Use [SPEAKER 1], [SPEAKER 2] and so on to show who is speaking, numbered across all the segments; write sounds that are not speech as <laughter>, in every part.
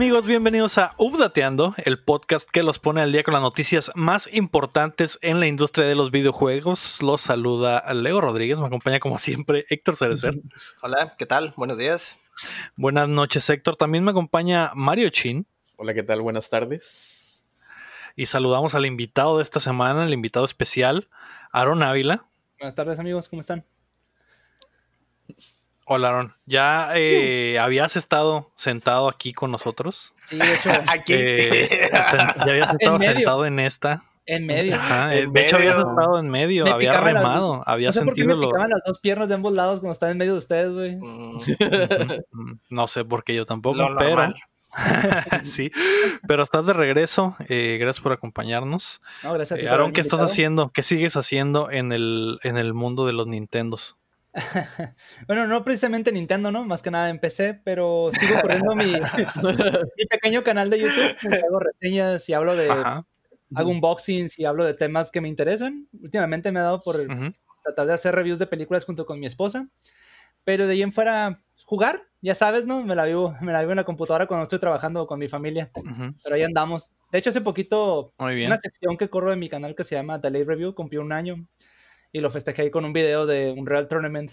[SPEAKER 1] ¿Qué tal amigos? Bienvenidos a Updateando, el podcast que los pone al día con las noticias más importantes en la industria de los videojuegos. Los saluda Leo Rodríguez, me acompaña como siempre Héctor Cerecer. <laughs>
[SPEAKER 2] Hola, ¿qué tal? Buenos días.
[SPEAKER 1] Buenas noches Héctor, también me acompaña Mario Chin.
[SPEAKER 3] Hola, ¿qué tal? Buenas tardes.
[SPEAKER 1] Y saludamos al invitado de esta semana, el invitado especial, Aaron Ávila.
[SPEAKER 4] Buenas tardes amigos, ¿cómo están?
[SPEAKER 1] Hola, Aaron. ¿Ya eh, habías estado sentado aquí con nosotros?
[SPEAKER 4] Sí, de hecho. <laughs>
[SPEAKER 2] Aquí.
[SPEAKER 1] Eh, ya habías <laughs> estado
[SPEAKER 4] En
[SPEAKER 1] sentado en esta.
[SPEAKER 4] En medio.
[SPEAKER 1] Ajá,
[SPEAKER 2] En
[SPEAKER 1] de hecho, habías estado en medio,
[SPEAKER 4] Me
[SPEAKER 1] había
[SPEAKER 4] picaban las-
[SPEAKER 1] remado, había
[SPEAKER 4] no sé por qué
[SPEAKER 1] sentido
[SPEAKER 4] me
[SPEAKER 1] lo.
[SPEAKER 4] picaban las dos piernas de ambos lados cuando estaba en medio de ustedes, güey.
[SPEAKER 2] Mm, <laughs>
[SPEAKER 1] Mm, No sé por qué yo tampoco,
[SPEAKER 2] Lo
[SPEAKER 1] pero sí. Pero estás de regreso. eh, gracias por acompañarnos.
[SPEAKER 4] No, gracias a ti
[SPEAKER 1] Eh, Aaron, ¿qué estás haciendo? ¿Qué sigues haciendo en el, en el mundo de los Nintendos? <laughs>
[SPEAKER 4] Bueno, no precisamente Nintendo, ¿no? Más que nada en PC, pero sigo corriendo mi, <laughs> mi pequeño canal de YouTube. donde Hago reseñas y hablo de.
[SPEAKER 1] Ajá.
[SPEAKER 4] Hago unboxings y hablo de temas que me interesan. Últimamente me ha dado por
[SPEAKER 1] ujú.
[SPEAKER 4] tratar de hacer reviews de películas junto con mi esposa. Pero de ahí en fuera, jugar, ya sabes, ¿no? Me la vivo, <laughs> me la vivo en la computadora cuando estoy trabajando con mi familia.
[SPEAKER 1] Ujú.
[SPEAKER 4] Pero ahí andamos. De hecho, hace poquito
[SPEAKER 1] Muy bien.
[SPEAKER 4] una sección que corro en mi canal que se llama The Late Review cumplió un año y lo festejé ahí con un video de un Real Tournament.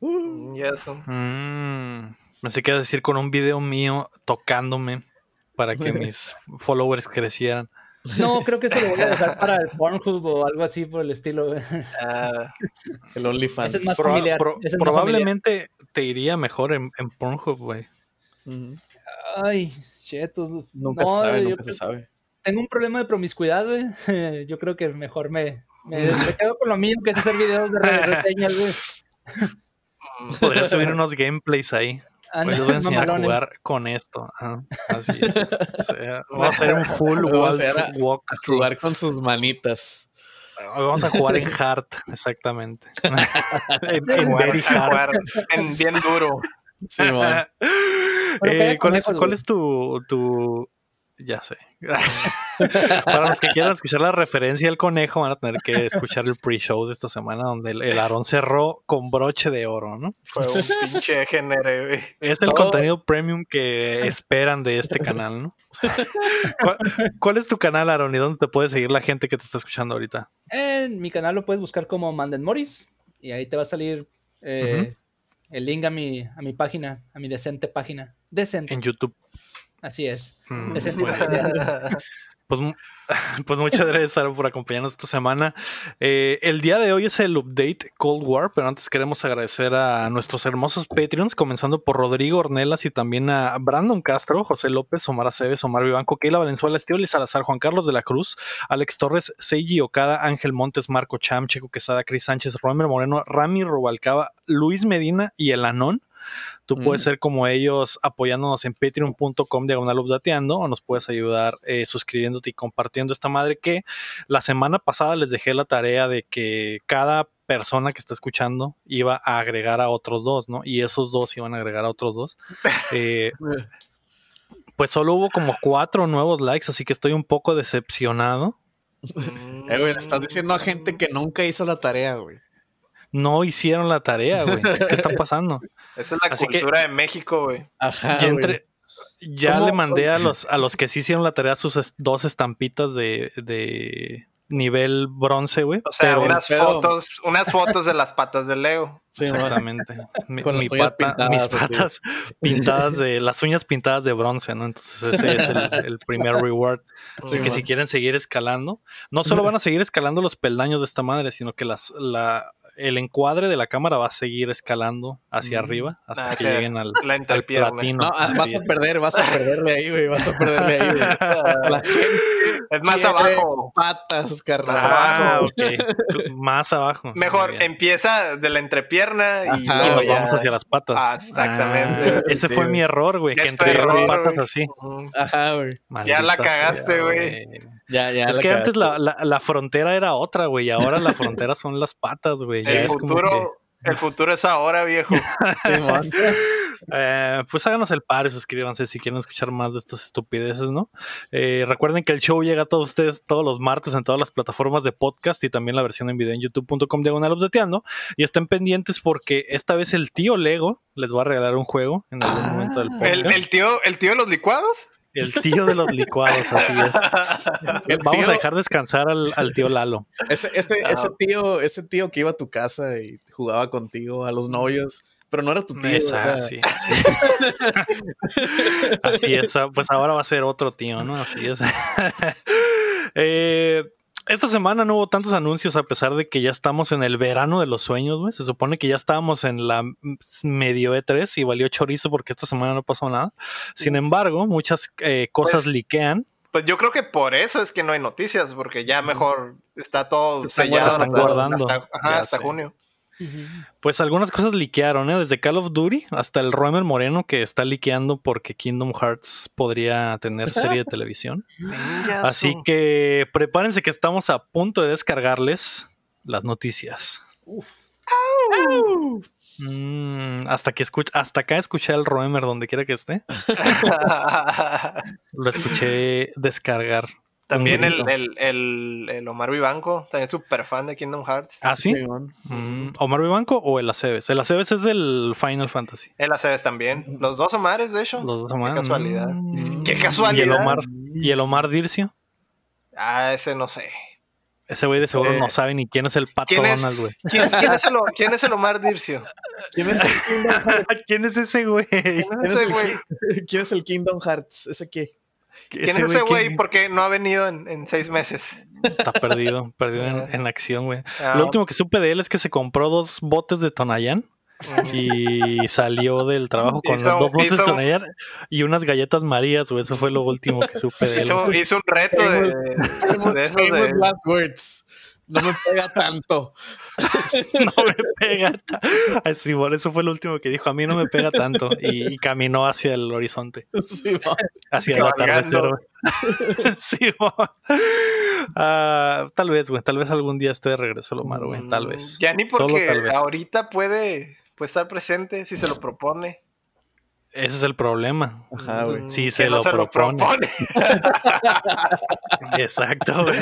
[SPEAKER 2] Mm, Y eso.
[SPEAKER 1] Mm, que ibas a decir con un video mío tocándome para que <laughs> mis followers crecieran.
[SPEAKER 4] No, creo que eso lo voy a dejar para el <laughs> Pornhub o algo así por el estilo.
[SPEAKER 2] Ah,
[SPEAKER 3] El OnlyFans.
[SPEAKER 4] Ese es más
[SPEAKER 1] Proba-
[SPEAKER 4] familiar,
[SPEAKER 1] pro-
[SPEAKER 4] ese es más
[SPEAKER 1] probablemente te iría mejor en, en Pornhub, güey.
[SPEAKER 4] Ay, chetos.
[SPEAKER 3] Nunca
[SPEAKER 4] No,
[SPEAKER 3] se sabe, nunca se
[SPEAKER 4] creo-
[SPEAKER 3] sabe.
[SPEAKER 4] Tengo un problema de promiscuidad, güey. <laughs> Yo creo que mejor me, me, me quedo con lo mío que es hacer videos de re- reseñas, <laughs> güey.
[SPEAKER 2] mm,
[SPEAKER 1] Podría subir unos gameplays ahí. Hoy les voy a enseñar a
[SPEAKER 4] mamalones.
[SPEAKER 1] jugar con esto. Ajá, así es. <laughs> O sea, vamos a hacer un full walk,
[SPEAKER 3] a-
[SPEAKER 1] walk
[SPEAKER 3] A jugar con sus manitas.
[SPEAKER 1] Vamos a jugar en hard, exactamente. <laughs> en, en
[SPEAKER 2] jugar,
[SPEAKER 1] very hard.
[SPEAKER 2] jugar en bien duro.
[SPEAKER 3] Sí, man.
[SPEAKER 4] Bueno,
[SPEAKER 1] Eh, ¿cuál, es, cuál es tu, tu... Ya sé. <laughs> Para los que quieran escuchar la referencia al conejo, van a tener que escuchar el pre-show de esta semana, donde el, el Aarón cerró con broche de oro, ¿no?
[SPEAKER 2] Fue un pinche género, güey.
[SPEAKER 1] Es el
[SPEAKER 3] Todo-
[SPEAKER 1] contenido premium que esperan de este canal, ¿no? ¿Cuál, cuál es tu canal, Aaron? ¿Y dónde te puede seguir la gente que te está escuchando ahorita?
[SPEAKER 4] En mi canal lo puedes buscar como Manden Morris y ahí te va a salir eh, el link a mi, a mi página, a mi decente página. Decente,
[SPEAKER 1] En YouTube.
[SPEAKER 4] Así es.
[SPEAKER 1] Mm. <laughs> Pues, <laughs> pues muchas gracias, por acompañarnos esta semana. Eh, el día de hoy es el update Cold War, pero antes queremos agradecer a nuestros hermosos Patreons, comenzando por Rodrigo Ornelas y también a Brandon Castro, José López, Omar Aceves, Omar Vivanco, Keila Valenzuela, Estíbal Salazar, Juan Carlos de la Cruz, Alex Torres, Seiji Okada, Ángel Montes, Marco Cham, Checo Quesada, Cris Sánchez, Romer Moreno, Rami Rubalcaba, Luis Medina y el Anón. Tú puedes
[SPEAKER 3] Mm.
[SPEAKER 1] ser como ellos apoyándonos en patreon.com diagonal updateando o nos puedes ayudar eh, suscribiéndote y compartiendo esta madre que la semana pasada les dejé la tarea de que cada persona que está escuchando iba a agregar a otros dos, ¿no? Y esos dos iban a agregar a otros dos. <laughs> Eh, pues solo hubo como cuatro nuevos likes, así que estoy un poco decepcionado.
[SPEAKER 2] Mm,
[SPEAKER 3] Eh, güey, le estás diciendo a gente que nunca hizo la tarea, güey.
[SPEAKER 1] No hicieron la tarea, güey. ¿Qué está pasando?
[SPEAKER 2] Esa es la
[SPEAKER 1] Así que-
[SPEAKER 2] cultura de México, güey.
[SPEAKER 3] Ajá,
[SPEAKER 1] Ya,
[SPEAKER 3] güey.
[SPEAKER 1] entre- ya
[SPEAKER 3] ¿Cómo?
[SPEAKER 1] le mandé a los, a los que sí hicieron la tarea sus es- dos estampitas de, de nivel bronce, güey.
[SPEAKER 2] O sea,
[SPEAKER 1] pero-
[SPEAKER 2] unas
[SPEAKER 3] pero-
[SPEAKER 2] fotos, unas fotos de las patas de Leo.
[SPEAKER 3] Sí.
[SPEAKER 1] Exactamente. <laughs> Mi,
[SPEAKER 3] Con
[SPEAKER 1] mi pata-
[SPEAKER 3] pintadas,
[SPEAKER 1] mis patas <laughs> pintadas de las uñas pintadas de bronce, ¿no? Entonces ese es el, el primer reward. Así
[SPEAKER 3] Sí,
[SPEAKER 1] que
[SPEAKER 3] man.
[SPEAKER 1] si quieren seguir escalando, no solo <laughs> van a seguir escalando los peldaños de esta madre, sino que las, la, el encuadre de la cámara va a seguir escalando hacia
[SPEAKER 3] Mm.
[SPEAKER 1] arriba hasta
[SPEAKER 2] Ah,
[SPEAKER 1] que lleguen al,
[SPEAKER 2] La
[SPEAKER 1] al platino.
[SPEAKER 3] No, ah, vas a perder, vas a perderle ahí, güey. Vas a perderle ahí, güey. <laughs> La gente
[SPEAKER 2] Es más
[SPEAKER 3] quiere
[SPEAKER 2] abajo.
[SPEAKER 3] patas, carnal.
[SPEAKER 1] Ah. Más abajo.
[SPEAKER 2] Mejor empieza de la entrepierna y
[SPEAKER 3] Ajá,
[SPEAKER 1] Y
[SPEAKER 2] luego
[SPEAKER 1] nos vamos hacia las patas.
[SPEAKER 2] Ah, exactamente.
[SPEAKER 1] Ah, ese
[SPEAKER 3] Sí,
[SPEAKER 1] fue
[SPEAKER 3] güey.
[SPEAKER 1] mi error, güey, que
[SPEAKER 2] tu
[SPEAKER 1] entregué las
[SPEAKER 2] error,
[SPEAKER 1] patas
[SPEAKER 2] güey.
[SPEAKER 1] así.
[SPEAKER 3] Ajá, güey.
[SPEAKER 2] Ya la cagaste, güey.
[SPEAKER 3] Ya, ya.
[SPEAKER 1] Es
[SPEAKER 3] la
[SPEAKER 1] que antes la, la- la frontera era otra, güey, y ahora la frontera son las patas, güey. Ya
[SPEAKER 2] El
[SPEAKER 1] es como
[SPEAKER 2] futuro, el futuro es ahora, viejo. <laughs>
[SPEAKER 3] Sí. <laughs>
[SPEAKER 1] Eh, pues háganos el par y suscríbanse si quieren escuchar más de estas estupideces, ¿no? Eh, recuerden que el show llega a todos ustedes todos los martes en todas las plataformas de podcast y también la versión en video en youtube.com diagonal obseteando. Y estén pendientes porque esta vez el tío Lego les va a regalar un juego en algún
[SPEAKER 3] Ah.
[SPEAKER 1] momento del
[SPEAKER 2] ¿El,
[SPEAKER 1] podcast.
[SPEAKER 2] el tío, ¿El tío de los licuados?
[SPEAKER 1] El tío de los licuados, así es. <laughs>
[SPEAKER 3] El
[SPEAKER 1] Vamos
[SPEAKER 3] tío-
[SPEAKER 1] a dejar descansar al, al tío Lalo.
[SPEAKER 3] Ese, este-
[SPEAKER 2] Ah.
[SPEAKER 3] ese tío, ese tío que iba a tu casa y jugaba contigo a los novios, pero no era tu tío.
[SPEAKER 1] Esa, sí, sí. Así es, pues ahora va a ser otro tío, ¿no? Así es. <laughs> Eh, esta semana no hubo tantos anuncios a pesar de que ya estamos en el verano de los sueños, güey. Se supone que ya estábamos en la medio E3 y valió chorizo porque esta semana no pasó nada. Sin embargo, muchas eh, cosas
[SPEAKER 2] Pues-
[SPEAKER 1] liquean.
[SPEAKER 2] Pues yo creo que por eso es que no hay noticias, porque ya mejor está todo
[SPEAKER 3] Se
[SPEAKER 2] sellado hasta, hasta- ajá, hasta
[SPEAKER 1] Pues algunas cosas liquearon, ¿eh? Desde Call of Duty hasta el Romer Moreno que está liqueando porque Kingdom Hearts podría tener serie de televisión. <laughs> Así que prepárense que estamos a punto de descargarles las noticias. Mm, hasta que escuch hasta acá escuché al Roemer donde quiera que esté. <laughs> Lo escuché descargar.
[SPEAKER 2] También el, el, el, el Omar Vivanco, también súper fan de Kingdom Hearts.
[SPEAKER 1] ¿Ah, sí? Mm, ¿Omar Vivanco o el Aceves? El Aceves es del Final Fantasy.
[SPEAKER 2] Él hace también. Los dos Omares, de hecho.
[SPEAKER 1] Los dos
[SPEAKER 2] Qué
[SPEAKER 1] Omar.
[SPEAKER 2] casualidad.
[SPEAKER 1] Mm.
[SPEAKER 2] Qué
[SPEAKER 1] Y el
[SPEAKER 2] casualidad.
[SPEAKER 1] Omar, y el Omar Dircio.
[SPEAKER 2] Ah, ese no sé.
[SPEAKER 1] Ese güey de seguro no sabe ni quién es el pato
[SPEAKER 2] ¿Quién es?
[SPEAKER 1] Donald, güey.
[SPEAKER 2] ¿Quién, quién es, el, quién es el Omar Dircio?
[SPEAKER 3] ¿Quién es el Kingdom <laughs> Hearts?
[SPEAKER 1] ¿Quién es ese güey?
[SPEAKER 2] ¿Quién
[SPEAKER 3] ¿Quién
[SPEAKER 2] es
[SPEAKER 3] es
[SPEAKER 2] ese
[SPEAKER 3] el,
[SPEAKER 2] güey?
[SPEAKER 3] ¿Quién es el Kingdom Hearts? ¿Ese qué?
[SPEAKER 2] ¿Quién es ese güey?
[SPEAKER 1] quién-
[SPEAKER 2] Porque no ha venido en, en seis meses.
[SPEAKER 1] Está perdido, perdido en, <laughs> en acción, güey.
[SPEAKER 2] Ah,
[SPEAKER 1] Lo último que supe de él es que se compró dos botes de Tonayán y <laughs> salió del trabajo con
[SPEAKER 2] Hizo-
[SPEAKER 1] los dos botes de
[SPEAKER 2] hizo-
[SPEAKER 1] Tonayán y unas galletas marías, güey. Eso fue lo último que supe de <laughs> él.
[SPEAKER 2] hizo, hizo un reto de,
[SPEAKER 3] Famous,
[SPEAKER 2] de esos de-
[SPEAKER 3] last words. No me pega tanto. <laughs>
[SPEAKER 1] No me pega. ta- Ay, sí, bueno, eso fue lo último que dijo. A mí no me pega tanto. Y, y caminó hacia el horizonte,
[SPEAKER 3] Simón.
[SPEAKER 1] hacia el atardecer. <laughs> Sí, bueno. Ah, tal vez, güey. Tal vez algún día esté de regreso el Omar, güey. Tal vez.
[SPEAKER 2] Ya ni porque ahorita puede, puede estar presente si se lo propone.
[SPEAKER 1] Ese es el problema.
[SPEAKER 3] Ajá, güey.
[SPEAKER 1] Sí,
[SPEAKER 2] que
[SPEAKER 1] se
[SPEAKER 2] no
[SPEAKER 1] lo propone.
[SPEAKER 2] propone. <laughs>
[SPEAKER 1] Exacto, güey.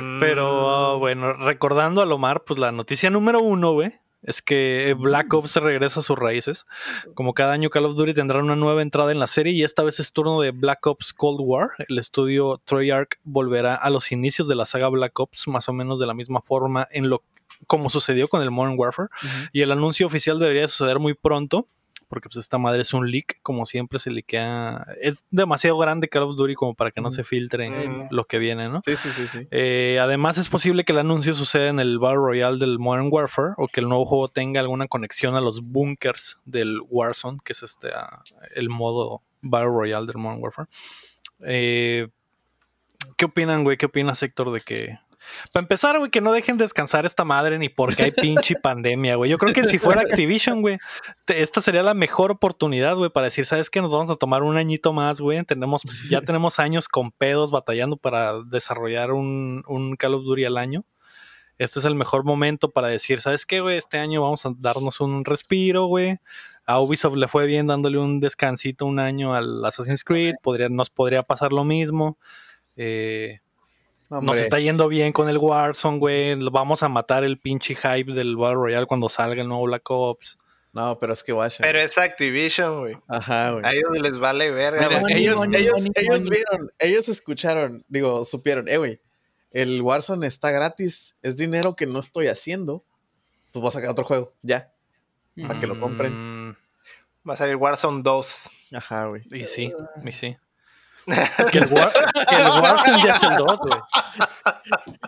[SPEAKER 2] Mm,
[SPEAKER 1] Pero bueno, recordando a Lomar, pues la noticia número uno, güey, es que Black Ops regresa a sus raíces. Como cada año, Call of Duty tendrá una nueva entrada en la serie y esta vez es turno de Black Ops Cold War. El estudio Treyarch volverá a los inicios de la saga Black Ops, más o menos de la misma forma en lo como sucedió con el Modern Warfare. Y el anuncio oficial debería suceder muy pronto. Porque pues esta madre es un leak, como siempre se liquea. Es demasiado grande Call of Duty como para que no se filtre
[SPEAKER 2] Mm.
[SPEAKER 1] lo que viene, ¿no?
[SPEAKER 3] Sí, sí, sí. sí.
[SPEAKER 1] Eh, además, es posible que el anuncio suceda en el Battle Royale del Modern Warfare o que el nuevo juego tenga alguna conexión a los bunkers del Warzone, que es este ah, el modo Battle Royale del Modern Warfare. Eh, ¿Qué opinan, güey? ¿Qué opinas, Héctor, de que... Para empezar, güey, que no dejen descansar esta madre ni porque hay pinche <laughs> pandemia, güey. Yo creo que si fuera Activision, güey, esta sería la mejor oportunidad, güey, para decir, ¿sabes qué? Nos vamos a tomar un añito más, güey. Tenemos, ya <laughs> tenemos años con pedos batallando para desarrollar un, un Call of Duty al año. Este es el mejor momento para decir, ¿sabes qué, güey? Este año vamos a darnos un respiro, güey. A Ubisoft le fue bien dándole un descansito un año al Assassin's Creed. Podría, nos podría pasar lo mismo. Eh, nos está yendo bien con el Warzone, güey. Vamos a matar el pinche hype del Battle Royale cuando salga el nuevo Black Ops.
[SPEAKER 3] No, pero es que guacha.
[SPEAKER 2] Pero es Activision, güey.
[SPEAKER 3] Ajá, güey.
[SPEAKER 2] A ellos les vale verga.
[SPEAKER 3] Mira, ellos,
[SPEAKER 4] money,
[SPEAKER 3] ellos,
[SPEAKER 4] money,
[SPEAKER 3] ellos
[SPEAKER 4] money.
[SPEAKER 3] vieron, ellos escucharon, digo, supieron, eh, güey, el Warzone está gratis, es dinero que no estoy haciendo, pues voy a sacar otro juego, ya, para que lo compren.
[SPEAKER 1] Mm,
[SPEAKER 2] Va a salir Warzone 2.
[SPEAKER 3] Ajá, güey.
[SPEAKER 1] y sí, y sí. <laughs> Que el, War- que el Warzone ya es el 2, güey.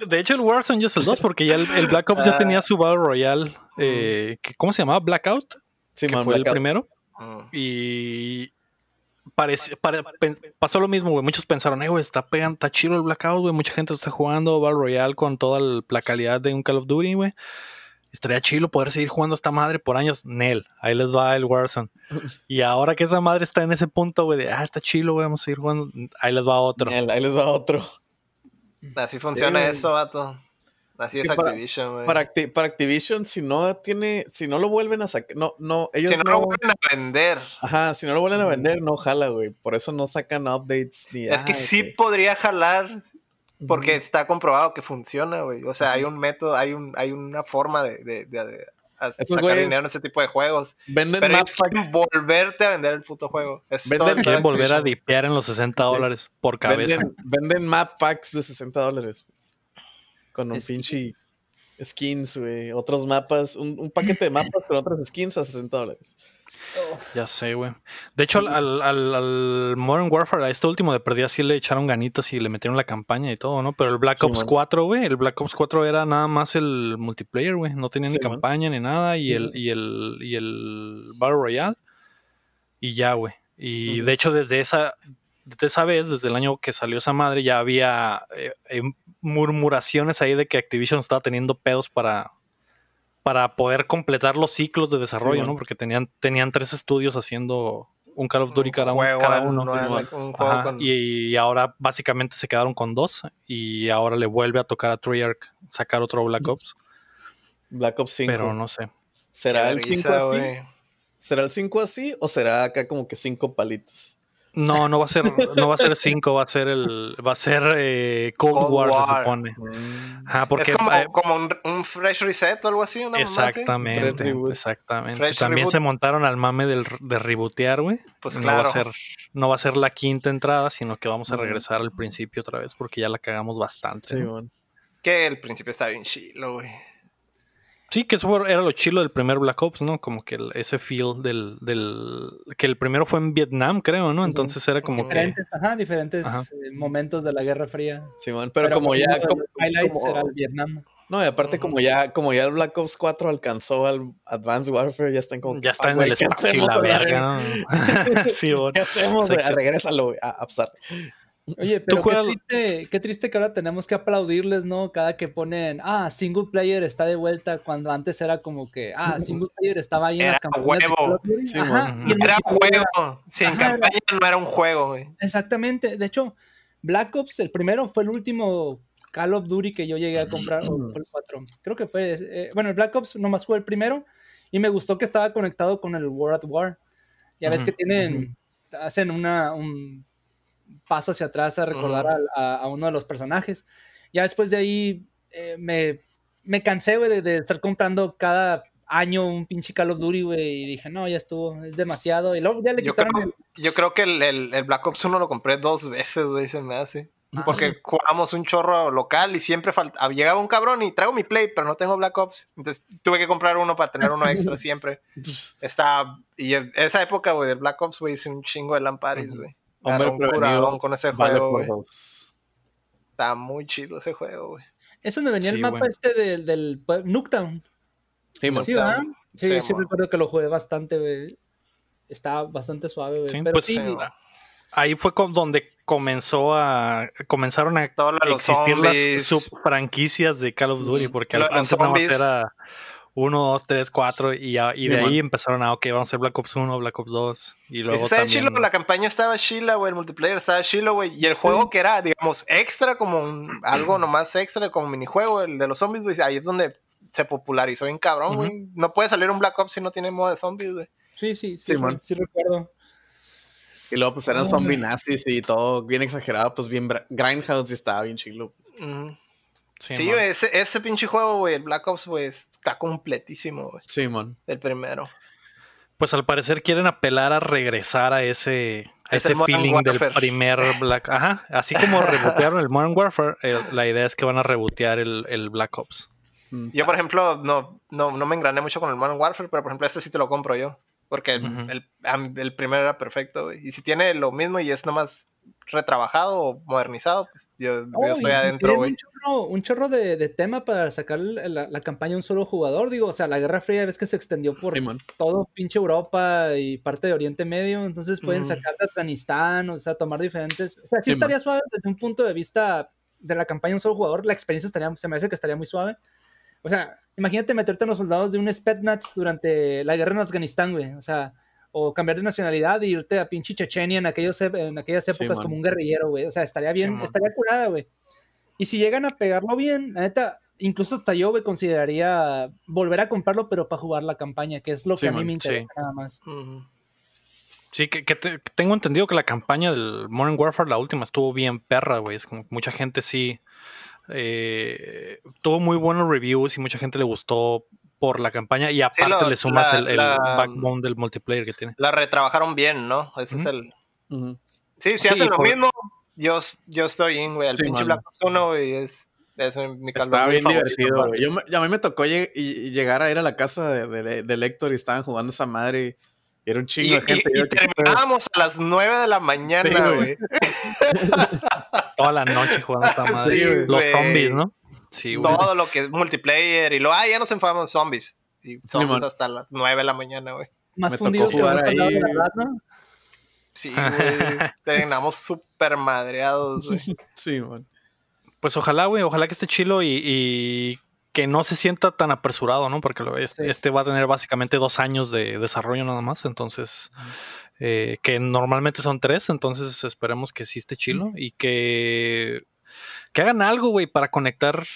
[SPEAKER 1] De hecho, el Warzone ya es el 2 porque ya el, el Black Ops ya tenía su Battle Royale. eh, que- ¿Cómo se llamaba? Blackout.
[SPEAKER 3] Sí,
[SPEAKER 1] que
[SPEAKER 3] man,
[SPEAKER 1] fue el
[SPEAKER 3] Blackout.
[SPEAKER 1] primero.
[SPEAKER 2] Mm.
[SPEAKER 1] Y parece, pare- pen- pasó lo mismo, güey. Muchos pensaron, eh, güey, está pegando, está chido el Blackout, güey. Mucha gente está jugando Battle Royale con toda el- la calidad de un Call of Duty, güey. Estaría chido poder seguir jugando esta madre por años. Nel, ahí les va el Warzone. <laughs> Y ahora que esa madre está en ese punto, güey, de, ah, está chido, güey, vamos a seguir jugando. Ahí les va otro.
[SPEAKER 3] Ahí ahí les va otro.
[SPEAKER 2] Así funciona
[SPEAKER 3] Sí,
[SPEAKER 2] eso, vato. Así
[SPEAKER 3] Es
[SPEAKER 2] es,
[SPEAKER 3] que para-
[SPEAKER 2] Activision, güey.
[SPEAKER 3] Para, Acti- para Activision, si no tiene, si no lo vuelven a sacar, no, no, ellos
[SPEAKER 2] si no,
[SPEAKER 3] no,
[SPEAKER 2] lo vuelven a vender.
[SPEAKER 3] ajá, si no lo vuelven a vender, no jala, güey. Por eso no sacan updates ni
[SPEAKER 2] Es que
[SPEAKER 3] ay,
[SPEAKER 2] sí
[SPEAKER 3] güey.
[SPEAKER 2] podría jalar porque está comprobado que funciona, güey. O sea, hay un método, hay un, hay una forma de, de- de- de a-
[SPEAKER 3] Esos
[SPEAKER 2] sacar
[SPEAKER 3] güeyes
[SPEAKER 2] dinero en ese tipo de juegos.
[SPEAKER 3] venden
[SPEAKER 2] Pero
[SPEAKER 3] map
[SPEAKER 2] ellos quieren
[SPEAKER 3] packs,
[SPEAKER 2] volverte a vender el puto juego. Es
[SPEAKER 3] Venden-
[SPEAKER 1] Quieren volver a dipear en los 60
[SPEAKER 3] Sí.
[SPEAKER 1] dólares por cabeza.
[SPEAKER 3] venden, venden map packs de 60 dólares, pues, con un pinche skins, güey, otros mapas, un, un paquete de <laughs> mapas con otras skins a 60 dólares.
[SPEAKER 1] Ya sé, güey. De hecho, al, al- al- al Modern Warfare, a este último de perdida, sí le echaron ganitas y le metieron la campaña y todo, ¿no? Pero el Black
[SPEAKER 3] Sí,
[SPEAKER 1] Ops
[SPEAKER 3] man.
[SPEAKER 1] 4, güey, el Black Ops 4 era nada más el multiplayer, güey. No tenía
[SPEAKER 3] Sí,
[SPEAKER 1] ni
[SPEAKER 3] man.
[SPEAKER 1] campaña ni nada. Y el, y el, y el Battle Royale. Y ya, güey. Y de hecho, desde esa, desde esa vez, desde el año que salió esa madre, ya había eh, eh, murmuraciones ahí de que Activision estaba teniendo pedos para, para poder completar los ciclos de desarrollo. ¿no? Porque tenían, tenían tres estudios haciendo un Call of Duty
[SPEAKER 2] Un
[SPEAKER 1] cada,
[SPEAKER 2] juego
[SPEAKER 1] cada uno.
[SPEAKER 2] no,
[SPEAKER 3] sí,
[SPEAKER 2] al-
[SPEAKER 3] man.
[SPEAKER 2] un juego
[SPEAKER 1] Ajá,
[SPEAKER 2] con-
[SPEAKER 1] y, y ahora básicamente se quedaron con dos y ahora le vuelve a tocar a Treyarch sacar otro Black Ops,
[SPEAKER 3] Black Ops 5.
[SPEAKER 1] pero no sé.
[SPEAKER 3] ¿Será
[SPEAKER 2] Qué
[SPEAKER 3] el 5
[SPEAKER 2] risa,
[SPEAKER 3] así?
[SPEAKER 2] güey.
[SPEAKER 3] ¿Será el 5 así o será acá como que 5 palitos?
[SPEAKER 1] No, no va a ser, no va a ser 5, va a ser el, va a ser eh, Cold,
[SPEAKER 2] Cold
[SPEAKER 1] War, se supone.
[SPEAKER 3] Mm.
[SPEAKER 1] Ajá, porque
[SPEAKER 2] es como,
[SPEAKER 1] eh,
[SPEAKER 2] como un, un fresh reset o algo así, una mamá así.
[SPEAKER 1] exactamente, exactamente.
[SPEAKER 2] Fresh
[SPEAKER 1] También
[SPEAKER 2] reboot.
[SPEAKER 1] se montaron al mame del, de rebootear, güey.
[SPEAKER 2] Pues
[SPEAKER 1] no va a
[SPEAKER 2] claro.
[SPEAKER 1] ser, no va a ser la quinta entrada, sino que vamos a regresar al principio otra vez porque ya la cagamos bastante.
[SPEAKER 3] Sí.
[SPEAKER 2] Que el principio está bien chilo, güey.
[SPEAKER 1] Sí, que eso era lo chilo del primer Black Ops, ¿no? Como que el- ese feel del, del... Que el primero fue en Vietnam, creo, ¿no? Entonces era como que...
[SPEAKER 4] Diferentes, ajá, diferentes
[SPEAKER 1] Ajá.
[SPEAKER 4] eh, momentos de la Guerra Fría.
[SPEAKER 3] Sí, man. Pero, como ya. Como,
[SPEAKER 4] los highlights
[SPEAKER 3] como-
[SPEAKER 4] era el Vietnam.
[SPEAKER 3] no, y aparte, como ya, como ya el Black Ops 4 alcanzó al Advanced Warfare, ya están como.
[SPEAKER 1] Ya
[SPEAKER 3] que,
[SPEAKER 1] está
[SPEAKER 3] "Ah,
[SPEAKER 1] en el
[SPEAKER 3] ¿qué
[SPEAKER 1] espacio y la verga, ¿no? <laughs> sí, <laughs> bueno.
[SPEAKER 3] ¿Qué hacemos, Regrésalo, güey, a Upstart.
[SPEAKER 4] Oye, pero qué triste, qué triste que ahora tenemos que aplaudirles, ¿no? Cada que ponen, ah, single player está de vuelta, cuando antes era como que, ah, <laughs> single player estaba ahí en
[SPEAKER 2] Era
[SPEAKER 4] las campañas de
[SPEAKER 2] huevo.
[SPEAKER 4] Duty.
[SPEAKER 3] Sí,
[SPEAKER 4] Ajá, y
[SPEAKER 2] Era
[SPEAKER 4] multiplayer
[SPEAKER 2] juego. Sin
[SPEAKER 4] Ajá, era-
[SPEAKER 2] campaña no era un juego, güey.
[SPEAKER 4] Exactamente. De hecho, Black Ops, el primero, fue el último Call of Duty que yo llegué a comprar. o fue el 4. Creo que fue. eh, bueno, el Black Ops nomás fue el primero. Y me gustó que estaba conectado con el World at War. Ya ves que tienen. Hacen una, un paso hacia atrás a recordar a, a uno de los personajes. Ya después de ahí eh, me, me cansé, güey, de, de estar comprando cada año un pinche Call of Duty, güey. Y dije, no, ya estuvo, es demasiado. Y luego ya le
[SPEAKER 2] Yo
[SPEAKER 4] quitaron
[SPEAKER 2] creo,
[SPEAKER 4] el-
[SPEAKER 2] yo creo que el, el- el Black Ops 1 lo compré dos veces, güey, se me hace. Porque jugamos un chorro local y siempre faltaba. Llegaba un cabrón y traigo mi play, pero no tengo Black Ops. Entonces tuve que comprar uno para tener uno <laughs> extra siempre. Está. Y en esa época, güey, del Black Ops, güey, hice un chingo de Lamparis, güey.
[SPEAKER 3] Hombre
[SPEAKER 2] un
[SPEAKER 3] prevenido,
[SPEAKER 2] curadón con ese
[SPEAKER 3] Vale
[SPEAKER 2] juego. Está muy chido ese juego, güey.
[SPEAKER 4] Es donde venía
[SPEAKER 1] Sí,
[SPEAKER 4] el mapa este del, del Nuketown.
[SPEAKER 3] Sí.
[SPEAKER 4] Sí, ¿verdad? Sí,
[SPEAKER 2] Sí,
[SPEAKER 4] sí, recuerdo que lo jugué bastante, güey. Está bastante suave, güey.
[SPEAKER 1] Sí,
[SPEAKER 4] Pero
[SPEAKER 1] pues,
[SPEAKER 4] sí.
[SPEAKER 1] Ahí fue con- donde comenzó a... Comenzaron a existir
[SPEAKER 2] zombies.
[SPEAKER 1] las subfranquicias de Call of Duty, porque
[SPEAKER 2] Lo
[SPEAKER 1] antes nada más era 1, 2, 3, 4 y, ya- y de
[SPEAKER 3] Sí,
[SPEAKER 1] ahí
[SPEAKER 3] man.
[SPEAKER 1] empezaron a, ok, vamos a hacer Black Ops 1, Black Ops 2 y luego
[SPEAKER 2] Estaba
[SPEAKER 1] también...
[SPEAKER 2] chilo, la campaña estaba chila, güey, el multiplayer estaba chilo, güey. Y el juego que era, digamos, extra, como un- algo nomás extra, como minijuego, el de los zombies, güey, ahí es donde se popularizó bien cabrón, güey. No puede salir un Black Ops si no tiene modo de zombies, güey.
[SPEAKER 4] sí, sí, sí,
[SPEAKER 3] Sí,
[SPEAKER 4] sí,
[SPEAKER 3] man.
[SPEAKER 4] sí recuerdo.
[SPEAKER 3] Y luego, pues eran
[SPEAKER 4] No,
[SPEAKER 3] zombie
[SPEAKER 4] hombre.
[SPEAKER 3] nazis y todo bien exagerado, pues bien. Grindhouse y estaba bien chilo. pues.
[SPEAKER 1] Sí,
[SPEAKER 2] Sí,
[SPEAKER 1] man.
[SPEAKER 2] güey, ese, ese pinche juego, güey, el Black Ops, güey, está completísimo, güey.
[SPEAKER 3] Sí, man.
[SPEAKER 2] El primero.
[SPEAKER 1] Pues al parecer quieren apelar a regresar a ese, a
[SPEAKER 2] Es
[SPEAKER 1] ese feeling del primer Black. Ajá, así como <laughs> rebotearon el Modern Warfare, la idea es que van a rebotear el, el Black Ops.
[SPEAKER 3] Mm.
[SPEAKER 2] Yo, por ejemplo, no, no, no me engrané mucho con el Modern Warfare, pero por ejemplo, este sí te lo compro yo. Porque el, el primero era perfecto, güey. Y si tiene lo mismo y es nomás retrabajado o modernizado, pues yo, yo
[SPEAKER 4] Oh,
[SPEAKER 2] estoy
[SPEAKER 4] y- y
[SPEAKER 2] adentro, güey.
[SPEAKER 4] Un chorro, un chorro de, de tema para sacar la, la campaña a un solo jugador. Digo, o sea, la Guerra Fría ves que se extendió por
[SPEAKER 3] Sí, man.
[SPEAKER 4] todo pinche Europa y parte de Oriente Medio. Entonces pueden
[SPEAKER 2] Ujú.
[SPEAKER 4] sacar de Afganistán, o sea, tomar diferentes. O sea, sí,
[SPEAKER 3] Sí,
[SPEAKER 4] estaría suave desde un punto de vista de la campaña a un solo jugador. La experiencia estaría, se me hace que estaría muy suave. O sea, imagínate meterte en los soldados de un Spetsnaz durante la guerra en Afganistán, güey. O sea, o cambiar de nacionalidad e irte a pinche Chechenia en, aquellos, en aquellas
[SPEAKER 3] Sí,
[SPEAKER 4] épocas como un guerrillero, güey. O sea, estaría bien,
[SPEAKER 1] man.
[SPEAKER 4] estaría curada, güey. Y si llegan a pegarlo bien, la neta, incluso hasta yo me consideraría volver a comprarlo, pero para jugar la campaña, que es lo
[SPEAKER 3] Sí,
[SPEAKER 4] que a mí me interesa
[SPEAKER 1] sí.
[SPEAKER 4] nada más.
[SPEAKER 1] Sí, que, que te- que tengo entendido que la campaña del Modern Warfare, la última, estuvo bien perra, güey. Es como que mucha gente sí eh, tuvo muy buenos reviews y mucha gente le gustó por la campaña y aparte
[SPEAKER 2] lo-
[SPEAKER 1] le sumas
[SPEAKER 2] la-
[SPEAKER 1] el, el
[SPEAKER 2] la-
[SPEAKER 1] backbone del multiplayer que tiene.
[SPEAKER 2] La retrabajaron bien, ¿no? Ese es el. Sí, si
[SPEAKER 1] Sí,
[SPEAKER 2] hacen lo
[SPEAKER 1] por-
[SPEAKER 2] mismo, yo, yo estoy in, güey. El
[SPEAKER 3] Sí,
[SPEAKER 2] pinche
[SPEAKER 3] mano.
[SPEAKER 2] Black Ops 1, güey, es, es mi calor
[SPEAKER 3] Estaba bien
[SPEAKER 2] favorito,
[SPEAKER 3] divertido, güey. Yo me- a mí me tocó lleg- y- y llegar a ir a la casa de, de, de Lector y estaban jugando esa madre y era un
[SPEAKER 2] Y,
[SPEAKER 3] chingo de
[SPEAKER 2] y-
[SPEAKER 3] gente.
[SPEAKER 2] y terminábamos a las 9 de la mañana,
[SPEAKER 3] güey.
[SPEAKER 1] Toda la noche jugando esta <laughs> madre.
[SPEAKER 2] Sí,
[SPEAKER 1] Los zombies, ¿no? Sí, güey.
[SPEAKER 2] Todo lo que es multiplayer y lo, ah, ya nos enfadamos zombies. Y zombies hasta las 9 de la mañana, güey.
[SPEAKER 4] Más
[SPEAKER 3] Me
[SPEAKER 4] fundidos
[SPEAKER 3] tocó
[SPEAKER 4] que
[SPEAKER 3] jugar ahí.
[SPEAKER 4] de la Ratna.
[SPEAKER 2] Sí, güey. Terminamos súper madreados, güey. <laughs>
[SPEAKER 3] Sí, man.
[SPEAKER 1] Pues ojalá, güey, ojalá que esté chilo y, y que no se sienta tan apresurado, ¿no? Porque lo- este,
[SPEAKER 4] Sí.
[SPEAKER 1] este va a tener básicamente dos años de desarrollo nada más, entonces, eh, que normalmente son tres, entonces esperemos que sí esté chilo y que, que hagan algo, güey, para conectar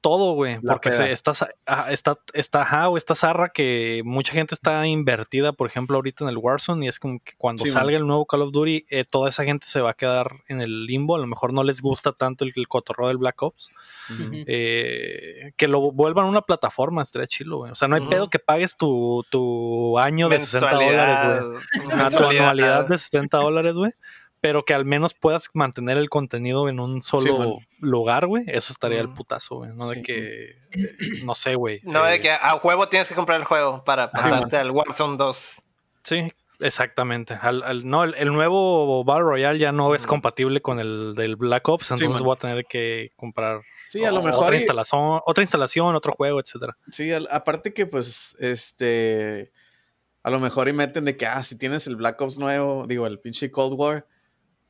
[SPEAKER 1] todo, güey, porque se, está, ajá, está, está, ajá, o esta zarra que mucha gente está invertida, por ejemplo, ahorita en el Warzone, y es como que cuando
[SPEAKER 3] Sí, man.
[SPEAKER 1] salga el nuevo Call of Duty, eh, toda esa gente se va a quedar en el limbo, a lo mejor no les gusta tanto el, el cotorreo del Black Ops,
[SPEAKER 3] Ujú.
[SPEAKER 4] Ujú.
[SPEAKER 1] eh, que lo vuelvan una plataforma, estaría chilo, güey. O sea, no hay
[SPEAKER 2] Ujú.
[SPEAKER 1] pedo que pagues tu, tu año de 60 dólares, güey.
[SPEAKER 2] Mensualidad.
[SPEAKER 1] Tu anualidad de 60 dólares, güey. Pero que al menos puedas mantener el contenido en un solo
[SPEAKER 3] Sí,
[SPEAKER 1] lugar, güey. Eso estaría el putazo, güey. No de que, eh, no sé, güey.
[SPEAKER 2] No,
[SPEAKER 1] eh,
[SPEAKER 2] de que a huevo tienes que comprar el juego para
[SPEAKER 1] Ajá.
[SPEAKER 2] pasarte al Warzone 2.
[SPEAKER 1] Sí, exactamente. Al- al- no, el, el nuevo Battle Royale ya no es compatible con el del Black Ops, entonces voy a tener que comprar
[SPEAKER 3] Sí, a lo
[SPEAKER 1] o-
[SPEAKER 3] mejor.
[SPEAKER 1] otra
[SPEAKER 3] y-
[SPEAKER 1] instalación, otra instalación, otro juego, etcétera.
[SPEAKER 3] Sí, al- aparte que pues, este, a lo mejor y meten de que, ah, si tienes el Black Ops nuevo, digo, el pinche Cold War,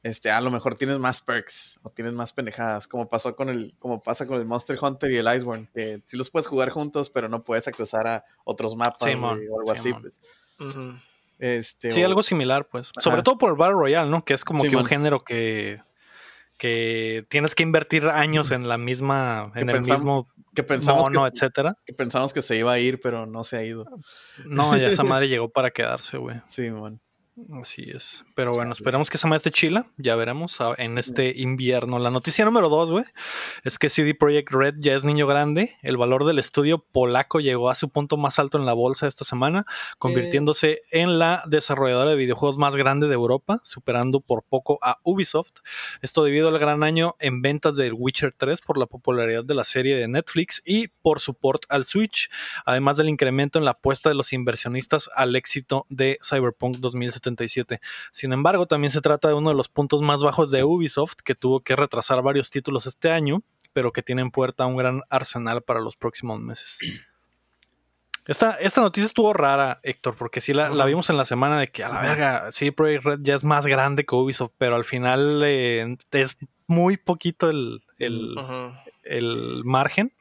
[SPEAKER 3] este, a lo mejor tienes más perks o tienes más pendejadas, como pasó con el, como pasa con el Monster Hunter y el Iceborne, que sí los puedes jugar juntos, pero no puedes accesar a otros mapas o algo así, pues. Este,
[SPEAKER 1] Sí,
[SPEAKER 3] o-
[SPEAKER 1] algo similar, pues. Sobre
[SPEAKER 3] Ajá.
[SPEAKER 1] todo por el Battle Royale, ¿no? Que es como
[SPEAKER 3] Sí,
[SPEAKER 1] que un género que, que tienes que invertir años en la misma,
[SPEAKER 3] Que
[SPEAKER 1] en el mismo
[SPEAKER 3] que pensamos
[SPEAKER 1] mono,
[SPEAKER 3] que,
[SPEAKER 1] etcétera.
[SPEAKER 3] que pensamos que se iba a ir, pero no se ha ido.
[SPEAKER 1] No, ya esa <laughs> madre llegó para quedarse, güey.
[SPEAKER 3] Sí, man.
[SPEAKER 1] Así es. Pero bueno, esperemos que esa madre esté chila. Ya veremos en este invierno. La noticia número dos, güey, es que CD Projekt Red ya es niño grande. El valor del estudio polaco llegó a su punto más alto en la bolsa esta semana, convirtiéndose en la desarrolladora de videojuegos más grande de Europa, superando por poco a Ubisoft. Esto debido al gran año en ventas de Witcher 3 por la popularidad de la serie de Netflix y por su port al Switch, además del incremento en la apuesta de los inversionistas al éxito de Cyberpunk 2077. Sin embargo, también se trata de uno de los puntos más bajos de Ubisoft, que tuvo que retrasar varios títulos este año, pero que tiene en puerta un gran arsenal para los próximos meses. <clears throat> Esta, esta noticia estuvo rara, Héctor, porque sí la, vimos en la semana de que a la verga, sí, Projekt Red ya es más grande que Ubisoft, pero al final eh, es muy poquito el, el, el margen.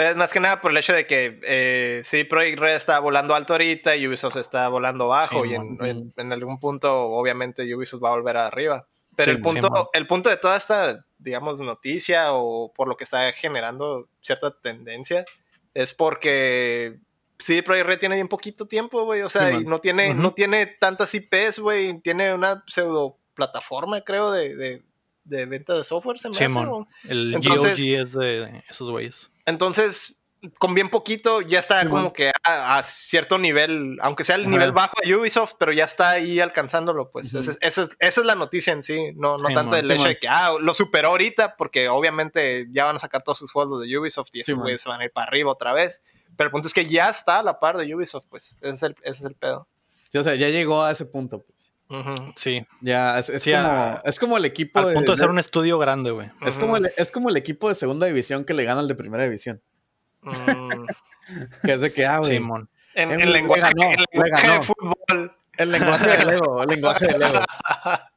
[SPEAKER 2] Pero es más que nada por el hecho de que eh, sí, Project Red está volando alto ahorita y Ubisoft está volando bajo.
[SPEAKER 1] Sí,
[SPEAKER 2] y en,
[SPEAKER 3] man.
[SPEAKER 2] en- en algún punto, obviamente, Ubisoft va a volver arriba. Pero
[SPEAKER 3] Sí,
[SPEAKER 2] el, punto,
[SPEAKER 1] sí,
[SPEAKER 2] el punto de toda esta, digamos, noticia o por lo que está generando cierta tendencia es porque sí, Project Red tiene bien poquito tiempo, güey. O sea,
[SPEAKER 3] Sí,
[SPEAKER 2] y
[SPEAKER 3] man.
[SPEAKER 2] no tiene, no tiene tantas IPs, güey. Tiene una pseudo plataforma, creo, de, de, de venta de software. Se me hace.
[SPEAKER 1] El
[SPEAKER 2] Entonces-
[SPEAKER 1] GOG es de esos güeyes.
[SPEAKER 2] Entonces, con bien poquito, ya está
[SPEAKER 3] Sí,
[SPEAKER 2] como que a, a cierto nivel, aunque sea el
[SPEAKER 3] Ajá.
[SPEAKER 2] nivel bajo de Ubisoft, pero ya está ahí alcanzándolo, pues. Esa, es- esa es, esa es la noticia en sí, no, no
[SPEAKER 1] Sí,
[SPEAKER 2] tanto
[SPEAKER 1] man.
[SPEAKER 2] el
[SPEAKER 3] Sí,
[SPEAKER 2] hecho
[SPEAKER 3] man.
[SPEAKER 2] de que, ah, lo superó ahorita, porque obviamente ya van a sacar todos sus juegos de Ubisoft y esos güeyes van a ir para arriba otra vez. Pero el punto es que ya está a la par de Ubisoft, pues. Ese es el, ese es el pedo.
[SPEAKER 3] O sea, ya llegó a ese punto, pues.
[SPEAKER 1] Sí,
[SPEAKER 3] Ya, es, es
[SPEAKER 1] Sí,
[SPEAKER 3] como,
[SPEAKER 1] a-
[SPEAKER 3] es como el equipo
[SPEAKER 1] al punto de ser un estudio grande, güey.
[SPEAKER 3] Es como, el, es como el equipo de segunda división que le gana al de primera división.
[SPEAKER 2] Mm. <laughs>
[SPEAKER 3] Que es de que, ah, güey.
[SPEAKER 1] Simón.
[SPEAKER 2] En,
[SPEAKER 3] Eh,
[SPEAKER 2] en
[SPEAKER 3] le
[SPEAKER 2] lenguaje,
[SPEAKER 3] ganó,
[SPEAKER 2] en
[SPEAKER 3] le
[SPEAKER 2] lenguaje de fútbol.
[SPEAKER 3] El lenguaje del ego, el lenguaje del ego.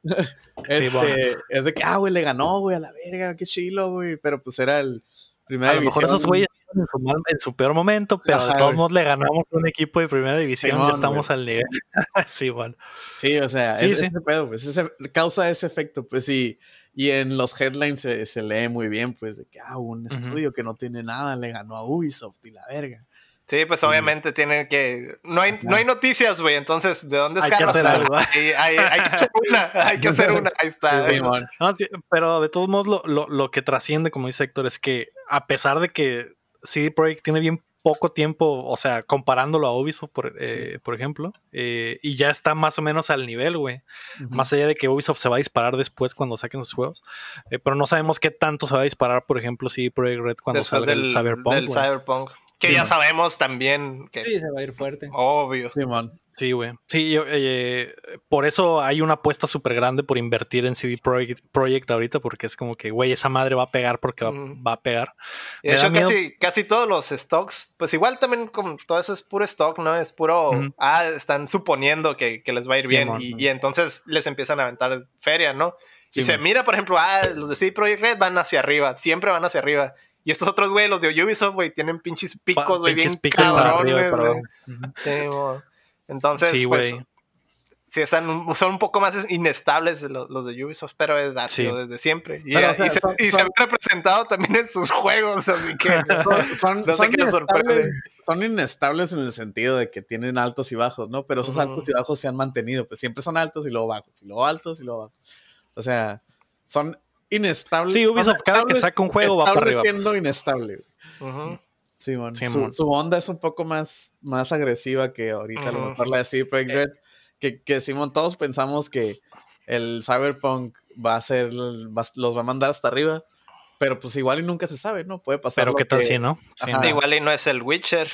[SPEAKER 3] <laughs> este,
[SPEAKER 1] bueno.
[SPEAKER 3] Es de que, ah, güey, le ganó, güey, a la verga, qué chilo, güey. Pero pues era el primera
[SPEAKER 1] A lo mejor esos güeyes en su, mal- en su peor momento, pero
[SPEAKER 3] Ajá,
[SPEAKER 1] de todos modos le ganamos un equipo de primera división
[SPEAKER 3] Simón,
[SPEAKER 1] ya estamos al nivel. <laughs> sí, bueno.
[SPEAKER 3] Sí, o sea,
[SPEAKER 1] Sí,
[SPEAKER 3] es,
[SPEAKER 1] sí.
[SPEAKER 3] ese pedo, pues, ese, causa ese efecto, pues, y, Y en los headlines se, se lee muy bien, pues, de que, ah, un estudio que no tiene nada le ganó a Ubisoft y la verga.
[SPEAKER 2] Sí, pues obviamente tienen que. No hay, no hay noticias, güey. Entonces, ¿de dónde
[SPEAKER 1] Hay que hacer algo. <laughs>
[SPEAKER 2] Hay, hay- hay que hacer una. Hay que hacer una. Ahí está.
[SPEAKER 3] Sí.
[SPEAKER 1] No, sí, pero de todos modos, lo, lo- lo que trasciende, como dice Héctor, es que a pesar de que CD Projekt tiene bien poco tiempo, o sea, comparándolo a Ubisoft, por, eh, por ejemplo, eh, y ya está más o menos al nivel, güey. Más allá de que Ubisoft se va a disparar después cuando saquen sus juegos, eh, pero no sabemos qué tanto se va a disparar, por ejemplo, CD Projekt Red cuando
[SPEAKER 2] Después
[SPEAKER 1] salga
[SPEAKER 2] del,
[SPEAKER 1] el Cyberpunk.
[SPEAKER 2] del. Cyberpunk. Que
[SPEAKER 3] Sí,
[SPEAKER 2] ya
[SPEAKER 3] man.
[SPEAKER 2] sabemos también que.
[SPEAKER 4] Sí, se va a ir fuerte.
[SPEAKER 2] Obvio.
[SPEAKER 3] Simón.
[SPEAKER 1] Sí, güey. Sí, yo, eh, por eso hay una apuesta súper grande por invertir en CD Projekt, Projekt ahorita, porque es como que, güey, esa madre va a pegar porque va, a pegar.
[SPEAKER 2] Y de hecho, casi, casi todos los stocks, pues igual también como todo eso es puro stock, ¿no? Es puro, ah, están suponiendo que, que les va a ir
[SPEAKER 1] Sí,
[SPEAKER 2] bien y, y entonces les empiezan a aventar feria, ¿no?
[SPEAKER 3] Sí,
[SPEAKER 2] y se mira, por ejemplo, ah, los de CD Projekt Red van hacia arriba, siempre van hacia arriba. Y estos otros, güey, los de Ubisoft, güey, tienen pinches picos, güey, bien
[SPEAKER 1] picos para arriba
[SPEAKER 2] cabrones,
[SPEAKER 1] para
[SPEAKER 2] güey.
[SPEAKER 1] abajo. Ujú.
[SPEAKER 2] Sí, mon. Entonces,
[SPEAKER 1] Sí,
[SPEAKER 2] pues,
[SPEAKER 1] güey.
[SPEAKER 2] sí están, un- son un poco más inestables los, los de Ubisoft, pero es así
[SPEAKER 1] Sí.
[SPEAKER 2] desde siempre. Y,
[SPEAKER 3] Pero,
[SPEAKER 2] y
[SPEAKER 3] o sea,
[SPEAKER 2] se,
[SPEAKER 3] son-
[SPEAKER 2] y se han representado también en sus juegos, así que... <laughs>
[SPEAKER 3] Son, <laughs>
[SPEAKER 2] No sé
[SPEAKER 3] son
[SPEAKER 2] qué les sorprende.
[SPEAKER 3] inestables, son inestables en el sentido de que tienen altos y bajos, ¿no? Pero esos altos y bajos se han mantenido, pues siempre son altos y luego bajos, y luego altos y luego bajos. O sea, son inestables.
[SPEAKER 1] Sí, Ubisoft cada que saca un juego va para arriba.
[SPEAKER 3] siendo inestable.
[SPEAKER 2] Ujú.
[SPEAKER 3] Sí, su, onda es un poco más, más agresiva que ahorita, a lo mejor la de CD Projekt Red. Que, que Simón, todos pensamos que el Cyberpunk va a ser, va- los va a mandar hasta arriba. Pero pues igual y nunca se sabe, ¿no? Puede pasar.
[SPEAKER 1] Pero
[SPEAKER 3] lo
[SPEAKER 1] qué tal
[SPEAKER 3] que-
[SPEAKER 1] si, ¿no? Sí,
[SPEAKER 3] Ajá.
[SPEAKER 1] no.
[SPEAKER 2] Igual y no es el Witcher.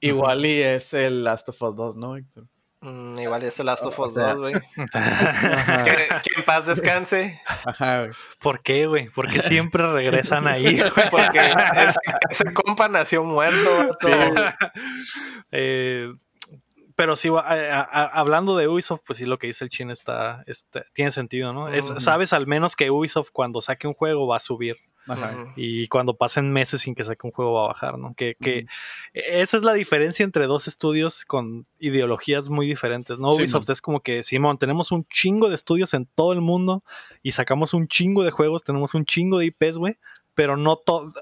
[SPEAKER 3] Igual y es el Last of Us 2, ¿no, Héctor?
[SPEAKER 2] Mm, igual es el Last of Us
[SPEAKER 3] sea,
[SPEAKER 2] 2, güey. <laughs> Que, que en paz descanse.
[SPEAKER 3] Ajá, güey.
[SPEAKER 1] ¿Por qué, güey? Porque siempre regresan ahí. <laughs> güey?
[SPEAKER 2] Porque ese, ese compa nació muerto.
[SPEAKER 1] Eh, pero sí, a- a- a- hablando de Ubisoft, pues sí, lo que dice el chin está, está- tiene sentido, ¿no? Es- sabes al menos que Ubisoft cuando saque un juego va a subir
[SPEAKER 3] Ajá.
[SPEAKER 1] Y cuando pasen meses sin que saque un juego va a bajar, ¿no? Que, que esa es la diferencia entre dos estudios con ideologías muy diferentes, ¿no?
[SPEAKER 3] Sí,
[SPEAKER 1] Ubisoft es como que, Simón, tenemos un chingo de estudios en todo el mundo y sacamos un chingo de juegos, tenemos un chingo de IPs, güey, pero no todo...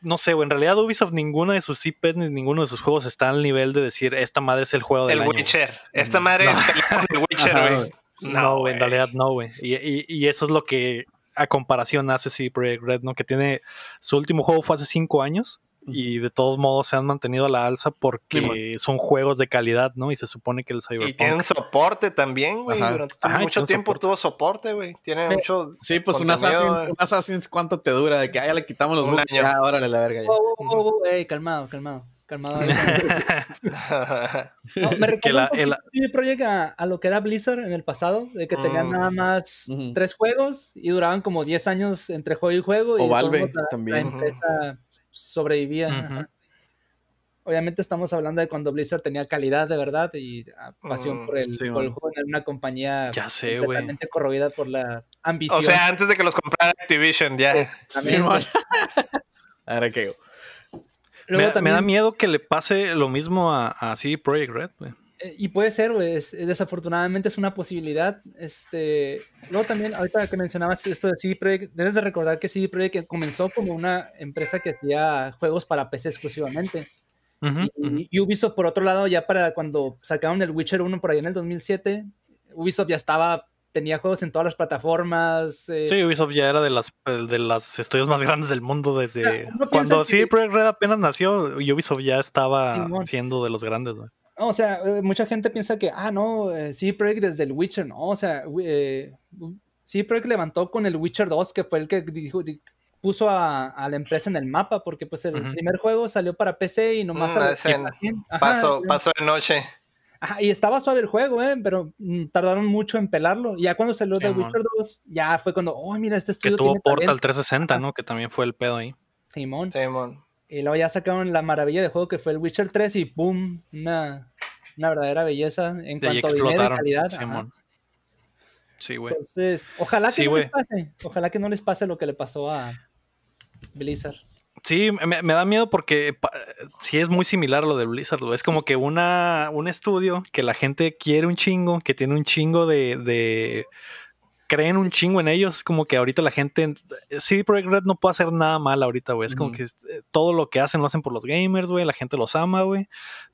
[SPEAKER 1] no sé, güey, en realidad Ubisoft ninguna de sus IPs ni ninguno de sus juegos está al nivel de decir, esta madre es el juego del
[SPEAKER 2] El
[SPEAKER 1] año. güey".
[SPEAKER 2] Witcher. Esta
[SPEAKER 3] No.
[SPEAKER 2] madre
[SPEAKER 1] No.
[SPEAKER 2] con el <laughs> Witcher, güey.
[SPEAKER 1] No, güey, en realidad no, güey. Y, y- y eso es lo que a comparación hace CD Projekt Red, ¿no? Que tiene su último juego fue hace cinco años y de todos modos se han mantenido a la alza porque son juegos de calidad, ¿no? Y se supone que el
[SPEAKER 2] Y
[SPEAKER 1] Cyberpunk...
[SPEAKER 2] tienen soporte también, güey. Durante
[SPEAKER 1] Ajá,
[SPEAKER 2] mucho tiempo
[SPEAKER 1] soporte.
[SPEAKER 2] tuvo soporte, güey. Tiene mucho.
[SPEAKER 3] Sí, pues un Assassin's,
[SPEAKER 2] eh.
[SPEAKER 3] un Assassin's, ¿cuánto te dura? De que ah, ya le quitamos los bugs. Ya, órale, la verga. ya.
[SPEAKER 4] Oh, oh, oh, oh, calmado, calmado. Calmado. <laughs> No, me
[SPEAKER 1] Que la-
[SPEAKER 4] recuerda un
[SPEAKER 1] el-
[SPEAKER 4] poquito CD Projekt a, a lo que era Blizzard en el pasado, de que tenían
[SPEAKER 2] Mm.
[SPEAKER 4] nada más
[SPEAKER 3] Ujú.
[SPEAKER 4] tres juegos y duraban como 10 años entre juego y juego. y
[SPEAKER 3] O
[SPEAKER 4] todos
[SPEAKER 3] Valve
[SPEAKER 4] la-
[SPEAKER 3] también.
[SPEAKER 4] La empresa sobrevivía. Obviamente estamos hablando de cuando Blizzard tenía calidad de verdad y ah, pasión
[SPEAKER 2] Mm,
[SPEAKER 4] por el,
[SPEAKER 3] sí,
[SPEAKER 4] por el juego en una compañía
[SPEAKER 1] Ya sé,
[SPEAKER 4] completamente corroída por la ambición.
[SPEAKER 2] o sea, antes de que los comprara Activision, ya.
[SPEAKER 3] Sí. <laughs> Ahora que
[SPEAKER 4] Luego
[SPEAKER 1] me, me
[SPEAKER 4] también-
[SPEAKER 1] da miedo que le pase lo mismo a, a CD Projekt Red, güey.
[SPEAKER 4] Eh, Y puede ser, güey, es- desafortunadamente es una posibilidad. Este, luego también, ahorita que mencionabas esto de CD Projekt, debes de recordar que CD Projekt comenzó como una empresa que hacía juegos para PC exclusivamente. Y, y Ubisoft, por otro lado, ya para cuando sacaron el Witcher 1 por ahí en el 2007, Ubisoft ya estaba, tenía juegos en todas las plataformas. eh,
[SPEAKER 1] Sí, Ubisoft ya era de las de los estudios más <laughs> grandes del mundo desde cuando
[SPEAKER 4] que-
[SPEAKER 1] CD Projekt Red apenas nació, Ubisoft ya estaba siendo de los grandes.
[SPEAKER 4] No, o sea, eh, mucha gente piensa que, ah, no, eh, CD Projekt desde el Witcher, no, o sea, eh, CD Projekt levantó con el Witcher 2, que fue el que dijo, puso a, a la empresa en el mapa, porque pues el primer juego salió para PC y nomás
[SPEAKER 2] Mm,
[SPEAKER 4] a- Ajá,
[SPEAKER 2] Pasó,
[SPEAKER 4] eh,
[SPEAKER 2] pasó de noche.
[SPEAKER 4] Ajá, y estaba suave el juego, eh, pero mm, tardaron mucho en pelarlo. Ya cuando salió The. Witcher 2, ya fue cuando, oh, mira, este
[SPEAKER 1] Que
[SPEAKER 4] estudio
[SPEAKER 1] tuvo
[SPEAKER 4] tiene
[SPEAKER 1] Portal
[SPEAKER 4] talento".
[SPEAKER 1] 360, ¿no? Que también fue el pedo ahí.
[SPEAKER 4] Simón.
[SPEAKER 2] Simón.
[SPEAKER 4] Y luego ya sacaron la maravilla de juego que fue el Witcher 3 y ¡boom! Una, una verdadera belleza en
[SPEAKER 1] De
[SPEAKER 4] cuanto a dinero y
[SPEAKER 1] explotaron.
[SPEAKER 4] calidad. ajá.
[SPEAKER 1] Simón. Sí, güey.
[SPEAKER 4] Entonces, ojalá que
[SPEAKER 1] Sí,
[SPEAKER 4] no les pase. Ojalá que no les pase lo que le pasó a Blizzard.
[SPEAKER 1] Sí, me, da miedo porque sí es muy similar a lo de Blizzard. Es como que una, un estudio que la gente quiere un chingo, que tiene un chingo de, de, creen un chingo en ellos. Es como que ahorita la gente. CD Projekt Red no puede hacer nada mal ahorita, güey. Es como que eh, todo lo que hacen lo hacen por los gamers, güey. La gente los ama, güey.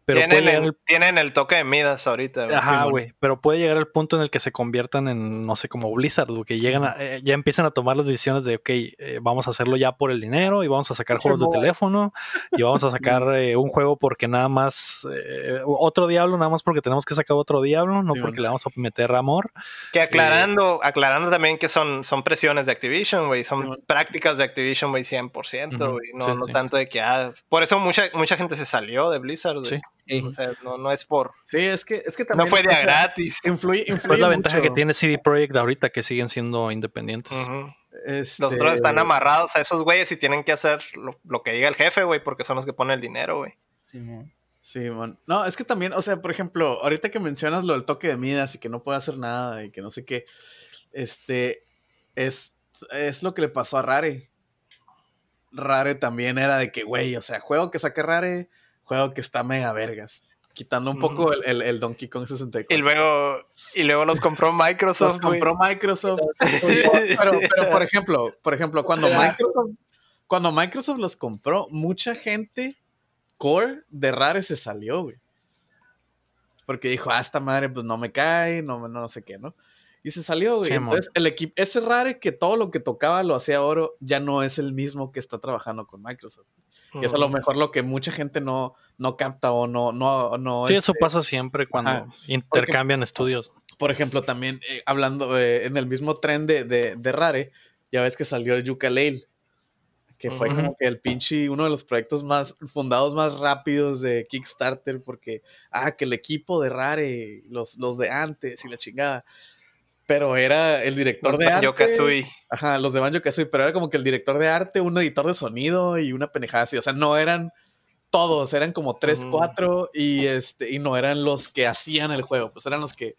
[SPEAKER 1] Pero
[SPEAKER 2] tienen, el,
[SPEAKER 1] el
[SPEAKER 2] tienen el toque de Midas ahorita, güey.
[SPEAKER 1] Ajá, güey. Pero puede llegar el punto en el que se conviertan en, no sé, como Blizzard, güey, que llegan a, eh, ya empiezan a tomar las decisiones de, ok, eh, vamos a hacerlo ya por el dinero y vamos a sacar juegos de teléfono y vamos a sacar <laughs> eh, un juego porque nada más, otro diablo, nada más porque tenemos que sacar otro diablo, no
[SPEAKER 3] Sí,
[SPEAKER 1] porque le vamos a meter amor.
[SPEAKER 2] Que aclarando, aclarando también que son, son presiones de Activision, güey. Son prácticas de Activision, güey, 100%,
[SPEAKER 1] Ujú,
[SPEAKER 2] güey. No,
[SPEAKER 1] sí,
[SPEAKER 2] no
[SPEAKER 1] sí.
[SPEAKER 2] tanto de que, ah, por eso mucha, mucha gente se salió de Blizzard, güey.
[SPEAKER 1] Sí.
[SPEAKER 4] Sí.
[SPEAKER 2] O sea, no, no es por...
[SPEAKER 3] Sí, es que, es que también.
[SPEAKER 2] No fue de a gratis.
[SPEAKER 3] Influye,
[SPEAKER 1] Pues
[SPEAKER 3] influye
[SPEAKER 1] la ventaja que tiene CD Projekt ahorita, que siguen siendo independientes.
[SPEAKER 3] Este,
[SPEAKER 2] Los otros están amarrados a esos güeyes y tienen que hacer lo, lo que diga el jefe, güey, porque son los que ponen el dinero, güey.
[SPEAKER 4] Simón.
[SPEAKER 3] Sí, man. No, es que también, o sea, por ejemplo, ahorita que mencionas lo del toque de Midas y que no puede hacer nada y que no sé qué, este, es, es lo que le pasó a Rare. Rare también era de que, güey, o sea, juego que saque Rare, juego que está mega vergas. Quitando un poco el, el- el Donkey Kong 64.
[SPEAKER 2] Y luego, y luego los compró Microsoft,
[SPEAKER 3] Los compró Microsoft. <laughs> <laughs> pero, pero, por ejemplo, por ejemplo, cuando. Microsoft, cuando Microsoft los compró, mucha gente core de Rare se salió, güey. Porque dijo, ah, esta madre pues no me cae, no, no sé qué, ¿no? Y se salió, güey.
[SPEAKER 1] Sí,
[SPEAKER 3] Entonces, el equipo, ese Rare que todo lo que tocaba lo hacía oro, ya no es el mismo que está trabajando con Microsoft. Y eso a lo
[SPEAKER 2] Ujú.
[SPEAKER 3] mejor lo que mucha gente no, no capta o no, no, no.
[SPEAKER 1] Sí,
[SPEAKER 3] este,
[SPEAKER 1] eso pasa siempre cuando
[SPEAKER 3] Ajá.
[SPEAKER 1] intercambian estudios.
[SPEAKER 3] por ejemplo, también eh, hablando eh, en el mismo tren de, de, de Rare, ya ves que salió el Yooka-Laylee, que fue como que el pinche, uno de los proyectos más fundados más rápidos de Kickstarter, porque, ah, que el equipo de Rare, los, los de antes y la chingada. Pero era el director
[SPEAKER 2] Los
[SPEAKER 3] de arte.
[SPEAKER 2] Banjo-Kazooie.
[SPEAKER 3] Ajá, los de Banjo Kazooie, pero era como que el director de arte, un editor de sonido y una pendejada así. O sea, no eran todos, eran como tres,
[SPEAKER 2] Ujú.
[SPEAKER 3] cuatro y este, y no eran los que hacían el juego, pues eran los que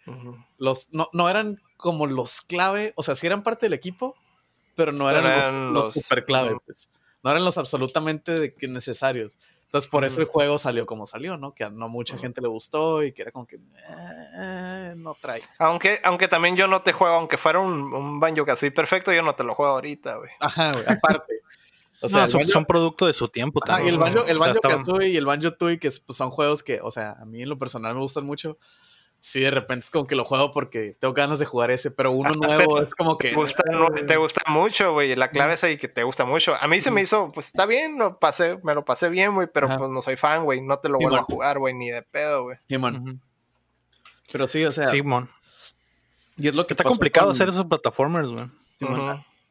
[SPEAKER 3] los no, no eran como los clave, o sea, sí eran parte del equipo, pero no eran, los,
[SPEAKER 2] los-
[SPEAKER 3] super clave, pues. No eran los absolutamente de que necesarios. Entonces, por eso el juego salió como salió, ¿no? Que a no mucha gente le gustó y que era como que "Eh, no trae.
[SPEAKER 2] Aunque, aunque también yo no te juego, aunque fuera un, un Banjo Kazooie perfecto, yo no te lo juego ahorita, güey.
[SPEAKER 3] Ajá, güey, aparte. O sea,
[SPEAKER 1] son,
[SPEAKER 3] Banjo-
[SPEAKER 1] son producto de su tiempo
[SPEAKER 3] y
[SPEAKER 1] también.
[SPEAKER 3] el banjo, el
[SPEAKER 1] O sea,
[SPEAKER 3] banjo
[SPEAKER 1] estaban-
[SPEAKER 3] Kazooie y el banjo Tooie, que es- pues, son juegos que, o sea, a mí en lo personal me gustan mucho. Sí, de repente es como que lo juego porque tengo ganas de jugar ese, pero uno nuevo es como que.
[SPEAKER 2] Te gusta, no, te gusta mucho, güey. La clave es ahí que te gusta mucho. A mí se me hizo, pues está bien, lo pasé, me lo pasé bien, güey, pero
[SPEAKER 3] Ajá.
[SPEAKER 2] pues no soy fan, güey. No te lo
[SPEAKER 3] Sí,
[SPEAKER 2] vuelvo a jugar, güey, ni de pedo, güey.
[SPEAKER 3] Simón.
[SPEAKER 1] Ujú.
[SPEAKER 3] Pero sí, o sea,
[SPEAKER 1] Simón.
[SPEAKER 3] y es lo que
[SPEAKER 1] Está complicado
[SPEAKER 3] con-
[SPEAKER 1] hacer esos plataformers, güey.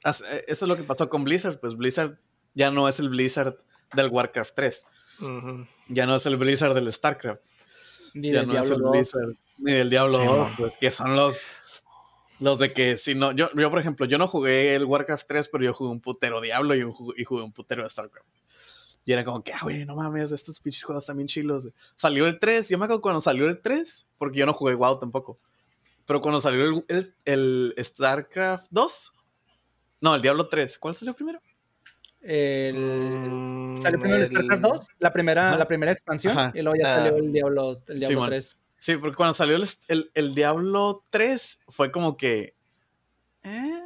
[SPEAKER 3] As- eh, Eso es lo que pasó con Blizzard. Pues Blizzard ya no es el Blizzard del Warcraft 3.
[SPEAKER 2] Ujú.
[SPEAKER 3] Ya no es el Blizzard del StarCraft.
[SPEAKER 4] Ni
[SPEAKER 3] ya
[SPEAKER 4] del
[SPEAKER 3] no es el
[SPEAKER 4] 2.
[SPEAKER 3] Blizzard ni del Diablo
[SPEAKER 1] Sí,
[SPEAKER 3] 2,
[SPEAKER 1] no.
[SPEAKER 3] pues, que son los los de que si no yo yo por ejemplo, yo no jugué el Warcraft 3, pero yo jugué un putero Diablo y, un y jugué un putero de StarCraft. Y era como que, ah, güey, no mames, estos pinches juegos bien chilos. Salió el 3, yo me acuerdo cuando salió el 3, porque yo no jugué WoW tampoco. Pero cuando salió el, el- el StarCraft 2, no, el Diablo 3, ¿cuál salió primero?
[SPEAKER 4] El...
[SPEAKER 2] Mm,
[SPEAKER 4] Salió primero el
[SPEAKER 2] el-
[SPEAKER 4] StarCraft 2, la primera, la primera expansión,
[SPEAKER 3] Ajá.
[SPEAKER 4] y luego ya
[SPEAKER 2] Ah.
[SPEAKER 4] salió el Diablo, el Diablo
[SPEAKER 3] Simón.
[SPEAKER 4] 3.
[SPEAKER 3] Sí, porque cuando salió el, el- el Diablo 3 fue como que. eh,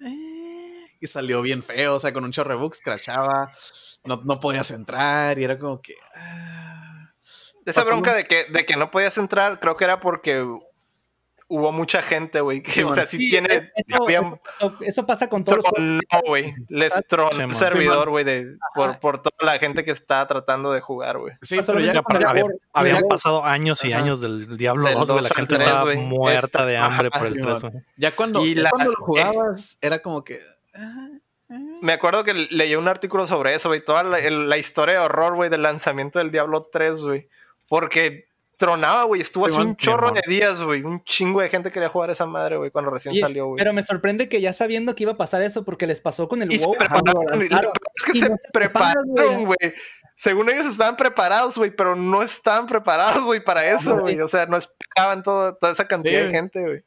[SPEAKER 3] eh, y salió bien feo, o sea, con un chorre bugs, crachaba, no, no podías entrar y era como que. ah.
[SPEAKER 2] Esa bronca de que, de que no podías entrar, creo que era porque hubo mucha gente, güey. que,
[SPEAKER 3] Sí,
[SPEAKER 2] o sea, sí
[SPEAKER 4] Sí,
[SPEAKER 2] tiene.
[SPEAKER 4] eso,
[SPEAKER 2] había-
[SPEAKER 4] eso- eso pasa con todos los
[SPEAKER 2] tronó, güey. Les tronó el servidor, güey, de- por, por toda la gente que está tratando de jugar, güey.
[SPEAKER 3] Sí, pero ya,
[SPEAKER 1] Ya había, habían pasado años y
[SPEAKER 3] Ajá.
[SPEAKER 1] años del Diablo
[SPEAKER 2] Del
[SPEAKER 1] 2, güey. La
[SPEAKER 2] 2 al
[SPEAKER 1] gente
[SPEAKER 2] 3,
[SPEAKER 1] estaba
[SPEAKER 2] güey.
[SPEAKER 1] muerta de hambre
[SPEAKER 2] ajá,
[SPEAKER 1] por el
[SPEAKER 3] sí,
[SPEAKER 1] 3,
[SPEAKER 3] man.
[SPEAKER 1] güey.
[SPEAKER 3] ya cuando,
[SPEAKER 2] Y
[SPEAKER 3] ya
[SPEAKER 2] la-
[SPEAKER 3] cuando lo jugabas, era como que. ah, ah.
[SPEAKER 2] Me acuerdo que leí un artículo sobre eso, güey. Toda la, el- la historia de horror, güey, del lanzamiento del Diablo 3, güey. Porque tronaba, güey. Estuvo así un chorro de días, güey. Un chingo de gente quería jugar esa madre, güey, cuando recién salió, güey.
[SPEAKER 4] Pero me sorprende que ya sabiendo que iba a pasar eso, porque les pasó con el
[SPEAKER 2] Y se
[SPEAKER 4] WoW.
[SPEAKER 2] prepararon,
[SPEAKER 4] lo lanzaron.
[SPEAKER 2] peor es que
[SPEAKER 4] Y
[SPEAKER 2] se
[SPEAKER 4] no
[SPEAKER 2] prepararon, güey. Según ellos estaban preparados, güey, pero no estaban preparados, güey, para eso,
[SPEAKER 4] güey.
[SPEAKER 2] O sea, no esperaban todo, toda esa cantidad
[SPEAKER 3] Sí,
[SPEAKER 2] de gente, güey.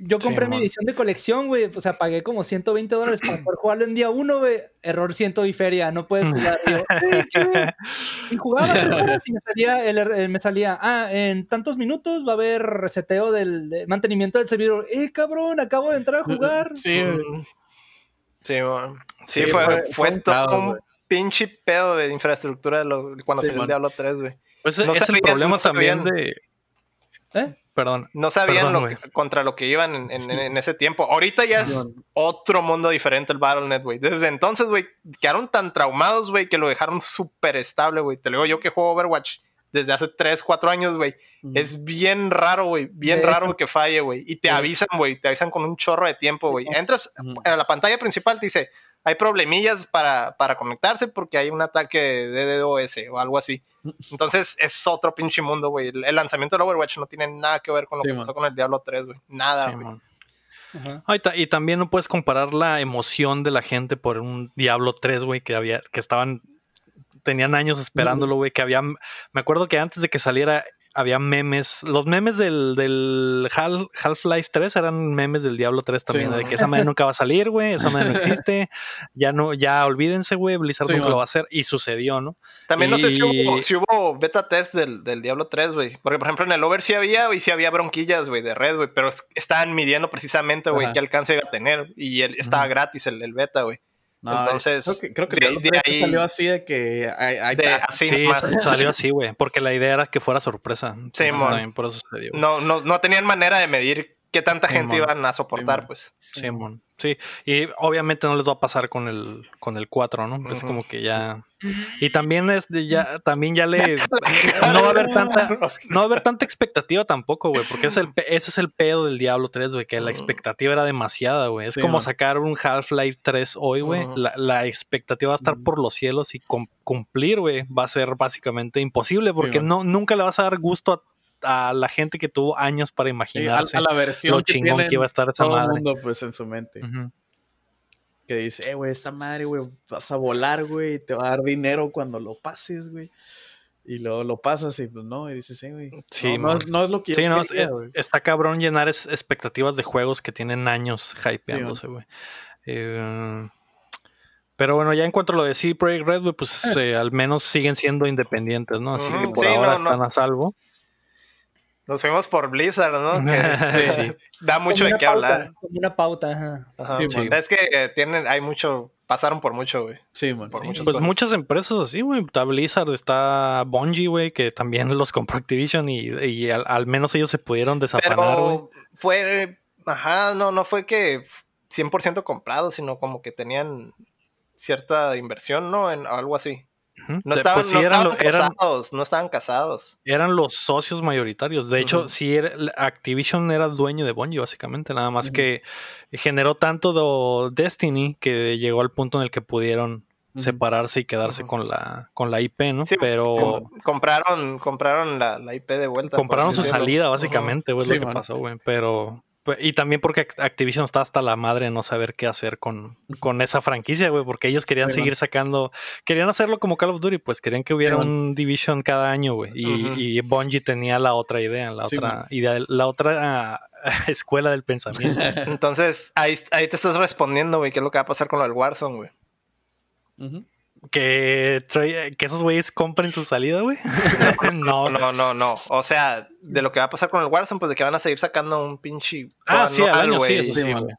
[SPEAKER 4] Yo compré
[SPEAKER 1] Sí,
[SPEAKER 4] mi edición de colección, güey. O sea, pagué como 120 dólares para poder jugarlo en día uno, güey. Error ciento y feria, no puedes jugar. Y, yo. <laughs> Y jugaba tres horas y me salía, el, er- eh, me salía, ah, en tantos minutos va a haber reseteo del de mantenimiento del servidor. Eh, cabrón, acabo de entrar a jugar.
[SPEAKER 3] Sí, güey.
[SPEAKER 2] Mm. Sí, man. Sí,
[SPEAKER 3] Sí,
[SPEAKER 2] fue,
[SPEAKER 3] fue-
[SPEAKER 2] fue,
[SPEAKER 3] fue un
[SPEAKER 2] todo
[SPEAKER 3] caos,
[SPEAKER 2] un pinche pedo de infraestructura de lo- cuando
[SPEAKER 3] Sí,
[SPEAKER 2] salió el. Diablo 3, güey.
[SPEAKER 1] Pues
[SPEAKER 2] No
[SPEAKER 1] es
[SPEAKER 2] sabían-
[SPEAKER 1] el problema
[SPEAKER 2] no
[SPEAKER 1] también de.
[SPEAKER 4] ¿Eh?
[SPEAKER 1] Perdón.
[SPEAKER 2] No sabían
[SPEAKER 1] Perdón,
[SPEAKER 2] lo que- contra lo que iban en, en- en ese tiempo. Ahorita ya es otro mundo diferente el Battle.net, güey. Desde entonces, güey, quedaron tan traumados, güey, que lo dejaron súper estable, güey. Te lo digo yo que juego Overwatch desde hace 3, 4 años, güey. Es bien raro, güey. Bien raro que falle, güey. Y te
[SPEAKER 4] Sí.
[SPEAKER 2] avisan, güey. Te avisan con un chorro de tiempo, güey. Entras
[SPEAKER 3] Ujú.
[SPEAKER 2] a la pantalla principal, te dice, hay problemillas para, para conectarse porque hay un ataque de DDoS o algo así. Entonces es otro pinche mundo, güey. El, el lanzamiento del Overwatch no tiene nada que ver con lo
[SPEAKER 3] Sí,
[SPEAKER 2] que
[SPEAKER 3] man.
[SPEAKER 2] pasó con el Diablo 3, güey. Nada,
[SPEAKER 1] Sí,
[SPEAKER 2] güey.
[SPEAKER 1] Ah, y, ta- y también no puedes comparar la emoción de la gente por un Diablo 3, güey, que había, que estaban, tenían años esperándolo, güey, que había, me acuerdo que antes de que saliera había memes, los memes del, del Hal- Half-Life 3 eran memes del Diablo 3 también,
[SPEAKER 3] Sí,
[SPEAKER 1] de que esa madre nunca va a salir, güey, esa madre no <laughs> existe, ya no, ya olvídense, güey, Blizzard
[SPEAKER 3] Sí,
[SPEAKER 1] nunca
[SPEAKER 3] man.
[SPEAKER 1] lo va a hacer, y sucedió, ¿no?
[SPEAKER 2] También no sé si hubo, si hubo beta test del, del Diablo 3, güey. Porque, por ejemplo, en el Over sí había, y sí había bronquillas, güey, de red, güey. Pero es- estaban midiendo precisamente, güey, qué alcance iba a tener. Y él, estaba gratis el, el beta, güey.
[SPEAKER 3] No,
[SPEAKER 2] Entonces,
[SPEAKER 3] creo que, creo que
[SPEAKER 2] de-
[SPEAKER 3] Diablo
[SPEAKER 2] de
[SPEAKER 3] 3
[SPEAKER 2] ahí-
[SPEAKER 3] salió así de que ahí, ahí
[SPEAKER 2] De- así
[SPEAKER 1] Sí,
[SPEAKER 2] más.
[SPEAKER 1] salió así, güey, porque la idea era que fuera sorpresa. Entonces,
[SPEAKER 2] mon.
[SPEAKER 1] también por eso sucedió.
[SPEAKER 2] No, no, no tenían manera de medir qué tanta
[SPEAKER 1] Sí,
[SPEAKER 2] gente
[SPEAKER 1] mon.
[SPEAKER 2] iban a soportar,
[SPEAKER 3] mon.
[SPEAKER 2] pues.
[SPEAKER 1] Simón, sí, y obviamente no les va a pasar con el con el 4, ¿no? Es como que ya y también es de ya también ya le <laughs> no va a haber tanta no va a haber tanta expectativa tampoco, güey, porque es el ese es el pedo del Diablo 3, güey, que la expectativa era demasiada, güey. Es
[SPEAKER 3] Sí,
[SPEAKER 1] como
[SPEAKER 3] man.
[SPEAKER 1] sacar un Half-Life 3 hoy, güey. La, la expectativa va a estar por los cielos y cum- cumplir, güey, va a ser básicamente imposible
[SPEAKER 3] Sí,
[SPEAKER 1] porque no nunca le vas a dar gusto a, a la gente que tuvo años para
[SPEAKER 3] Sí, a,
[SPEAKER 1] imaginarse
[SPEAKER 3] a la versión
[SPEAKER 1] lo
[SPEAKER 3] que
[SPEAKER 1] chingón
[SPEAKER 3] tiene
[SPEAKER 1] que iba a estar esa
[SPEAKER 3] todo el
[SPEAKER 1] madre.
[SPEAKER 3] mundo pues en su mente. Que dice, eh, güey, esta madre, güey, vas a volar, güey, y te va a dar dinero cuando lo pases, güey. Y luego lo pasas y pues no, y dices, eh, güey,
[SPEAKER 1] Sí,
[SPEAKER 3] no, es- no es lo que
[SPEAKER 1] Sí,
[SPEAKER 3] yo
[SPEAKER 1] no,
[SPEAKER 3] quería,
[SPEAKER 1] es- está cabrón llenar es- expectativas de juegos que tienen años hypeándose, güey. Eh, pero bueno, ya en cuanto a lo de CD Projekt Red, güey, pues eh, al menos siguen siendo independientes, ¿no? Así que por
[SPEAKER 2] sí,
[SPEAKER 1] ahora
[SPEAKER 2] no, no.
[SPEAKER 1] están a salvo.
[SPEAKER 2] Nos fuimos por Blizzard, ¿no? <laughs> Que
[SPEAKER 1] Sí.
[SPEAKER 2] da mucho de qué
[SPEAKER 4] pauta,
[SPEAKER 2] hablar.
[SPEAKER 4] Como una pauta, ajá.
[SPEAKER 2] Ajá.
[SPEAKER 3] Sí.
[SPEAKER 2] Es que eh, tienen, hay mucho, pasaron por mucho, güey.
[SPEAKER 3] Sí, man.
[SPEAKER 2] Por muchas
[SPEAKER 1] Pues
[SPEAKER 2] cosas.
[SPEAKER 1] muchas empresas así, güey. Está Blizzard, está Bungie, güey, que también los compró Activision y, y al, al menos ellos se pudieron desafanar, güey.
[SPEAKER 2] Pero fue, ajá, no, no fue que 100% comprado, sino como que tenían cierta inversión, ¿no? En algo así. No estaban,
[SPEAKER 1] pues sí,
[SPEAKER 2] no
[SPEAKER 1] eran,
[SPEAKER 2] estaban
[SPEAKER 1] lo- eran,
[SPEAKER 2] casados, no estaban casados.
[SPEAKER 1] eran los socios mayoritarios. De hecho,
[SPEAKER 2] Ujú.
[SPEAKER 1] sí, era- Activision era dueño de Bungie, básicamente. Nada más que generó tanto de Destiny que llegó al punto en el que pudieron separarse y quedarse con la con la IP, ¿no?
[SPEAKER 2] Sí,
[SPEAKER 1] Pero
[SPEAKER 2] sí, compraron, compraron la, la IP de vuelta.
[SPEAKER 1] compraron su
[SPEAKER 2] decirlo.
[SPEAKER 1] salida, básicamente, güey, lo que
[SPEAKER 3] man.
[SPEAKER 1] pasó, güey. Pero pues, y también porque Act- Activision está hasta la madre de no saber qué hacer con, con esa franquicia, güey, porque ellos querían
[SPEAKER 3] Sí,
[SPEAKER 1] seguir
[SPEAKER 3] man.
[SPEAKER 1] sacando, querían hacerlo como Call of Duty, pues querían que hubiera
[SPEAKER 3] Sí, man.
[SPEAKER 1] un Division cada año, güey. Y, y Bungie tenía la otra idea, la
[SPEAKER 3] Sí,
[SPEAKER 1] otra
[SPEAKER 3] man.
[SPEAKER 1] idea, la otra <laughs> escuela del pensamiento. <laughs>
[SPEAKER 2] Entonces, ahí, ahí te estás respondiendo, güey, qué es lo que va a pasar con lo del Warzone, güey.
[SPEAKER 3] Ujú.
[SPEAKER 1] Que, que esos güeyes compren su salida, güey. <laughs> <laughs> no,
[SPEAKER 2] No, no, no. O sea, de lo que va a pasar con el Warzone, pues de que van a seguir sacando un pinche.
[SPEAKER 1] Ah, sí, al año, sí,
[SPEAKER 2] güey.
[SPEAKER 1] eso sí,
[SPEAKER 3] Sí,
[SPEAKER 1] güey.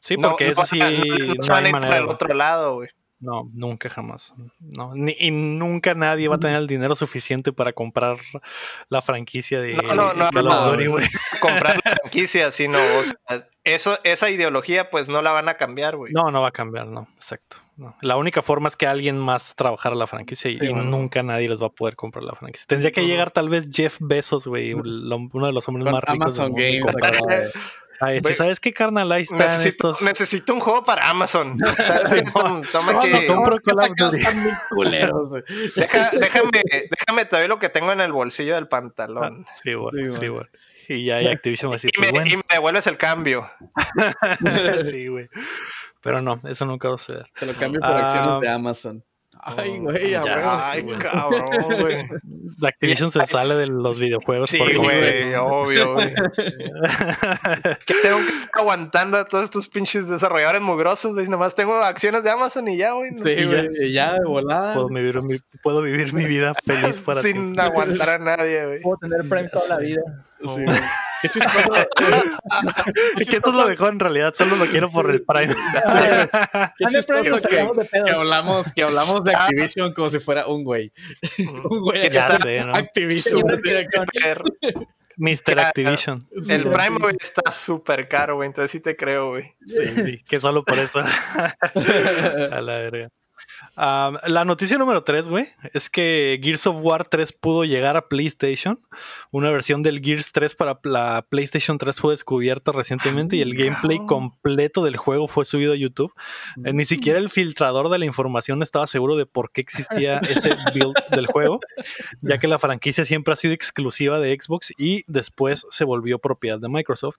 [SPEAKER 1] Sí,
[SPEAKER 2] No-
[SPEAKER 1] porque
[SPEAKER 2] no
[SPEAKER 1] eso sí,
[SPEAKER 2] no- no
[SPEAKER 1] no
[SPEAKER 2] se van
[SPEAKER 1] hay manera.
[SPEAKER 2] el
[SPEAKER 1] güey.
[SPEAKER 2] otro lado, güey.
[SPEAKER 1] No, nunca jamás. No, ni- y nunca nadie va a tener el dinero suficiente para comprar la franquicia de
[SPEAKER 2] No, no, no. Comprar la franquicia, sino, o sea, eso, esa ideología, pues no la van a cambiar, güey.
[SPEAKER 1] No, no va a cambiar, no, exacto. no. La única forma es que alguien más trabajara la franquicia y,
[SPEAKER 3] Sí,
[SPEAKER 1] y
[SPEAKER 3] bueno.
[SPEAKER 1] nunca nadie les va a poder comprar la franquicia. Tendría que llegar tal vez Jeff Bezos, güey, uno de los hombres
[SPEAKER 3] Con
[SPEAKER 1] más ricos del
[SPEAKER 3] Amazon
[SPEAKER 1] mundo, y
[SPEAKER 3] Games.
[SPEAKER 1] Ay,
[SPEAKER 2] Güey,
[SPEAKER 1] ¿sabes qué, carnal? Ahí
[SPEAKER 2] Necesito,
[SPEAKER 1] estos...
[SPEAKER 2] necesito un juego para Amazon. <laughs> ¿Sabes qué? Toma,
[SPEAKER 3] No,
[SPEAKER 2] que-
[SPEAKER 3] no, <laughs>
[SPEAKER 2] deja- déjame, déjame te doy lo que tengo en el bolsillo del pantalón.
[SPEAKER 1] Sí, güey,
[SPEAKER 3] Sí,
[SPEAKER 1] sí,
[SPEAKER 3] güey.
[SPEAKER 1] Y ya y Activision va a decir,
[SPEAKER 2] Y me,
[SPEAKER 1] bueno.
[SPEAKER 2] y me devuelves el cambio. <laughs>
[SPEAKER 1] sí, güey. Pero no, eso nunca va a suceder.
[SPEAKER 3] Te lo cambio por
[SPEAKER 1] Ah.
[SPEAKER 3] acciones de Amazon. Ay, güey,
[SPEAKER 1] Ya,
[SPEAKER 3] huevo.
[SPEAKER 2] Ay,
[SPEAKER 1] güey.
[SPEAKER 2] cabrón, güey.
[SPEAKER 1] Activision se sale de los videojuegos
[SPEAKER 2] Sí,
[SPEAKER 1] por
[SPEAKER 2] güey, <laughs> obvio, güey. <laughs> Que tengo que estar aguantando a todos estos pinches desarrolladores mugrosos, güey. Nomás tengo acciones de Amazon y ya, güey. no-
[SPEAKER 3] Sí, güey, ya de volada.
[SPEAKER 1] puedo, vivir mi, puedo vivir mi vida feliz para
[SPEAKER 2] Sin aguantar a nadie, güey.
[SPEAKER 4] Puedo tener Prime toda la vida.
[SPEAKER 3] Sí, güey. Qué chistoso. <laughs>
[SPEAKER 1] Es que eso es lo mejor en realidad, solo lo quiero por el Prime.
[SPEAKER 3] Qué chistoso que, que hablamos, que hablamos de Activision como si fuera un güey. <laughs> un güey
[SPEAKER 2] Que
[SPEAKER 1] ya
[SPEAKER 3] acá,
[SPEAKER 1] sé, ¿no? <laughs>
[SPEAKER 3] Activision.
[SPEAKER 4] Sí,
[SPEAKER 1] Mr. Activision.
[SPEAKER 3] Sí,
[SPEAKER 2] El. Prime, güey, está súper caro, güey. Entonces sí te creo, güey.
[SPEAKER 1] Sí, que solo por eso. A la verga. Um, la noticia número 3, güey, es que Gears of War 3 pudo llegar a PlayStation. Una versión del Gears 3 para la PlayStation 3 fue descubierta recientemente y el gameplay completo del juego fue subido a YouTube. Eh, ni siquiera el filtrador de la información estaba seguro de por qué existía ese build del juego, ya que la franquicia siempre ha sido exclusiva de Xbox y después se volvió propiedad de Microsoft.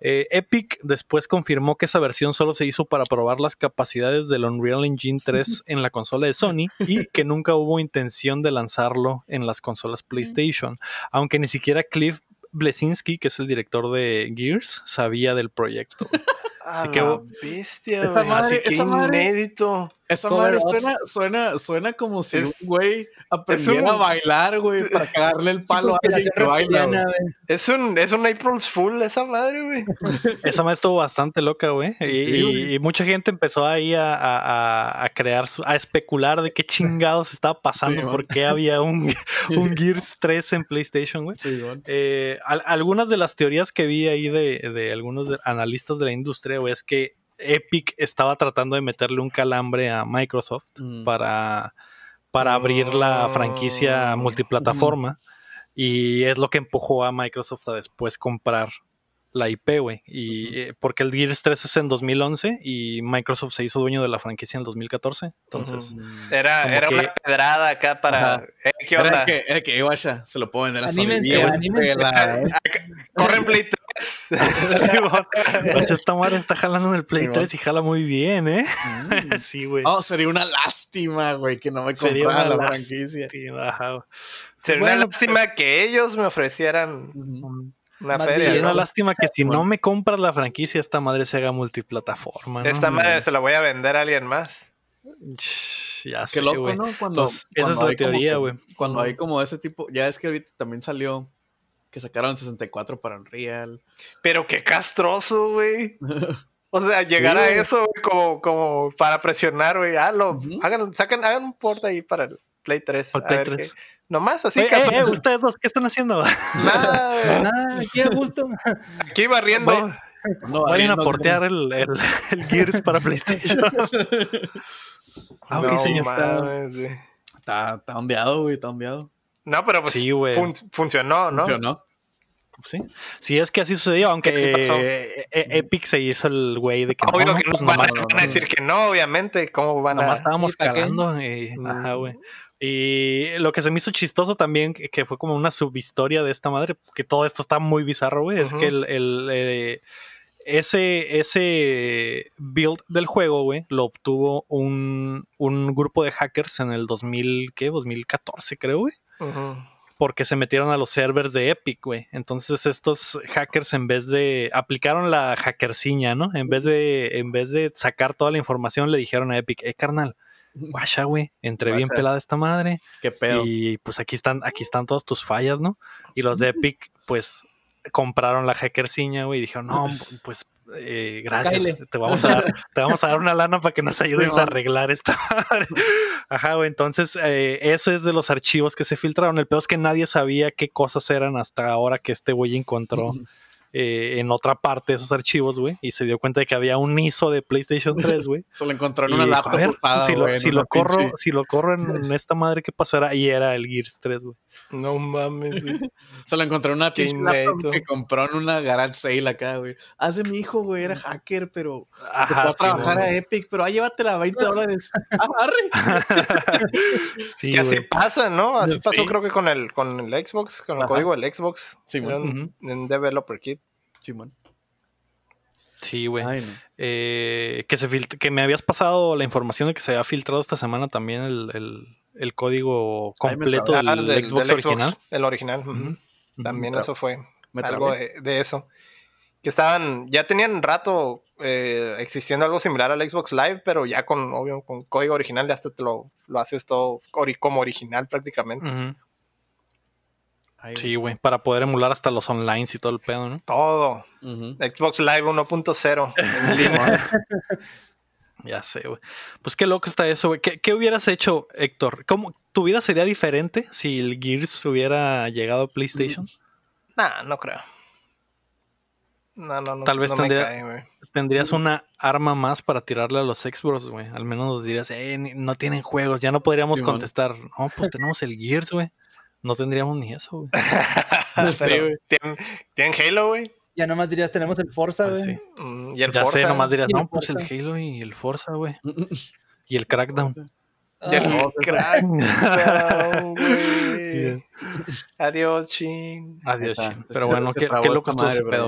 [SPEAKER 1] Eh, Epic después confirmó que esa versión solo se hizo para probar las capacidades del Unreal Engine 3 en la consola de Sony <laughs> y que nunca hubo intención de lanzarlo en las consolas PlayStation, aunque ni siquiera Cliff Blesinski, que es el director de Gears, sabía del proyecto. <laughs> Así que,
[SPEAKER 2] bestia,
[SPEAKER 3] esa
[SPEAKER 2] güey.
[SPEAKER 3] madre-
[SPEAKER 2] Así que
[SPEAKER 3] esa madre-
[SPEAKER 2] inédito.
[SPEAKER 3] Esa madre suena, suena, suena como si
[SPEAKER 2] Es-
[SPEAKER 3] un güey aprendiera
[SPEAKER 2] un-
[SPEAKER 3] a bailar, güey, para cagarle el palo a alguien que baila. güey.
[SPEAKER 2] Es un, es un April's Fool esa madre, güey. <laughs>
[SPEAKER 1] Esa madre estuvo bastante loca, güey. Y,
[SPEAKER 3] Sí, güey.
[SPEAKER 1] y mucha gente empezó ahí a, a- a- crear, a especular de qué chingados estaba pasando,
[SPEAKER 3] Sí,
[SPEAKER 1] por qué había un, <laughs> un Gears 3 en PlayStation, güey.
[SPEAKER 3] Sí.
[SPEAKER 1] Eh, al- algunas de las teorías que vi ahí de, de algunos de- analistas de la industria, güey, es que Epic estaba tratando de meterle un calambre a Microsoft
[SPEAKER 3] Mm.
[SPEAKER 1] para, para abrir la franquicia
[SPEAKER 2] Mm.
[SPEAKER 1] multiplataforma. Y es lo que empujó a Microsoft a después comprar la IP, güey. Y eh, porque el Gears 3 es en 2011 y Microsoft se hizo dueño de la franquicia en 2014. Entonces.
[SPEAKER 3] Mm.
[SPEAKER 2] Era, era
[SPEAKER 1] que-
[SPEAKER 2] una pedrada acá para. Eh, ¿Qué
[SPEAKER 3] Era que, era que, "Eh, guacha, se lo puedo vender a Sony. ¿eh? <laughs>
[SPEAKER 2] Corren Play 3.
[SPEAKER 1] Simón, Pancho, esta madre está jalando en el Play
[SPEAKER 3] Simón.
[SPEAKER 1] 3 y jala muy bien, ¿eh?
[SPEAKER 3] Mm. <laughs>
[SPEAKER 1] sí, güey.
[SPEAKER 3] Oh, sería una lástima, güey, que no me
[SPEAKER 1] Sería
[SPEAKER 3] comprara la franquicia.
[SPEAKER 1] Sí.
[SPEAKER 2] Sería una lástima que ellos me ofrecieran
[SPEAKER 3] Ujú.
[SPEAKER 2] Una
[SPEAKER 4] Más
[SPEAKER 2] feria.
[SPEAKER 4] Bien,
[SPEAKER 1] una lástima que si no me compras la franquicia, esta madre se haga multiplataforma. ¿no?
[SPEAKER 2] Esta madre se la voy a vender a alguien más.
[SPEAKER 1] Ya
[SPEAKER 3] Qué
[SPEAKER 1] sé,
[SPEAKER 3] loco. ¿no? Cuando,
[SPEAKER 1] Pues, esa
[SPEAKER 3] cuando
[SPEAKER 1] es la
[SPEAKER 3] hay como
[SPEAKER 1] teoría, güey.
[SPEAKER 3] Cuando hay como ese tipo, ya es que ahorita también salió que sacaron 64 para Unreal.
[SPEAKER 2] Pero qué castroso, güey. <laughs> O sea, llegar
[SPEAKER 3] Sí,
[SPEAKER 2] a eso, güey, como, como para presionar, güey. Ah, lo, hagan, saquen, hagan un port ahí para el Play 3.
[SPEAKER 1] Para el
[SPEAKER 2] a
[SPEAKER 1] Play
[SPEAKER 2] ver
[SPEAKER 1] 3.
[SPEAKER 2] qué- Nomás así,
[SPEAKER 1] Oye, eh, eh, ustedes dos, ¿qué están haciendo?
[SPEAKER 2] Nada, güey.
[SPEAKER 4] Nada, aquí a gusto.
[SPEAKER 2] Aquí barriendo.
[SPEAKER 3] No,
[SPEAKER 1] Vayan a
[SPEAKER 3] no,
[SPEAKER 1] portear el, el, el Gears para <laughs> PlayStation. Ah, ok,
[SPEAKER 2] no
[SPEAKER 1] señor.
[SPEAKER 2] mames.
[SPEAKER 3] Está, está ondeado, güey, está ondeado.
[SPEAKER 2] No, pero pues
[SPEAKER 1] Sí, güey.
[SPEAKER 2] fun- funcionó, ¿no?
[SPEAKER 3] ¿Funcionó?
[SPEAKER 1] Sí. sí, es que así sucedió, aunque
[SPEAKER 2] ¿Qué pasó?
[SPEAKER 1] eh, eh, Epic se hizo el güey de que
[SPEAKER 2] Obvio
[SPEAKER 1] no,
[SPEAKER 2] que no
[SPEAKER 1] pues
[SPEAKER 2] van, a,
[SPEAKER 1] nomás,
[SPEAKER 2] van a decir que no, obviamente. ¿Cómo van
[SPEAKER 1] nomás
[SPEAKER 2] a...?
[SPEAKER 1] estábamos cagando. y-
[SPEAKER 2] Mm.
[SPEAKER 1] ajá, güey. Y lo que se me hizo chistoso también, que, que fue como una subhistoria de esta madre, que todo esto está muy bizarro, güey, es que el, el, eh, ese, ese build del juego, güey, lo obtuvo un, un grupo de hackers en el 2000, ¿qué? 2014, creo, güey. Porque se metieron a los servers de Epic, güey. Entonces estos hackers en vez de aplicaron la hackerciña, ¿no? En vez de en vez de sacar toda la información le dijeron a Epic, "Eh, carnal, guacha, güey, entre bien pelada esta madre
[SPEAKER 3] ¿Qué pedo?
[SPEAKER 1] y pues aquí están aquí están todas tus fallas, ¿no?" Y los de <laughs> Epic pues compraron la hackerciña, güey, y dijeron, "No, pues eh, gracias, te vamos, a dar, te vamos a dar una lana para que nos ayudes a arreglar esta madre. <laughs> Ajá, güey. Entonces, eh, eso es de los archivos que se filtraron. El peor es que nadie sabía qué cosas eran hasta ahora que este güey encontró <laughs> eh, en otra parte esos archivos, güey. Y se dio cuenta de que había un ISO de PlayStation <laughs> 3, güey.
[SPEAKER 3] Se lo encontró en
[SPEAKER 1] Y
[SPEAKER 3] una
[SPEAKER 1] dijo,
[SPEAKER 3] laptop
[SPEAKER 1] a ver,
[SPEAKER 3] usada,
[SPEAKER 1] si lo, si corro,
[SPEAKER 3] pinche-
[SPEAKER 1] si lo corro en <laughs> esta madre, ¿qué pasará? Y era el Gears 3, güey.
[SPEAKER 2] No mames, güey. <laughs>
[SPEAKER 3] Se lo encontró en una pinche que compró en una garage sale acá, güey. Hace mi hijo, güey, era hacker, pero
[SPEAKER 1] Ajá,
[SPEAKER 3] a trabajar
[SPEAKER 1] sí,
[SPEAKER 3] a Epic, pero <laughs> ah, llévatela 20 dólares. Agarre. <laughs>
[SPEAKER 1] Sí,
[SPEAKER 2] que así
[SPEAKER 1] güey.
[SPEAKER 2] pasa, ¿no? Así
[SPEAKER 3] Sí.
[SPEAKER 2] pasó creo que con el, con el Xbox, con el
[SPEAKER 3] Ajá.
[SPEAKER 2] código del Xbox.
[SPEAKER 3] Sí,
[SPEAKER 2] un developer kit.
[SPEAKER 3] Simón.
[SPEAKER 1] Sí, Sí, güey.
[SPEAKER 3] Ay, no.
[SPEAKER 1] Eh, que, se que me habías pasado la información de que se había filtrado esta semana también el, el- el código completo
[SPEAKER 2] Ah,
[SPEAKER 1] del,
[SPEAKER 2] del-
[SPEAKER 1] Xbox
[SPEAKER 2] del
[SPEAKER 1] original.
[SPEAKER 2] El original. También eso fue
[SPEAKER 3] me
[SPEAKER 2] algo de, de eso. Que estaban, ya tenían rato eh, existiendo algo similar al Xbox Live, pero ya con, obvio, con código original, ya hasta te lo, lo haces todo ori- como original prácticamente.
[SPEAKER 1] Sí, güey, para poder emular hasta los online y todo el pedo, ¿no?
[SPEAKER 2] Todo. Xbox Live 1.0 <laughs> en línea.
[SPEAKER 1] Ya sé, güey. Pues qué loco está eso, güey. ¿Qué, qué hubieras hecho, Héctor? ¿Cómo, ¿Tu vida sería diferente si el Gears hubiera llegado a PlayStation?
[SPEAKER 2] nah, no creo. No, no, no.
[SPEAKER 1] Tal vez
[SPEAKER 2] no me
[SPEAKER 1] tendría-
[SPEAKER 2] cae, güey.
[SPEAKER 1] Tendrías una arma más para tirarle a los Xbox, güey. Al menos nos dirías, eh, no tienen juegos. Ya no podríamos contestar, no, pues <laughs> tenemos el Gears, güey. No tendríamos ni eso, güey. <laughs>
[SPEAKER 3] Sí,
[SPEAKER 2] Pero
[SPEAKER 3] güey.
[SPEAKER 2] ¿tienen, tienen Halo, güey.
[SPEAKER 4] Ya nomás dirías, tenemos el Forza,
[SPEAKER 1] Ah,
[SPEAKER 4] güey.
[SPEAKER 1] sí.
[SPEAKER 2] Mm, Y el
[SPEAKER 1] Ya sé,
[SPEAKER 2] Forza.
[SPEAKER 1] nomás dirías, no, pues el. Halo y el Forza, güey. <laughs> Y el Crackdown.
[SPEAKER 2] Y el
[SPEAKER 4] Ah,
[SPEAKER 2] Crackdown, <laughs> güey. <laughs> Adiós, chin.
[SPEAKER 1] Adiós,
[SPEAKER 3] está.
[SPEAKER 1] chin. Pero bueno, qué, qué loco
[SPEAKER 3] madre,
[SPEAKER 1] pedo,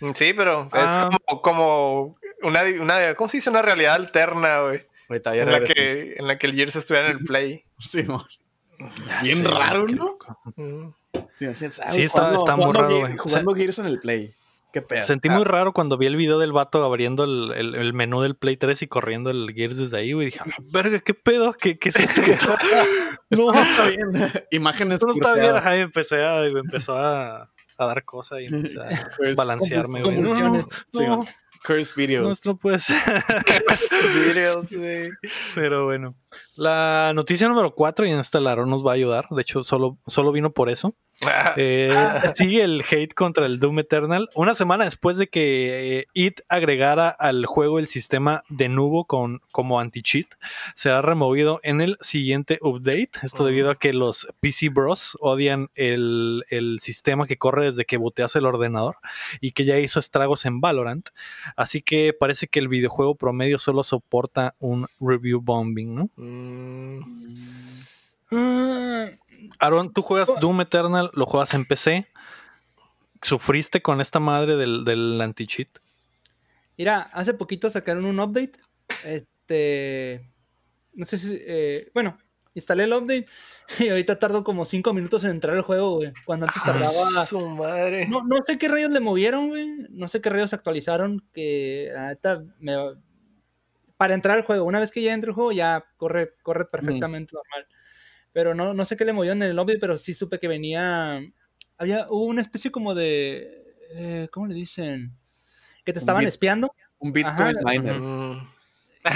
[SPEAKER 1] güey.
[SPEAKER 2] Sí, pero
[SPEAKER 1] Ah.
[SPEAKER 2] es como, como una, una, ¿cómo se dice? Una realidad alterna, güey. En la, que, en la que el Gears estuviera en el Play.
[SPEAKER 3] Sí, mon.
[SPEAKER 1] Ya
[SPEAKER 3] Bien
[SPEAKER 1] sé,
[SPEAKER 3] raro, ¿no?
[SPEAKER 1] loco.
[SPEAKER 3] Te imaginas, ah,
[SPEAKER 1] Sí, está-
[SPEAKER 3] jugando-
[SPEAKER 1] está muy
[SPEAKER 3] jugando
[SPEAKER 1] raro, güey.
[SPEAKER 3] Jugando Gears en el Play. Qué pedo.
[SPEAKER 1] Sentí
[SPEAKER 2] Ah.
[SPEAKER 1] muy raro cuando vi el video del vato abriendo el, el- el menú del Play 3 y corriendo el Gears desde ahí, güey. Dije, "A la verga, ¿qué pedo? ¿Qué, qué es esto? <laughs> que está-" <laughs> <laughs>
[SPEAKER 3] Esto no está bien. Imágenes
[SPEAKER 1] no está bien. Ajá, empecé a, empezó a, a dar cosas y empecé a
[SPEAKER 3] Curse-
[SPEAKER 1] balancearme, güey. No.
[SPEAKER 3] Sí,
[SPEAKER 1] no.
[SPEAKER 3] Cursed
[SPEAKER 1] no,
[SPEAKER 3] videos.
[SPEAKER 1] esto no puede ser. <laughs>
[SPEAKER 2] Videos, <laughs> güey.
[SPEAKER 1] Pero bueno. La noticia número 4, y en esta Laro nos va a ayudar. De hecho, solo, solo vino por eso. <laughs> Eh, sigue el hate contra el Doom Eternal. Una semana después de que eh, IT agregara al juego el sistema de nubo con, como anti-cheat, será removido en el siguiente update. Esto debido a que los PC Bros odian el, el sistema que corre desde que boteas el ordenador y que ya hizo estragos en Valorant. Así que parece que el videojuego promedio solo soporta un review bombing, ¿no?
[SPEAKER 2] mm,
[SPEAKER 4] Ah,
[SPEAKER 1] Aaron, tú juegas Doom Eternal, lo juegas en PC. ¿Sufriste con esta madre del, del anti-cheat?
[SPEAKER 4] Mira, hace poquito sacaron un update. Este. No sé si. eh, bueno, instalé el update <laughs> y ahorita tardo como 5 minutos en entrar al juego, güey. Cuando antes tardaba.
[SPEAKER 2] Su madre.
[SPEAKER 4] No, no sé qué rayos le movieron, güey. No sé qué rayos actualizaron. Que neta me. Para entrar al juego, una vez que ya entro al juego, ya corre, corre perfectamente normal. Pero no, no sé qué le movieron en el update, pero sí supe que venía. Había, hubo una especie como de. eh, ¿Cómo le dicen? Que te estaban
[SPEAKER 3] bit-
[SPEAKER 4] espiando.
[SPEAKER 3] Un Bitcoin
[SPEAKER 4] Ajá.
[SPEAKER 3] miner.
[SPEAKER 2] Mm. <laughs>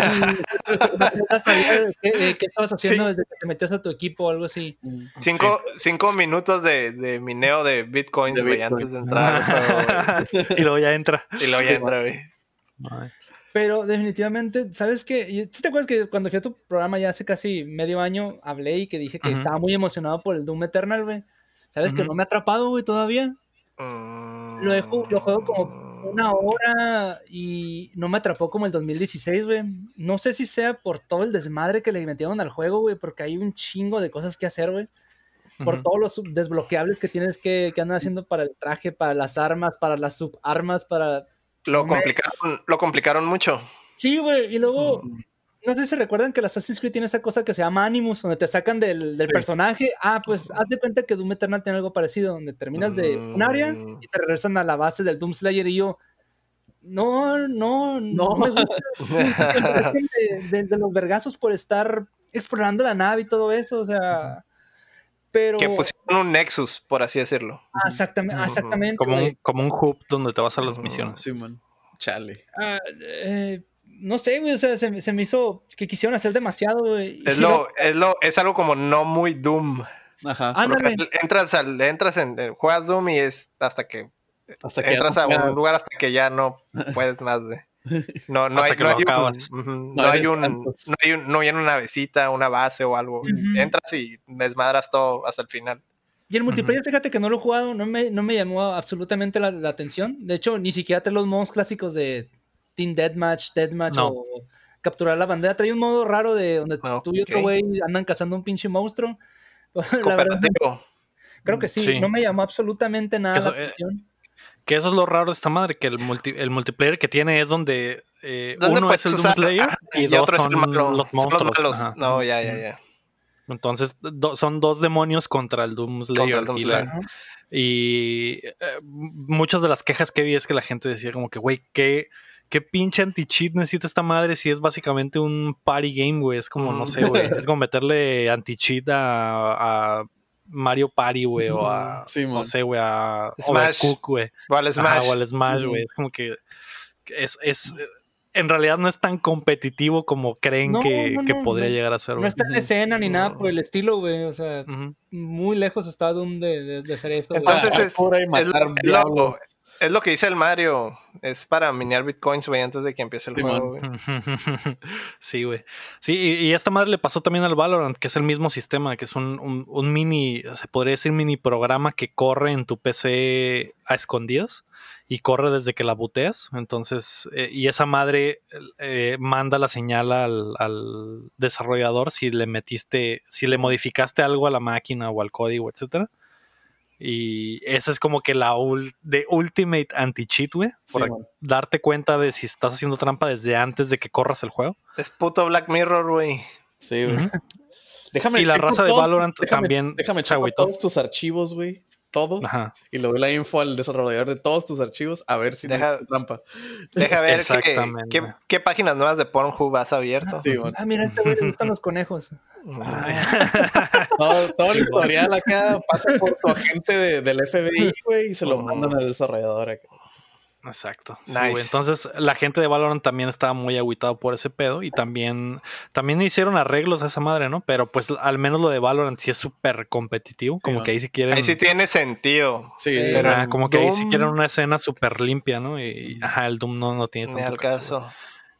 [SPEAKER 4] Qué, qué estabas haciendo
[SPEAKER 2] Sí.
[SPEAKER 4] desde que te metías a tu equipo o algo así.
[SPEAKER 2] Cinco, cinco minutos de, de mineo de bitcoins,
[SPEAKER 3] De
[SPEAKER 2] güey,
[SPEAKER 3] bitcoins.
[SPEAKER 2] antes de entrar juego, <laughs>
[SPEAKER 1] y luego ya entra.
[SPEAKER 2] Y luego ya entra, güey.
[SPEAKER 4] Pero definitivamente, ¿sabes qué? ¿Sí te acuerdas que cuando fui a tu programa ya hace casi medio año hablé y que dije que estaba muy emocionado por el Doom Eternal, güey? ¿Sabes que
[SPEAKER 1] Ujú.
[SPEAKER 4] no me ha atrapado, güey, todavía? Lo, juego como una hora y no me atrapó como el 2016, güey. No sé si sea por todo el desmadre que le metieron al juego, güey, porque hay un chingo de cosas que hacer, güey. Por
[SPEAKER 1] Ujú.
[SPEAKER 4] todos los desbloqueables que tienes que, que andan haciendo para el traje, para las armas, para las subarmas, para...
[SPEAKER 2] Lo complicaron, lo complicaron mucho.
[SPEAKER 4] Sí, güey, y luego... No sé si se recuerdan que el Assassin's Creed tiene esa cosa que se llama Animus, donde te sacan del, del
[SPEAKER 2] Sí.
[SPEAKER 4] personaje. Ah, pues haz de cuenta que Doom Eternal tiene algo parecido, donde terminas de un área
[SPEAKER 2] Mm.
[SPEAKER 4] y te regresan a la base del Doom Slayer y yo... No, no, no,
[SPEAKER 3] No.
[SPEAKER 4] me gusta <laughs> de, de- de los vergazos por estar explorando la nave y todo eso, o sea... Pero...
[SPEAKER 2] que pusieron un Nexus, por así decirlo.
[SPEAKER 4] Ah, exactamente.
[SPEAKER 1] Como un, como un hub donde te vas a las misiones.
[SPEAKER 3] Sí, man. Chale.
[SPEAKER 4] Ah, eh, no sé, güey, o sea, se, me- se me hizo que quisieron hacer demasiado, güey.
[SPEAKER 2] Es lo, es lo, es algo como no muy Doom.
[SPEAKER 3] Ajá.
[SPEAKER 4] Ah,
[SPEAKER 2] entras al, entras en, en- juegas Doom y es hasta que
[SPEAKER 3] Hasta que
[SPEAKER 2] entras a un lugar hasta que ya no <laughs> puedes más, güey. No, no hay, no
[SPEAKER 1] lo
[SPEAKER 2] hay un, no,
[SPEAKER 3] No hay
[SPEAKER 2] un, no hay un, no viene una visita, una base o algo. Es-
[SPEAKER 4] Ujú.
[SPEAKER 2] Entras y desmadras todo hasta el final.
[SPEAKER 4] Y el multiplayer, fíjate que no lo he jugado, no me, no me llamó absolutamente la, la atención. De hecho, ni siquiera trae los modos clásicos de Team Deathmatch, Deathmatch
[SPEAKER 1] No.
[SPEAKER 4] o capturar la bandera. Trae un modo raro de donde
[SPEAKER 2] Ah,
[SPEAKER 4] tú y otro güey andan cazando un pinche monstruo. <laughs> la verdad, creo que sí,
[SPEAKER 1] Sí.
[SPEAKER 4] no me llamó absolutamente nada
[SPEAKER 1] Eso,
[SPEAKER 4] la
[SPEAKER 1] eh,
[SPEAKER 4] atención.
[SPEAKER 1] Que eso es lo raro de esta madre, que el, multi- el multiplayer que tiene es donde eh,
[SPEAKER 2] ¿Dónde
[SPEAKER 1] uno es el? Doom Slayer y, dos
[SPEAKER 2] otro es
[SPEAKER 1] son
[SPEAKER 2] el malo.
[SPEAKER 1] los
[SPEAKER 2] Son
[SPEAKER 1] monstruos.
[SPEAKER 2] malos.
[SPEAKER 1] Ajá.
[SPEAKER 2] No, ya, ya, ya.
[SPEAKER 1] Entonces, do- son dos demonios contra el Doom Slayer.
[SPEAKER 2] Doom
[SPEAKER 1] y
[SPEAKER 2] Slayer.
[SPEAKER 1] y, eh, muchas de las quejas que vi es que la gente decía como que, güey, ¿qué, qué pinche anti-cheat necesita esta madre si es básicamente un party game, güey. Es como, no sé, güey. Es <laughs> como meterle anti-cheat a, a Mario Party, güey, o a,
[SPEAKER 3] Sí,
[SPEAKER 1] no sé, güey, a
[SPEAKER 2] Smash.
[SPEAKER 1] Overcook, güey.
[SPEAKER 2] Vale,
[SPEAKER 1] Ajá,
[SPEAKER 2] Smash.
[SPEAKER 1] o al Smash, güey. Es como que es, es, en realidad no es tan competitivo como creen
[SPEAKER 4] No,
[SPEAKER 1] que,
[SPEAKER 4] no,
[SPEAKER 1] que
[SPEAKER 4] no,
[SPEAKER 1] podría
[SPEAKER 4] no.
[SPEAKER 1] llegar a ser,
[SPEAKER 4] No está en escena ni nada por el estilo, güey. O sea, muy lejos está Doom de, de, de hacer eso.
[SPEAKER 2] Entonces
[SPEAKER 3] Ah,
[SPEAKER 2] es, lo- es lo,
[SPEAKER 3] diablos.
[SPEAKER 2] es lo que dice el Mario. Es para minear bitcoins, güey, antes de que empiece el
[SPEAKER 3] Sí,
[SPEAKER 2] juego, güey. <laughs>
[SPEAKER 1] sí, güey. Sí, y, y esta madre le pasó también al Valorant, que es el mismo sistema, que es un, un- un mini, se podría decir mini programa que corre en tu PC a escondidas y corre desde que la buteas. Entonces, eh, y esa madre eh, manda la señal al, al desarrollador si le metiste, si le modificaste algo a la máquina o al código, etcétera. Y esa es como que la ul- de ultimate anti-cheat, güey.
[SPEAKER 3] Sí,
[SPEAKER 1] Por
[SPEAKER 3] man.
[SPEAKER 1] darte cuenta de si estás haciendo trampa desde antes de que corras el juego.
[SPEAKER 2] Es puto Black Mirror, güey.
[SPEAKER 3] Sí, güey. Déjame
[SPEAKER 1] Y la raza de Valorant
[SPEAKER 3] déjame-
[SPEAKER 1] también
[SPEAKER 3] Déjame
[SPEAKER 1] agüitó.
[SPEAKER 3] todos tus archivos, güey. Todos.
[SPEAKER 1] Ajá.
[SPEAKER 3] Y le doy la info al desarrollador de todos tus archivos a ver si
[SPEAKER 2] Deja-
[SPEAKER 3] no hay trampa.
[SPEAKER 2] Deja ver qué, qué, qué páginas nuevas de Pornhub has abierto.
[SPEAKER 3] Sí, man.
[SPEAKER 4] Ah, mira, a este güey le gustan los conejos.
[SPEAKER 3] Todo, todo el historial acá pasa por tu agente de- del FBI, güey, y se lo mandan al desarrollador acá.
[SPEAKER 1] Exacto.
[SPEAKER 2] Nice.
[SPEAKER 1] Entonces, la gente de Valorant también estaba muy agüitado por ese pedo y también, también hicieron arreglos a esa madre, ¿no? Pero pues al menos lo de Valorant sí es súper competitivo. como
[SPEAKER 3] man.
[SPEAKER 1] que ahí sí quieren.
[SPEAKER 2] Ahí sí tiene sentido.
[SPEAKER 3] Sí,
[SPEAKER 2] Pero
[SPEAKER 1] como que ahí sí quieren una escena súper limpia, ¿no? Y ajá, el Doom no, no tiene
[SPEAKER 2] Ni
[SPEAKER 1] tanto
[SPEAKER 2] al
[SPEAKER 1] caso,
[SPEAKER 2] caso.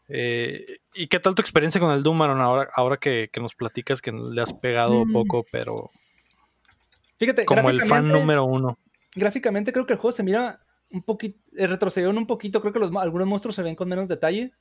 [SPEAKER 1] Eh, ¿Y qué tal tu experiencia con el Doom, Aaron? Ahora, ahora que, que nos platicas que le has pegado
[SPEAKER 4] Mm.
[SPEAKER 1] poco, pero
[SPEAKER 4] Fíjate,
[SPEAKER 1] como el fan número uno.
[SPEAKER 4] Gráficamente creo que el juego se mira un poquito, eh, retrocedieron un poquito, creo que los, algunos monstruos se ven con menos detalle.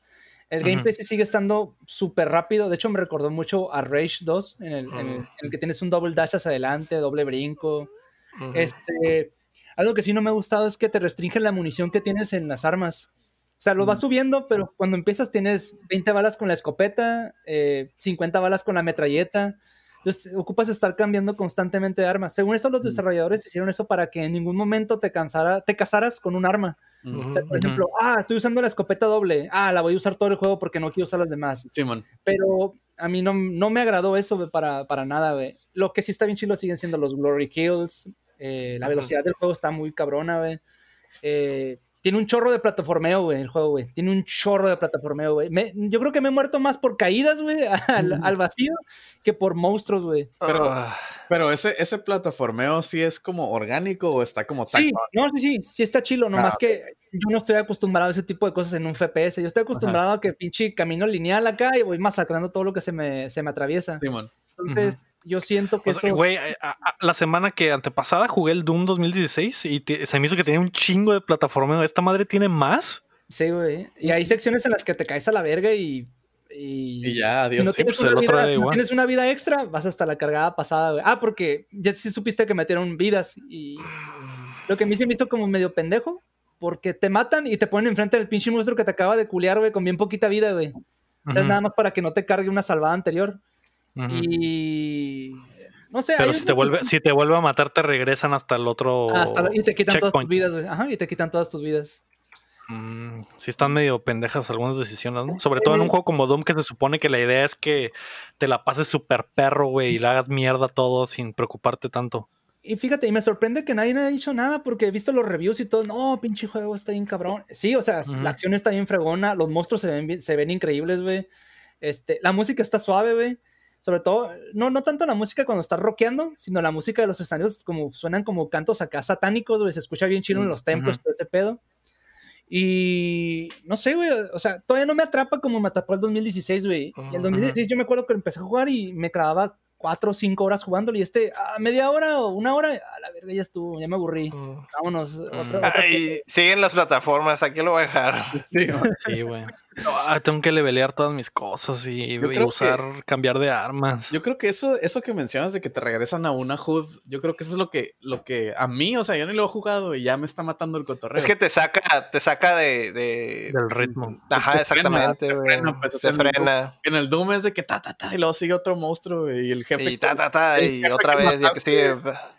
[SPEAKER 4] El
[SPEAKER 1] Ujú.
[SPEAKER 4] gameplay sí sigue estando súper rápido, de hecho me recordó mucho a Rage 2, en el, en el- en el que tienes un double dash hacia adelante, doble brinco.
[SPEAKER 2] Ujú.
[SPEAKER 4] Este, algo que sí no me ha gustado es que te restringe la munición que tienes en las armas. O sea, lo vas subiendo, pero cuando empiezas tienes 20 balas con la escopeta, eh, 50 balas con la metralleta. Entonces ocupas estar cambiando constantemente de armas. Según esto, los
[SPEAKER 3] Mm.
[SPEAKER 4] desarrolladores hicieron eso para que en ningún momento te, cansara, te casaras con un arma. O sea, por ejemplo, ah, estoy usando la escopeta doble. Ah, la voy a usar todo el juego porque no quiero usar las demás.
[SPEAKER 3] Sí, man.
[SPEAKER 4] Pero a mí no, no me agradó eso para, para nada, güey. Lo que sí está bien chido siguen siendo los Glory Kills. eh, la velocidad del juego está muy cabrona, güey. Eh, tiene un chorro de plataformeo, güey, el juego, güey. Tiene un chorro de plataformeo, güey. Yo creo que me he muerto más por caídas, güey, <laughs> al, vacío que por monstruos, güey.
[SPEAKER 3] Pero-
[SPEAKER 2] Ah,
[SPEAKER 3] Pero ese, ese plataformeo sí es como orgánico o está como
[SPEAKER 4] Sí,
[SPEAKER 3] tacto?
[SPEAKER 4] no, sí, sí, sí está chilo, nomás
[SPEAKER 3] Ah,
[SPEAKER 4] que yo no estoy acostumbrado a ese tipo de cosas en un FPS. Yo estoy acostumbrado a que pinche camino lineal acá y voy masacrando todo lo que se me, se me atraviesa.
[SPEAKER 3] Sí,
[SPEAKER 4] Entonces, yo siento que
[SPEAKER 1] O sea,
[SPEAKER 4] eso...
[SPEAKER 1] güey, a- la semana que antepasada jugué el Doom 2016 y te- se me hizo que tenía un chingo de plataforma. ¿Esta madre tiene más?
[SPEAKER 4] Sí, güey. Y hay secciones en las que te caes a la verga y. Y,
[SPEAKER 3] Y ya,
[SPEAKER 4] si
[SPEAKER 3] adiós.
[SPEAKER 4] no,
[SPEAKER 1] sí,
[SPEAKER 4] tienes
[SPEAKER 1] pues,
[SPEAKER 4] una vida, si no tienes una vida extra, vas hasta la cargada pasada, güey. Ah, porque ya sí supiste que metieron vidas. Y lo que a mí se me hizo como medio pendejo. Porque te matan y te ponen enfrente del pinche monstruo que te acaba de culear, güey, con bien poquita vida, güey. O sea, es nada más para que no te cargue una salvada anterior. Y. No sé.
[SPEAKER 1] Pero si te, vuelve, si te vuelve a matar, te regresan hasta el otro.
[SPEAKER 4] hasta y te quitan todas tus vidas, güey. Ajá, y te quitan todas tus vidas.
[SPEAKER 1] Mm, sí están medio pendejas algunas decisiones, ¿no? Sobre todo en un juego como Doom que se supone que la idea es que te la pases súper perro, güey, y le hagas mierda a todo sin preocuparte tanto.
[SPEAKER 4] Y fíjate, y me sorprende que nadie ha dicho nada porque he visto los reviews y todo. No, pinche juego está bien cabrón. Sí, o sea, la acción está bien fregona, los monstruos se ven, se ven increíbles, güey. Este, la música está suave, güey. Sobre todo, no, no tanto la música cuando estás rockeando, sino la música de los escenarios como suenan como cantos acá satánicos, güey. Se escucha bien chido en
[SPEAKER 3] Mm,
[SPEAKER 4] los templos,
[SPEAKER 1] ujú.
[SPEAKER 4] todo ese pedo. Y no sé, güey, o sea, todavía no me atrapa como me atrapó el 2016, güey. Y el
[SPEAKER 2] Ujú.
[SPEAKER 4] 2016 yo me acuerdo que empecé a jugar y me clavaba cuatro o cinco horas jugándolo y este, a media hora o una hora, a la verga ya estuvo, ya me aburrí.
[SPEAKER 2] Mm.
[SPEAKER 4] Vámonos. Otro,
[SPEAKER 1] Mm.
[SPEAKER 4] otro-
[SPEAKER 2] Ay, siguen las plataformas, aquí lo voy a dejar.
[SPEAKER 3] Sí,
[SPEAKER 1] güey. Ah, tengo que levelear todas mis cosas y,
[SPEAKER 3] Yo
[SPEAKER 1] y
[SPEAKER 3] creo
[SPEAKER 1] usar, cambiar de armas.
[SPEAKER 3] Yo creo que eso, eso que mencionas de que te regresan a una HUD, yo creo que eso es lo que, lo que a mí, o sea, yo ni lo he jugado y ya me está matando el cotorreo.
[SPEAKER 2] Es que te saca, te saca de, de-
[SPEAKER 1] Del ritmo.
[SPEAKER 2] Ajá,
[SPEAKER 3] te
[SPEAKER 2] exactamente,
[SPEAKER 3] frena, te frena, pues, el-
[SPEAKER 2] frena.
[SPEAKER 3] En el Doom es de que ta, ta, ta, y luego sigue otro monstruo y el jefe.
[SPEAKER 2] Y ta, ta, ta,
[SPEAKER 3] el
[SPEAKER 2] y
[SPEAKER 3] jefe
[SPEAKER 2] otra
[SPEAKER 3] que
[SPEAKER 2] vez, y el que
[SPEAKER 3] mataste,
[SPEAKER 2] sigue.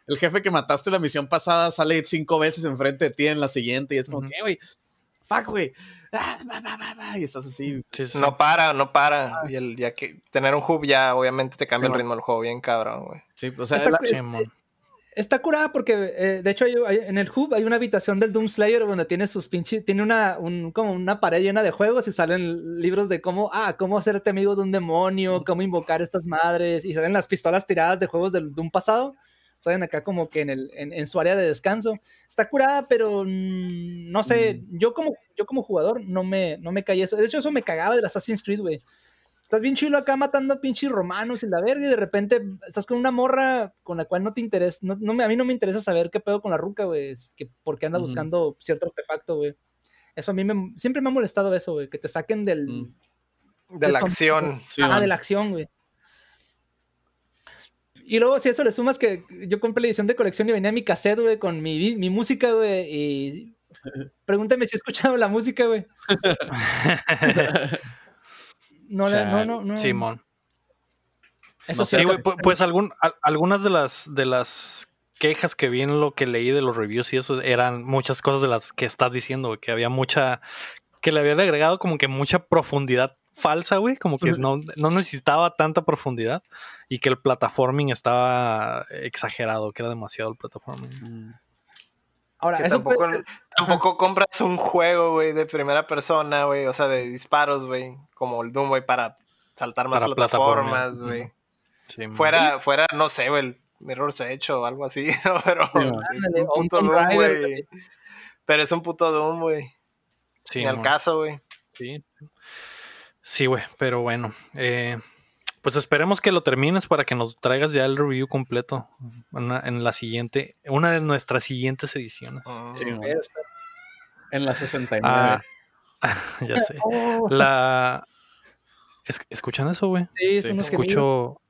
[SPEAKER 3] El jefe que mataste la misión pasada sale cinco veces enfrente de ti en la siguiente y es como
[SPEAKER 1] Ujú.
[SPEAKER 3] que, güey, fuck, güey. Ah, y estás así.
[SPEAKER 1] Sí, sí.
[SPEAKER 2] No para, no para. Y el, ya que tener un hub ya obviamente te cambia
[SPEAKER 3] Sí,
[SPEAKER 2] el ritmo del juego bien cabrón, güey.
[SPEAKER 3] Sí, o sea, la-.
[SPEAKER 4] Está curada porque, eh, de hecho, hay- hay- en el hub hay una habitación del Doom Slayer donde tiene sus pinches, tiene una, un, como una pared llena de juegos y salen libros de cómo, ah, cómo hacerte amigo de un demonio, cómo invocar estas madres y salen las pistolas tiradas de juegos del Doom pasado. Salen acá como que en, el, en, en su área de descanso. Está curada, pero mm, no sé, yo como, yo como jugador no me, no me caí eso. De hecho, eso me cagaba del Assassin's Creed, güey. Estás bien chilo acá matando pinches romanos y la verga y de repente estás con una morra con la cual no te interesa, no, no me, a mí no me interesa saber qué pedo con la ruca, güey, que por qué anda buscando cierto artefacto, güey. Eso a mí me, siempre me ha molestado eso, güey, que te saquen del,
[SPEAKER 3] Mm.
[SPEAKER 2] De la acción.
[SPEAKER 3] sí,
[SPEAKER 4] ajá,
[SPEAKER 3] man.
[SPEAKER 4] de la acción, güey. Y luego, si a eso le sumas que yo compré la edición de colección y venía mi cassette, güey, con mi, mi música, güey, y <laughs> pregúntame si he escuchado la música, güey. <laughs> No, le- no, no, no.
[SPEAKER 1] Simón.
[SPEAKER 4] Eso
[SPEAKER 3] No
[SPEAKER 4] sí,
[SPEAKER 1] güey, pues algún, al- algunas de las, de las quejas que vi en lo que leí de los reviews y eso eran muchas cosas de las que estás diciendo, güey, que había mucha, que le habían agregado como que mucha profundidad falsa, güey, como que no, no necesitaba tanta profundidad y que el plataforming estaba exagerado, que era demasiado el plataforming.
[SPEAKER 3] Mm.
[SPEAKER 4] Ahora,
[SPEAKER 2] Que
[SPEAKER 4] eso
[SPEAKER 2] tampoco,
[SPEAKER 4] puede
[SPEAKER 2] tampoco compras un juego, güey, de primera persona, güey. O sea, de disparos, güey. Como el Doom, güey, para saltar más
[SPEAKER 1] Para
[SPEAKER 2] plataformas,
[SPEAKER 1] plataforma.
[SPEAKER 2] güey.
[SPEAKER 1] Sí.
[SPEAKER 2] Fuera, fuera, no sé, güey, el Mirror's Edge o algo así, <laughs> ¿no? Pero
[SPEAKER 3] Sí,
[SPEAKER 2] es un puto Doom, güey. Pero es un puto Doom, güey.
[SPEAKER 1] Sí,
[SPEAKER 2] Ni al
[SPEAKER 1] man.
[SPEAKER 2] caso, güey.
[SPEAKER 1] Sí. Sí, güey, pero bueno. eh, pues esperemos que lo termines para que nos traigas ya el review completo en, una- en la siguiente, una de nuestras siguientes ediciones.
[SPEAKER 2] Mm.
[SPEAKER 3] Sí. En la 69.
[SPEAKER 1] Ah, <laughs> ya sé.
[SPEAKER 4] Oh,
[SPEAKER 1] La. es- ¿Escuchan eso, güey?
[SPEAKER 4] sí,
[SPEAKER 3] sí, sí.
[SPEAKER 1] Escucho,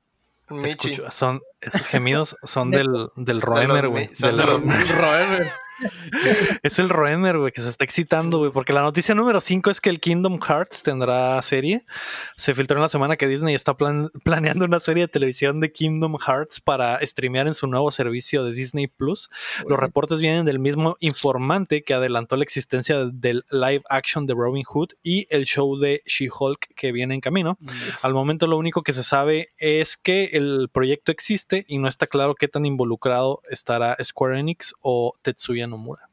[SPEAKER 2] Michi.
[SPEAKER 1] escucho. Son, esos gemidos son del, del Roemer, güey. del- <laughs>
[SPEAKER 3] Roemer.
[SPEAKER 1] Es el Roemer, güey, que se está excitando, güey, porque la noticia número 5 es que el Kingdom Hearts tendrá serie. Se filtró en la semana que Disney está plan- planeando una serie de televisión de Kingdom Hearts para streamear en su nuevo servicio de Disney Plus. Los reportes vienen del mismo informante que adelantó la existencia del live action de Robin Hood y el show de She-Hulk que viene en camino. Al momento lo único que se sabe es que el proyecto existe y no está claro qué tan involucrado estará Square Enix o Tetsuya Nomura.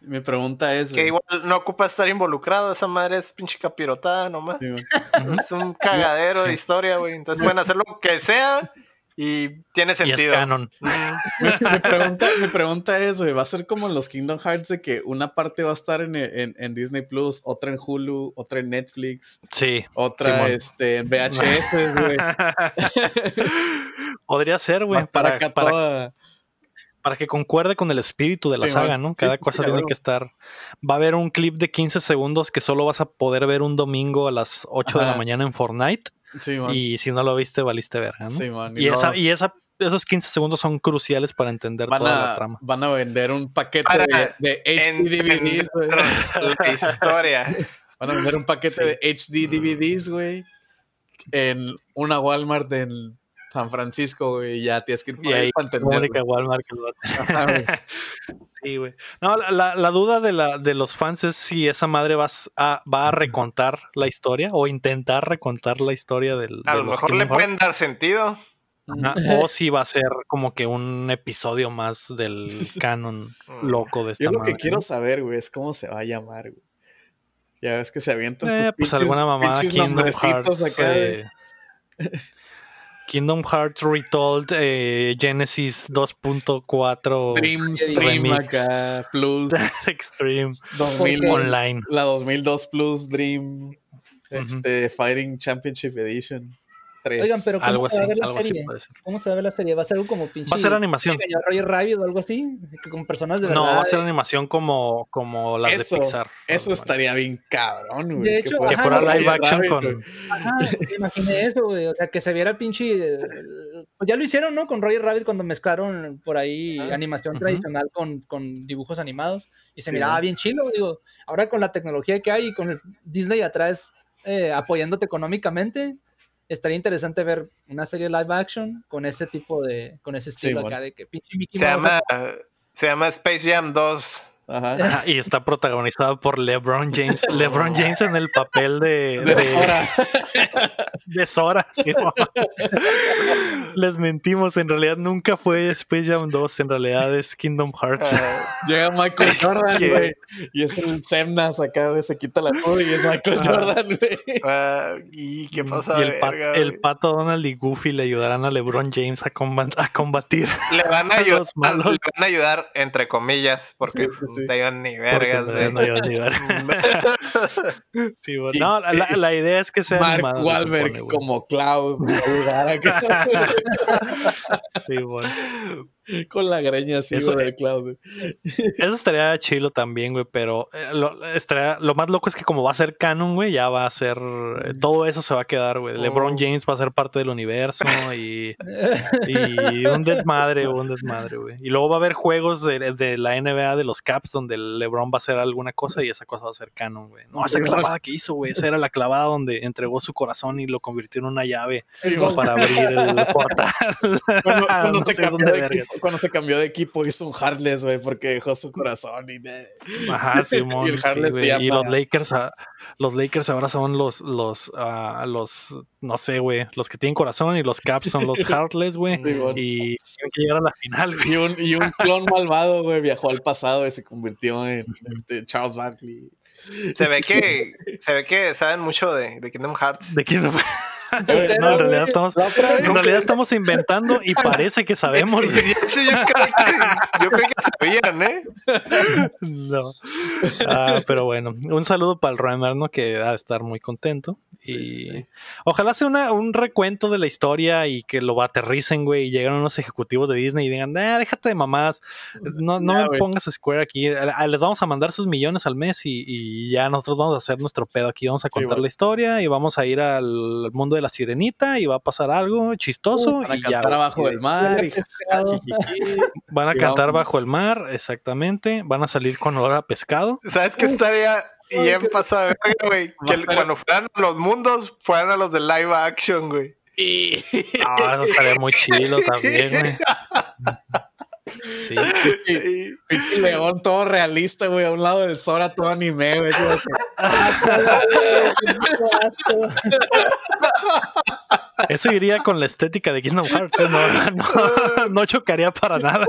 [SPEAKER 3] Mi pregunta es.
[SPEAKER 2] Que igual no ocupa estar involucrado, esa madre es pinche capirotada nomás.
[SPEAKER 3] Sí. <laughs>
[SPEAKER 2] Es un cagadero de historia, güey. Entonces pueden hacer lo que sea y tiene
[SPEAKER 1] Y es
[SPEAKER 2] sentido.
[SPEAKER 1] canon. <laughs>
[SPEAKER 2] Mm.
[SPEAKER 3] mi, pregunta, mi pregunta es, güey, ¿va a ser como en los Kingdom Hearts de que una parte va a estar en, en- en Disney Plus, otra en Hulu, otra en Netflix,
[SPEAKER 1] Sí.
[SPEAKER 3] otra
[SPEAKER 1] Simón.
[SPEAKER 3] este, en VHS, güey? <laughs>
[SPEAKER 1] Podría ser, güey,
[SPEAKER 3] para
[SPEAKER 1] para,
[SPEAKER 3] acá
[SPEAKER 1] para,
[SPEAKER 3] toda...
[SPEAKER 1] para que concuerde con el espíritu de la
[SPEAKER 3] Sí,
[SPEAKER 1] saga. ¿no?
[SPEAKER 3] Sí,
[SPEAKER 1] Cada
[SPEAKER 3] sí,
[SPEAKER 1] cosa
[SPEAKER 3] sí,
[SPEAKER 1] tiene
[SPEAKER 3] claro.
[SPEAKER 1] que estar. Va a haber un clip de 15 segundos que solo vas a poder ver un domingo a las 8 de la mañana en Fortnite.
[SPEAKER 3] Sí, man.
[SPEAKER 1] Y si no lo viste, valiste verga, ¿no?
[SPEAKER 3] Sí, man.
[SPEAKER 1] Y,
[SPEAKER 3] luego
[SPEAKER 1] esa, y esa, esos 15 segundos son cruciales para entender
[SPEAKER 3] van,
[SPEAKER 1] toda la
[SPEAKER 3] a,
[SPEAKER 1] trama.
[SPEAKER 3] van a vender un paquete
[SPEAKER 2] Para
[SPEAKER 3] de, de HD DVDs, güey.
[SPEAKER 2] La historia. <laughs>
[SPEAKER 3] Van a vender un paquete de HD DVDs, güey. En una Walmart en San Francisco, güey. y Ya tienes que ir por
[SPEAKER 1] Y
[SPEAKER 3] ahí
[SPEAKER 1] ahí,
[SPEAKER 3] para entender.
[SPEAKER 1] Mónica Walmart. que. <laughs> Sí, güey. No, la, la- la duda de, la, de los fans es si esa madre vas a, va a recontar la historia o intentar recontar la historia del.
[SPEAKER 2] A
[SPEAKER 1] de
[SPEAKER 2] lo mejor le pueden dar sentido.
[SPEAKER 1] Ajá, O si va a ser como que un episodio más del <laughs> canon
[SPEAKER 2] Mm.
[SPEAKER 1] loco de esta
[SPEAKER 3] Yo lo
[SPEAKER 1] madre,
[SPEAKER 3] que quiero
[SPEAKER 1] ¿no?
[SPEAKER 3] saber, güey, es cómo se va a llamar, güey. Ya ves que se avientan.
[SPEAKER 1] Eh, pues
[SPEAKER 3] pinches-
[SPEAKER 1] alguna mamá
[SPEAKER 3] nombrecitos
[SPEAKER 1] Hearts.
[SPEAKER 3] acá,
[SPEAKER 1] Kingdom Hearts Retold eh, Genesis 2.4
[SPEAKER 3] Dream Stream
[SPEAKER 1] Remix. <laughs> Extreme
[SPEAKER 3] 2000,
[SPEAKER 1] Online.
[SPEAKER 3] la 2002 Plus Dream este, Fighting Championship Edition. 3.
[SPEAKER 4] Oigan, pero ¿cómo
[SPEAKER 1] Algo
[SPEAKER 4] se va
[SPEAKER 1] así,
[SPEAKER 4] a ver la
[SPEAKER 1] algo
[SPEAKER 4] serie? ¿Cómo se va a ver la serie? ¿Va a ser algo como pinche...
[SPEAKER 1] Va a ser animación.
[SPEAKER 4] Rabbit o algo así? Con personas de
[SPEAKER 1] No,
[SPEAKER 4] verdad.
[SPEAKER 1] va a ser animación como, como las
[SPEAKER 3] Eso,
[SPEAKER 1] de Pixar.
[SPEAKER 3] Eso estaría bien cabrón, güey.
[SPEAKER 4] De hecho,
[SPEAKER 1] Que
[SPEAKER 4] Ajá,
[SPEAKER 1] fuera
[SPEAKER 4] güey,
[SPEAKER 1] live action
[SPEAKER 3] Rabbit,
[SPEAKER 1] con.
[SPEAKER 3] güey.
[SPEAKER 4] Ajá, me <laughs> imaginé eso, güey. O sea, que se viera pinche. eh, Pues ya lo hicieron, ¿no? Con Roger Rabbit cuando mezclaron por ahí
[SPEAKER 3] Ajá.
[SPEAKER 4] animación tradicional con, con dibujos animados y se
[SPEAKER 3] Sí,
[SPEAKER 4] miraba
[SPEAKER 3] ¿no?
[SPEAKER 4] bien chilo. Digo, ahora con la tecnología que hay y con el Disney atrás eh, apoyándote económicamente, estaría interesante ver una serie live action con ese tipo de. con ese estilo
[SPEAKER 3] Sí,
[SPEAKER 4] acá de que pinche Mickey
[SPEAKER 2] Se
[SPEAKER 4] Mouse.
[SPEAKER 2] llama, se llama Space Jam 2.
[SPEAKER 3] Ajá.
[SPEAKER 1] Ajá, y está protagonizada por LeBron James. LeBron James en el papel de,
[SPEAKER 3] De
[SPEAKER 1] de,
[SPEAKER 3] Sora. <laughs>
[SPEAKER 1] de Sora. sí, mo. Les mentimos, en realidad nunca fue Space Jam 2, en realidad es Kingdom Hearts.
[SPEAKER 2] Ah,
[SPEAKER 3] Llega Michael <laughs> Jordan, güey. Y es el Semnas acá, güey. Se quita la hood y es Michael
[SPEAKER 1] Ajá.
[SPEAKER 3] Jordan, güey.
[SPEAKER 2] ah, ¿Y qué pasa?
[SPEAKER 1] y el, pa- el pato Donald y Goofy le ayudarán a LeBron James a, combat- a combatir.
[SPEAKER 2] Le van a <laughs> ayudar,
[SPEAKER 1] malos.
[SPEAKER 2] le van a ayudar entre comillas, porque
[SPEAKER 3] Sí, sí, sí.
[SPEAKER 2] ni vergas.
[SPEAKER 1] no ni verga. <laughs> Sí, bueno, no, la, idea es que sea
[SPEAKER 3] Mark Wahlberg
[SPEAKER 1] supone,
[SPEAKER 3] como Cloud. <laughs>
[SPEAKER 1] Sí, bueno.
[SPEAKER 3] Con la greña así,
[SPEAKER 1] Eso-
[SPEAKER 3] güey, de Cloud.
[SPEAKER 1] Eso estaría chilo también, güey, pero eh, lo, estaría- lo más loco es que como va a ser canon, güey, ya va a ser... eh, todo eso se va a quedar, güey. LeBron
[SPEAKER 2] Oh.
[SPEAKER 1] James va a ser parte del universo y, y <laughs> un desmadre, un desmadre, güey. Y luego va a haber juegos de, de la NBA de los Caps donde LeBron va a hacer alguna cosa y esa cosa va a ser canon, güey. No, esa clavada que hizo, güey, esa era la clavada donde entregó su corazón y lo convirtió en una llave
[SPEAKER 3] Sí,
[SPEAKER 1] para abrir el <laughs> portal.
[SPEAKER 3] Cuando
[SPEAKER 1] No <laughs>
[SPEAKER 3] se
[SPEAKER 1] sé dónde
[SPEAKER 3] de
[SPEAKER 1] vergas.
[SPEAKER 3] Cuando se cambió de equipo hizo un Heartless, güey, porque dejó su corazón y...
[SPEAKER 1] Ajá, Simón. <laughs>
[SPEAKER 3] Y el
[SPEAKER 1] sí, los Lakers, los Lakers ahora son los, los, ah, los, no sé, güey, los que tienen corazón y los Caps son los <laughs> Heartless, güey. Y tienen que llegar a la final, güey.
[SPEAKER 3] Y un, y un <laughs> clon malvado, güey, viajó al pasado y se convirtió en este, Charles Barkley.
[SPEAKER 2] Se ve que se ve que saben mucho de, de Kingdom Hearts.
[SPEAKER 1] ¿De quién? No,
[SPEAKER 3] Pero,
[SPEAKER 1] en realidad estamos, en realidad estamos inventando y parece que sabemos.
[SPEAKER 2] yo, creo que, yo creo que sabían, ¿eh?
[SPEAKER 1] No. Ah, pero bueno, un saludo para el Reimer, ¿no? Que va a estar muy contento. Y
[SPEAKER 3] Sí, sí.
[SPEAKER 1] ojalá sea una- un recuento de la historia y que lo aterricen, güey, y lleguen unos ejecutivos de Disney y digan, ah, déjate de mamadas, no, no
[SPEAKER 3] Ya,
[SPEAKER 1] me
[SPEAKER 3] güey.
[SPEAKER 1] pongas Square aquí, les vamos a mandar sus millones al mes y, y ya nosotros vamos a hacer nuestro pedo aquí, vamos a contar la historia y vamos a ir al mundo de la sirenita y va a pasar algo chistoso
[SPEAKER 3] Van a
[SPEAKER 1] y ya.
[SPEAKER 3] cantar
[SPEAKER 1] güey.
[SPEAKER 3] abajo del mar. <laughs>
[SPEAKER 1] Van a
[SPEAKER 3] Sí,
[SPEAKER 1] cantar
[SPEAKER 3] vamos.
[SPEAKER 1] bajo el mar, exactamente, van a salir con olor a pescado.
[SPEAKER 2] ¿Sabes qué estaría? Y ya pasa güey. Que el- cuando fueran a los mundos, fueran a los de live action, güey.
[SPEAKER 3] Y
[SPEAKER 1] Ah, eso estaría muy chilo también, <laughs> güey. Sí.
[SPEAKER 2] Y-
[SPEAKER 3] pinche león todo realista, güey, a un lado del Sora todo anime, güey. que- <laughs>
[SPEAKER 1] Eso iría con la estética de Kingdom Hearts. ¿eh? No, no, no chocaría para nada.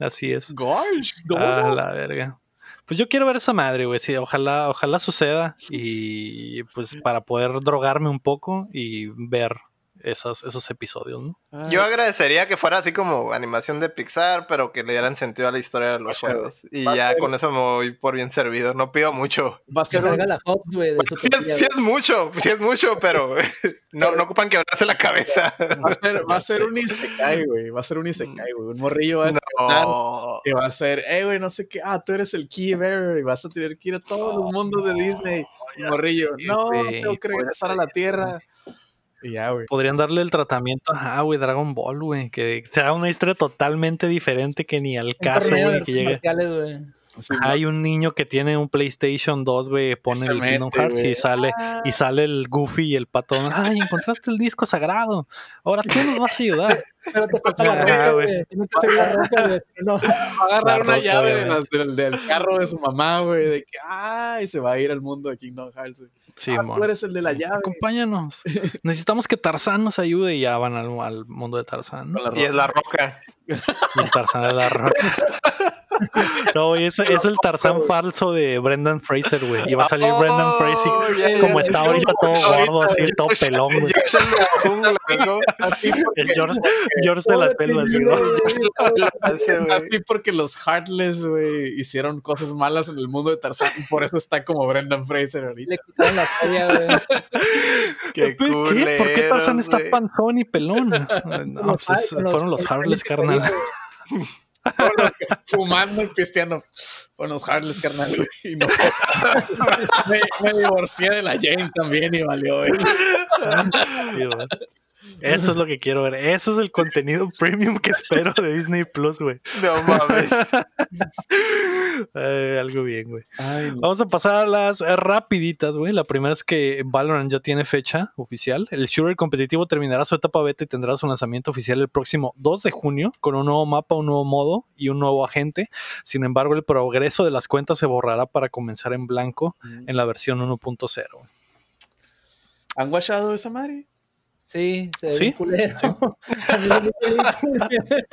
[SPEAKER 1] Así es.
[SPEAKER 3] Gosh, no.
[SPEAKER 1] A la verga. Pues yo quiero ver esa madre, güey. Sí, ojalá, ojalá suceda. Y pues para poder drogarme un poco y ver esas, esos episodios, ¿no?
[SPEAKER 3] Ay,
[SPEAKER 2] Yo agradecería que fuera así como animación de Pixar, pero que le dieran sentido a la historia de los juegos. Y ya
[SPEAKER 3] ser-
[SPEAKER 2] con eso me voy por bien servido. No pido mucho.
[SPEAKER 3] va a
[SPEAKER 4] Que
[SPEAKER 3] ser un-
[SPEAKER 4] la Hobbs, güey,
[SPEAKER 2] Sí
[SPEAKER 4] tortilla,
[SPEAKER 2] es, sí es mucho, sí es mucho, pero <laughs> no, no ocupan quebrarse la cabeza.
[SPEAKER 3] Va a ser, va a ser un Isekai, güey. Va a ser un Isekai, güey. Un morrillo va a despertar
[SPEAKER 2] No.
[SPEAKER 3] que va a ser, eh, güey, no sé qué. Ah, tú eres el key bearer y vas a tener que ir a todos los mundos de Disney. Un morrillo, no,
[SPEAKER 1] güey,
[SPEAKER 3] tengo que regresar a la tierra. Y ya, güey.
[SPEAKER 1] Podrían darle el tratamiento a, güey, Dragon Ball, güey. Que sea una historia totalmente diferente que ni al caso, güey. Que llegue.
[SPEAKER 3] Sí,
[SPEAKER 1] Hay un niño que tiene un PlayStation 2, güey, pone el Kingdom Hearts y sale, y sale el Goofy y el patón. Ay, encontraste el disco sagrado. Ahora tú nos vas a ayudar.
[SPEAKER 4] Pero te falta la
[SPEAKER 1] Ah,
[SPEAKER 4] roca,
[SPEAKER 1] güey.
[SPEAKER 4] güey. Tiene que ser la roca, güey. si no- <laughs>
[SPEAKER 3] va a agarrar una llave de
[SPEAKER 1] obviamente.
[SPEAKER 3] las- del, del carro de su mamá, güey, de que, ay, se va a ir al mundo de Kingdom Hearts.
[SPEAKER 1] Sí,
[SPEAKER 3] Ah,
[SPEAKER 1] mon.
[SPEAKER 3] tú eres el de la llave.
[SPEAKER 1] Acompáñanos. <laughs> Necesitamos que Tarzán nos ayude y ya van al, al mundo de Tarzán.
[SPEAKER 2] Y es la roca.
[SPEAKER 1] Y el Tarzán de la roca. <laughs> No, güey, es, es el Tarzán falso de Brendan Fraser, güey. Y va a salir
[SPEAKER 2] Oh,
[SPEAKER 1] Brendan Fraser como está ahorita todo gordo, así, todo pelón, güey. El
[SPEAKER 3] porque,
[SPEAKER 1] George, George de la selva, así,
[SPEAKER 3] así porque los Heartless, güey, hicieron cosas malas en el mundo de Tarzán. y Por eso está como Brendan Fraser ahorita.
[SPEAKER 4] Le quitaron la feria, güey.
[SPEAKER 2] Qué
[SPEAKER 1] ¿Qué? ¿Por qué Tarzán está panzón y pelón? No, pues fueron los
[SPEAKER 4] Harleys,
[SPEAKER 1] carnal.
[SPEAKER 3] Fumando y pisteando. Fueron los Heartless, carnal. y <laughs> me, divorcié de la Jane también y valió.
[SPEAKER 1] Eso es lo <laughs> que quiero ver. Eso es el contenido <laughs> premium que espero de Disney Plus, güey.
[SPEAKER 2] No mames. <laughs>
[SPEAKER 1] Algo bien, güey.
[SPEAKER 3] No.
[SPEAKER 1] Vamos a pasar a las eh, rapiditas, güey. La primera es que Valorant ya tiene fecha oficial. El shooter competitivo terminará su etapa beta y tendrá su lanzamiento oficial el próximo 2 de junio con un nuevo mapa, un nuevo modo y un nuevo agente. Sin embargo, el progreso de las cuentas se borrará para comenzar en blanco en la versión 1.0.
[SPEAKER 3] ¿Han guachado esa madre?
[SPEAKER 4] Sí, se ve
[SPEAKER 1] ¿Sí?
[SPEAKER 4] bien culero. <laughs> A mí bien.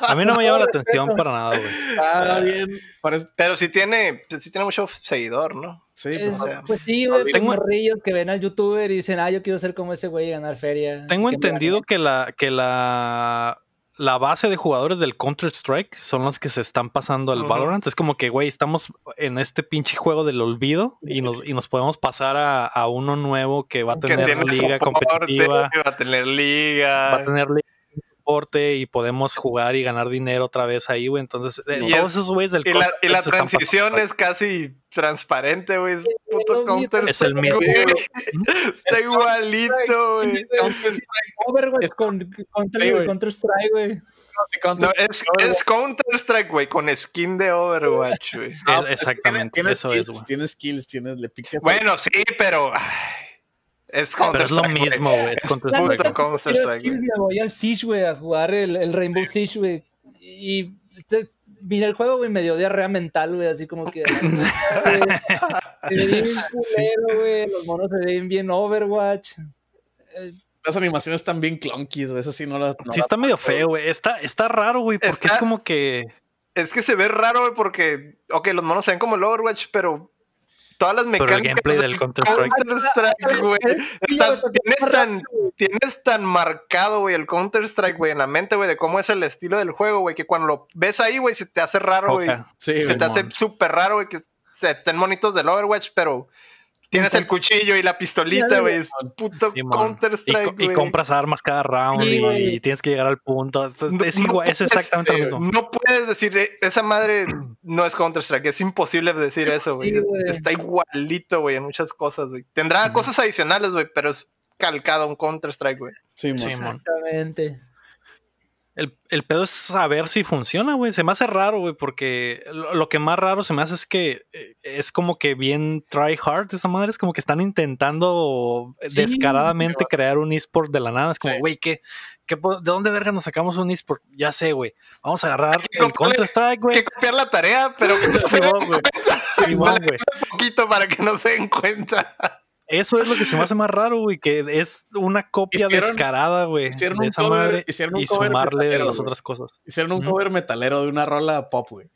[SPEAKER 1] A no me llama la atención para nada, güey.
[SPEAKER 3] Ah, bien. Parece...
[SPEAKER 2] Pero sí tiene, sí tiene mucho seguidor, ¿no?
[SPEAKER 3] Sí,
[SPEAKER 4] Es-
[SPEAKER 3] pues,
[SPEAKER 2] o sea,
[SPEAKER 4] pues sí, güey,
[SPEAKER 1] Tengo-
[SPEAKER 4] tengo morrillos que ven al youtuber y dicen, ah, yo quiero ser como ese güey y ganar feria.
[SPEAKER 1] Tengo entendido que la, que la, la base de jugadores del Counter-Strike son los que se están pasando al. Valorant. Es como que, güey, estamos en este pinche juego del olvido y nos, y nos podemos pasar a, a uno nuevo que va a tener liga
[SPEAKER 2] soporte,
[SPEAKER 1] competitiva,
[SPEAKER 2] va a tener liga.
[SPEAKER 1] va a tener liga y podemos jugar y ganar dinero otra vez ahí, güey. Entonces, eh,
[SPEAKER 2] Y
[SPEAKER 1] todos
[SPEAKER 2] es-
[SPEAKER 1] esos güeyes del
[SPEAKER 2] Y la, y transición
[SPEAKER 1] pasando.
[SPEAKER 2] es casi transparente, güey. Es puto
[SPEAKER 4] lo vi,
[SPEAKER 2] counter.
[SPEAKER 1] Es el mismo. <laughs>
[SPEAKER 2] Está igualito, güey.
[SPEAKER 3] Es-
[SPEAKER 4] con Counter,
[SPEAKER 3] Sí, güey.
[SPEAKER 4] Counter Strike, güey.
[SPEAKER 2] No, es, es Counter Strike, güey, con skin de Overwatch, güey.
[SPEAKER 3] Ah, pues,
[SPEAKER 1] exactamente,
[SPEAKER 3] tiene- tiene
[SPEAKER 1] eso es, güey.
[SPEAKER 3] Tienes skills, tienes, le picas.
[SPEAKER 2] Bueno, sí, pero. ay, es
[SPEAKER 1] Pero
[SPEAKER 2] Counter
[SPEAKER 1] es lo
[SPEAKER 2] Strike.
[SPEAKER 1] mismo, güey. Es
[SPEAKER 4] La
[SPEAKER 1] Counter-Strike.
[SPEAKER 2] Puto Counter Strike,
[SPEAKER 4] voy al Siege, güey, a jugar el, el Rainbow Siege, güey. Y este, mira el juego, güey, me dio diarrea mental, güey, así como que. <laughs> Se ve bien culero, güey. Los monos se ven bien Overwatch.
[SPEAKER 3] Las animaciones están bien clunkies, güey. Eso sí no las. no
[SPEAKER 1] Sí,
[SPEAKER 3] las-
[SPEAKER 1] está medio feo, güey. Está, está raro, güey, porque
[SPEAKER 2] Está-
[SPEAKER 1] es como que.
[SPEAKER 2] Es que se ve raro, güey, porque. Ok, los monos se ven como el Overwatch, pero. Todas las
[SPEAKER 1] el
[SPEAKER 2] mecánicas.
[SPEAKER 1] gameplay del Counter-Strike.
[SPEAKER 2] Counter-Strike, güey. Estás- tienes tan, tienes tan marcado, güey, el Counter-Strike, güey, en la mente, güey, de cómo es el estilo del juego, güey, que cuando lo ves ahí, güey, se te hace raro, güey.
[SPEAKER 3] Sí,
[SPEAKER 2] Se
[SPEAKER 3] güey.
[SPEAKER 2] te hace súper raro, güey, que estén monitos del Overwatch, pero tienes el cuchillo y la pistolita, güey. Es puto.
[SPEAKER 1] Y,
[SPEAKER 2] Counter-Strike,
[SPEAKER 1] co- y
[SPEAKER 2] güey.
[SPEAKER 1] compras armas cada round
[SPEAKER 4] Sí,
[SPEAKER 1] y, tienes que llegar al punto. Es,
[SPEAKER 2] No-
[SPEAKER 1] igual, es
[SPEAKER 2] puedes,
[SPEAKER 1] exactamente
[SPEAKER 2] eh,
[SPEAKER 1] lo mismo.
[SPEAKER 2] No puedes decir, eh, esa madre no es Counter-Strike, es imposible decir eso, güey.
[SPEAKER 4] Sí.
[SPEAKER 2] Está igualito, güey, en muchas cosas, güey. Tendrá cosas adicionales, güey, pero es calcado a un Counter-Strike, güey.
[SPEAKER 3] Sí.
[SPEAKER 4] Exactamente.
[SPEAKER 1] El, el pedo es saber si funciona, güey. Se me hace raro, güey, porque lo, lo que más raro se me hace es que eh, es como que bien try hard esa madre. Es como que están intentando
[SPEAKER 4] Sí,
[SPEAKER 1] descaradamente crear un eSport de la nada. Es como,
[SPEAKER 3] Sí.
[SPEAKER 1] güey, ¿qué, qué ¿de dónde verga nos sacamos un eSport? Ya sé, güey. Vamos a agarrar
[SPEAKER 2] que
[SPEAKER 1] el Counter-Strike,
[SPEAKER 2] Hay
[SPEAKER 1] güey.
[SPEAKER 2] que copiar la tarea, pero que no <laughs> se den
[SPEAKER 1] güey.
[SPEAKER 2] cuenta.
[SPEAKER 1] Güey.
[SPEAKER 2] Un poquito para que no se den cuenta.
[SPEAKER 1] Eso es lo que se me hace más raro, güey, que es una copia
[SPEAKER 3] Hicieron-
[SPEAKER 1] descarada, güey,
[SPEAKER 3] hicieron
[SPEAKER 1] de
[SPEAKER 3] un
[SPEAKER 1] esa
[SPEAKER 3] cover-
[SPEAKER 1] madre
[SPEAKER 3] hicieron un
[SPEAKER 1] y
[SPEAKER 3] cover
[SPEAKER 1] sumarle de
[SPEAKER 3] metalero,
[SPEAKER 1] las otras cosas.
[SPEAKER 3] Hicieron un cover metalero de una rola pop, güey.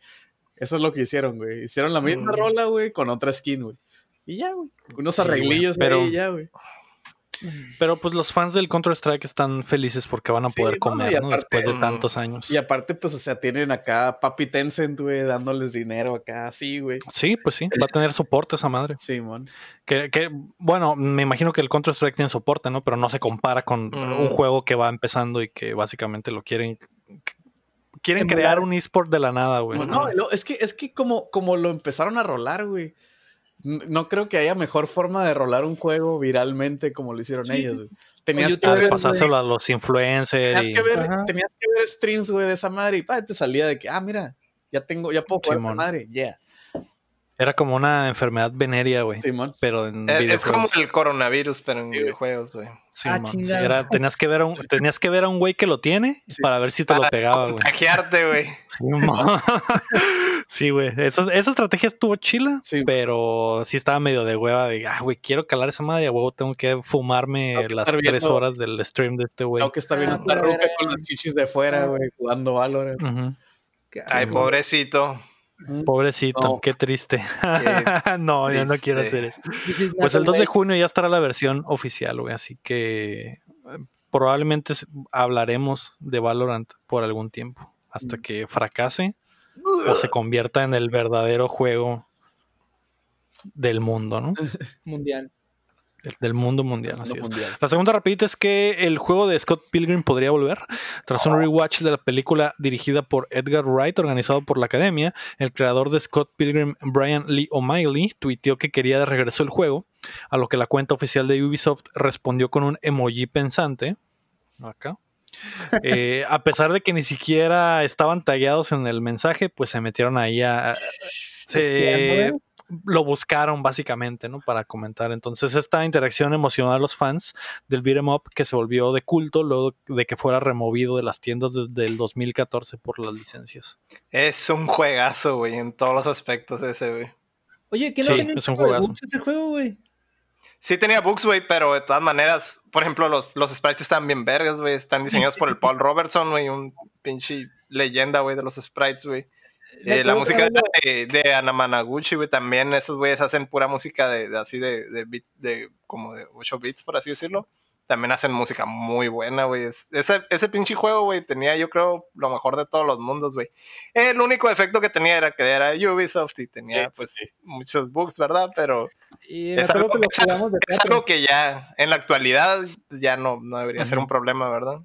[SPEAKER 3] Eso es lo que hicieron, güey. Hicieron la misma
[SPEAKER 2] Mm.
[SPEAKER 3] rola, güey, con otra skin, güey. Y ya, güey. Unos
[SPEAKER 1] Sí,
[SPEAKER 3] arreglillos
[SPEAKER 1] pero-
[SPEAKER 3] ahí y ya, güey.
[SPEAKER 1] Pero pues los fans del Counter-Strike están felices porque van a
[SPEAKER 3] Sí,
[SPEAKER 1] poder
[SPEAKER 3] no,
[SPEAKER 1] comer, ¿no? Después de
[SPEAKER 2] Mm.
[SPEAKER 1] tantos años.
[SPEAKER 3] Y aparte, pues, o sea, tienen acá Papi Tencent, güey, dándoles dinero acá, así, güey.
[SPEAKER 1] Sí, pues sí, va a tener soporte esa madre.
[SPEAKER 3] Simón.
[SPEAKER 1] Que, que, bueno, me imagino que el Counter-Strike tiene soporte, ¿no? Pero no se compara con
[SPEAKER 2] Mm.
[SPEAKER 1] un juego que va empezando y que básicamente lo quieren. Quieren crear un eSport de la nada, güey.
[SPEAKER 3] No, no, es que, es que como, como lo empezaron a rolar, güey. No creo que haya mejor forma de rolar un juego viralmente como lo hicieron
[SPEAKER 4] Sí.
[SPEAKER 3] ellos, güey. Tenías que ver,
[SPEAKER 1] pasárselo a los influencers.
[SPEAKER 3] tenías
[SPEAKER 1] y-
[SPEAKER 3] que ver,
[SPEAKER 4] Ajá.
[SPEAKER 3] tenías que ver streams, güey, de esa madre y pa, te salía de que, ah, mira, ya tengo, ya puedo jugar esa
[SPEAKER 1] Simón.
[SPEAKER 3] madre, yeah.
[SPEAKER 1] Era como una enfermedad venérea, güey.
[SPEAKER 3] Simón.
[SPEAKER 1] Pero en
[SPEAKER 2] Es, es como el coronavirus, pero en
[SPEAKER 3] Sí,
[SPEAKER 2] videojuegos, güey.
[SPEAKER 1] Sí,
[SPEAKER 4] Ah.
[SPEAKER 1] Era- tenías, que ver a un, <laughs> tenías que ver a un güey que lo tiene
[SPEAKER 3] Sí.
[SPEAKER 1] para ver si te lo pegaba, güey.
[SPEAKER 2] Contagiarte, güey. <laughs>
[SPEAKER 1] Sí, güey. Esa, esa estrategia estuvo chila,
[SPEAKER 3] Sí.
[SPEAKER 1] pero sí estaba medio de hueva de, ah, güey, quiero calar esa madre, huevo, tengo que fumarme
[SPEAKER 3] Tengo que
[SPEAKER 1] las tres
[SPEAKER 3] viendo-
[SPEAKER 1] horas del stream de este güey.
[SPEAKER 3] Tengo que estar viendo
[SPEAKER 4] Ah,
[SPEAKER 3] esta ruca con las chichis de fuera, güey, jugando Valorant.
[SPEAKER 2] Ay, pobrecito.
[SPEAKER 1] Pobrecito,
[SPEAKER 3] No.
[SPEAKER 1] qué triste. <laughs> no, ya no quiero hacer
[SPEAKER 2] triste.
[SPEAKER 1] eso. Pues el 2 de junio ya estará la versión oficial, güey, así que eh, probablemente hablaremos de Valorant por algún tiempo, hasta que fracase o se convierta en el verdadero juego del mundo, ¿no? <laughs>
[SPEAKER 4] mundial.
[SPEAKER 1] Del- Del mundo mundial, así
[SPEAKER 3] Mundo
[SPEAKER 1] es.
[SPEAKER 3] mundial.
[SPEAKER 1] La segunda rapidita es que el juego de Scott Pilgrim podría volver. Tras un rewatch de la película dirigida por Edgar Wright, organizado por la Academia, el creador de Scott Pilgrim, Brian Lee O'Malley, tuiteó que quería de regreso el juego, a lo que la cuenta oficial de Ubisoft respondió con un emoji pensante. Acá. <laughs> Eh, a pesar de que ni siquiera estaban tagueados en el mensaje, pues se metieron ahí a... se-
[SPEAKER 4] Espiando, ¿eh?
[SPEAKER 1] Lo buscaron básicamente, ¿no? Para comentar. Entonces, esta interacción emocionó a los fans del beat'em up que se volvió de culto luego de que fuera removido de las tiendas desde el 2014 por las licencias.
[SPEAKER 2] Es un juegazo, güey, en todos los aspectos ese, güey.
[SPEAKER 4] Oye, ¿qué
[SPEAKER 1] Sí,
[SPEAKER 4] no tiene
[SPEAKER 1] es un juegazo.
[SPEAKER 4] bugs ese juego, güey?
[SPEAKER 2] Sí tenía bugs, güey, pero de todas maneras, por ejemplo, los, los sprites están bien vergas, güey. Están diseñados por el Paul Robertson, güey, un pinche leyenda, güey, de los sprites, güey. Eh, la música de, de Anamanaguchi, güey, también esos güeyes hacen pura música de, de así de, de, beat- de como de 8 bits, por así decirlo. También hacen música muy buena, güey. Es- Ese, ese pinche juego, güey, tenía yo creo lo mejor de todos los mundos, güey. El único defecto que tenía era que era Ubisoft y tenía
[SPEAKER 3] Sí,
[SPEAKER 2] pues
[SPEAKER 3] sí.
[SPEAKER 2] muchos bugs, ¿verdad? Pero
[SPEAKER 4] Y
[SPEAKER 2] es algo,
[SPEAKER 4] que lo
[SPEAKER 2] es es algo que ya en la actualidad pues, ya no, no debería ser un problema, ¿verdad?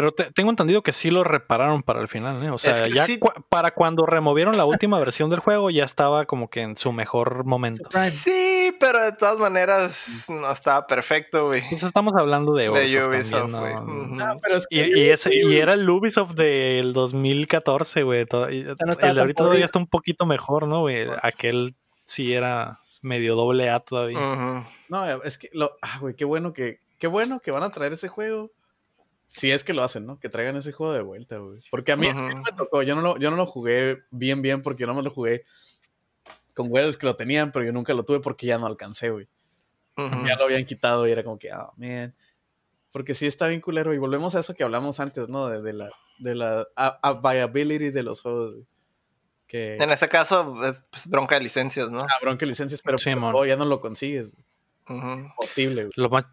[SPEAKER 1] Pero te- tengo entendido que sí lo repararon para el final, ¿eh? O sea,
[SPEAKER 2] Es que
[SPEAKER 1] ya
[SPEAKER 2] sí-
[SPEAKER 1] para cuando removieron la última versión del juego ya estaba como que en su mejor momento.
[SPEAKER 2] Sí, pero de todas maneras no estaba perfecto, güey.
[SPEAKER 1] Pues estamos hablando de Ubisoft,
[SPEAKER 2] De Ubisoft,
[SPEAKER 1] también,
[SPEAKER 2] güey.
[SPEAKER 1] ¿no?
[SPEAKER 3] No, pero es que
[SPEAKER 1] Y, y ese, y era el Ubisoft del 2014, güey. to- y-
[SPEAKER 4] no
[SPEAKER 1] El de ahorita todavía está un poquito mejor, ¿no, güey? Aquel sí era medio doble A todavía.
[SPEAKER 3] No, es que lo, ah, güey, qué bueno que, qué bueno que van a traer ese juego. Si es que lo hacen, ¿no? Que traigan ese juego de vuelta, güey. Porque a mí, a me tocó, yo no, lo, yo no lo jugué bien, bien, porque yo no me lo jugué con güeyes que lo tenían, pero yo nunca lo tuve porque ya no alcancé, güey. Ya lo habían quitado y era como que, ah, man. Porque sí está bien culero. Y volvemos a eso que hablamos antes, ¿no? De, de la, de la a- a- viability de los juegos, güey. Que
[SPEAKER 2] En ese caso, es pues, bronca de licencias, ¿no?
[SPEAKER 3] cabrón que licencias, pero
[SPEAKER 1] Sí,
[SPEAKER 3] todo ya no lo consigues.
[SPEAKER 2] Ujú.
[SPEAKER 3] Posible, güey.
[SPEAKER 1] Lo más,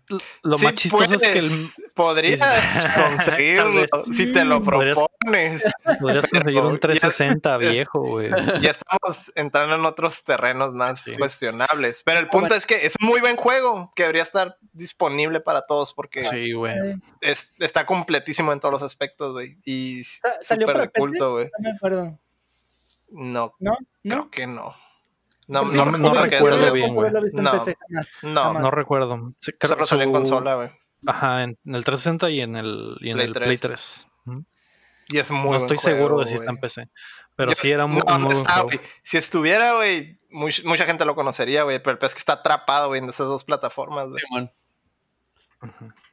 [SPEAKER 1] lo
[SPEAKER 2] Sí
[SPEAKER 1] más chistoso es que el,
[SPEAKER 2] podrías <laughs> conseguirlo si te lo propones. <laughs>
[SPEAKER 1] podrías conseguir un <laughs>
[SPEAKER 2] ya-
[SPEAKER 1] 360
[SPEAKER 2] es-
[SPEAKER 1] viejo, güey.
[SPEAKER 2] Ya estamos entrando en otros terrenos más
[SPEAKER 1] Sí.
[SPEAKER 2] cuestionables. Pero el punto es que es un muy buen juego que debería estar disponible para todos porque
[SPEAKER 1] Sí, güey.
[SPEAKER 2] Es, está completísimo en todos los aspectos, güey. Y
[SPEAKER 4] Sa- ¿salió
[SPEAKER 2] súper
[SPEAKER 4] para
[SPEAKER 2] de
[SPEAKER 4] PC?
[SPEAKER 2] culto, güey.
[SPEAKER 4] No me acuerdo.
[SPEAKER 2] No,
[SPEAKER 4] ¿No? ¿No?
[SPEAKER 2] creo que no. No,
[SPEAKER 4] Porque
[SPEAKER 2] no,
[SPEAKER 1] no-
[SPEAKER 2] recuerdo
[SPEAKER 1] no bien, güey.
[SPEAKER 2] No.
[SPEAKER 4] PC, jamás,
[SPEAKER 2] No,
[SPEAKER 4] jamás.
[SPEAKER 1] No recuerdo. Sí, creo-
[SPEAKER 2] Solo salió en consola, güey.
[SPEAKER 1] Ajá, en, en el 360 y en el, y en
[SPEAKER 2] Play
[SPEAKER 1] el Play
[SPEAKER 2] 3.
[SPEAKER 1] 3. Ujú.
[SPEAKER 2] Y es muy
[SPEAKER 1] No
[SPEAKER 2] buen
[SPEAKER 1] estoy
[SPEAKER 2] juego,
[SPEAKER 1] seguro de si está en PC. Pero
[SPEAKER 2] Yo-
[SPEAKER 1] sí era muy,
[SPEAKER 2] no,
[SPEAKER 1] un muy buen
[SPEAKER 2] está,
[SPEAKER 1] juego.
[SPEAKER 2] Si estuviera, güey, much- mucha gente lo conocería, güey. Pero el pez que está atrapado, güey, en esas dos plataformas.
[SPEAKER 3] Simón.
[SPEAKER 1] Ujú.
[SPEAKER 3] Y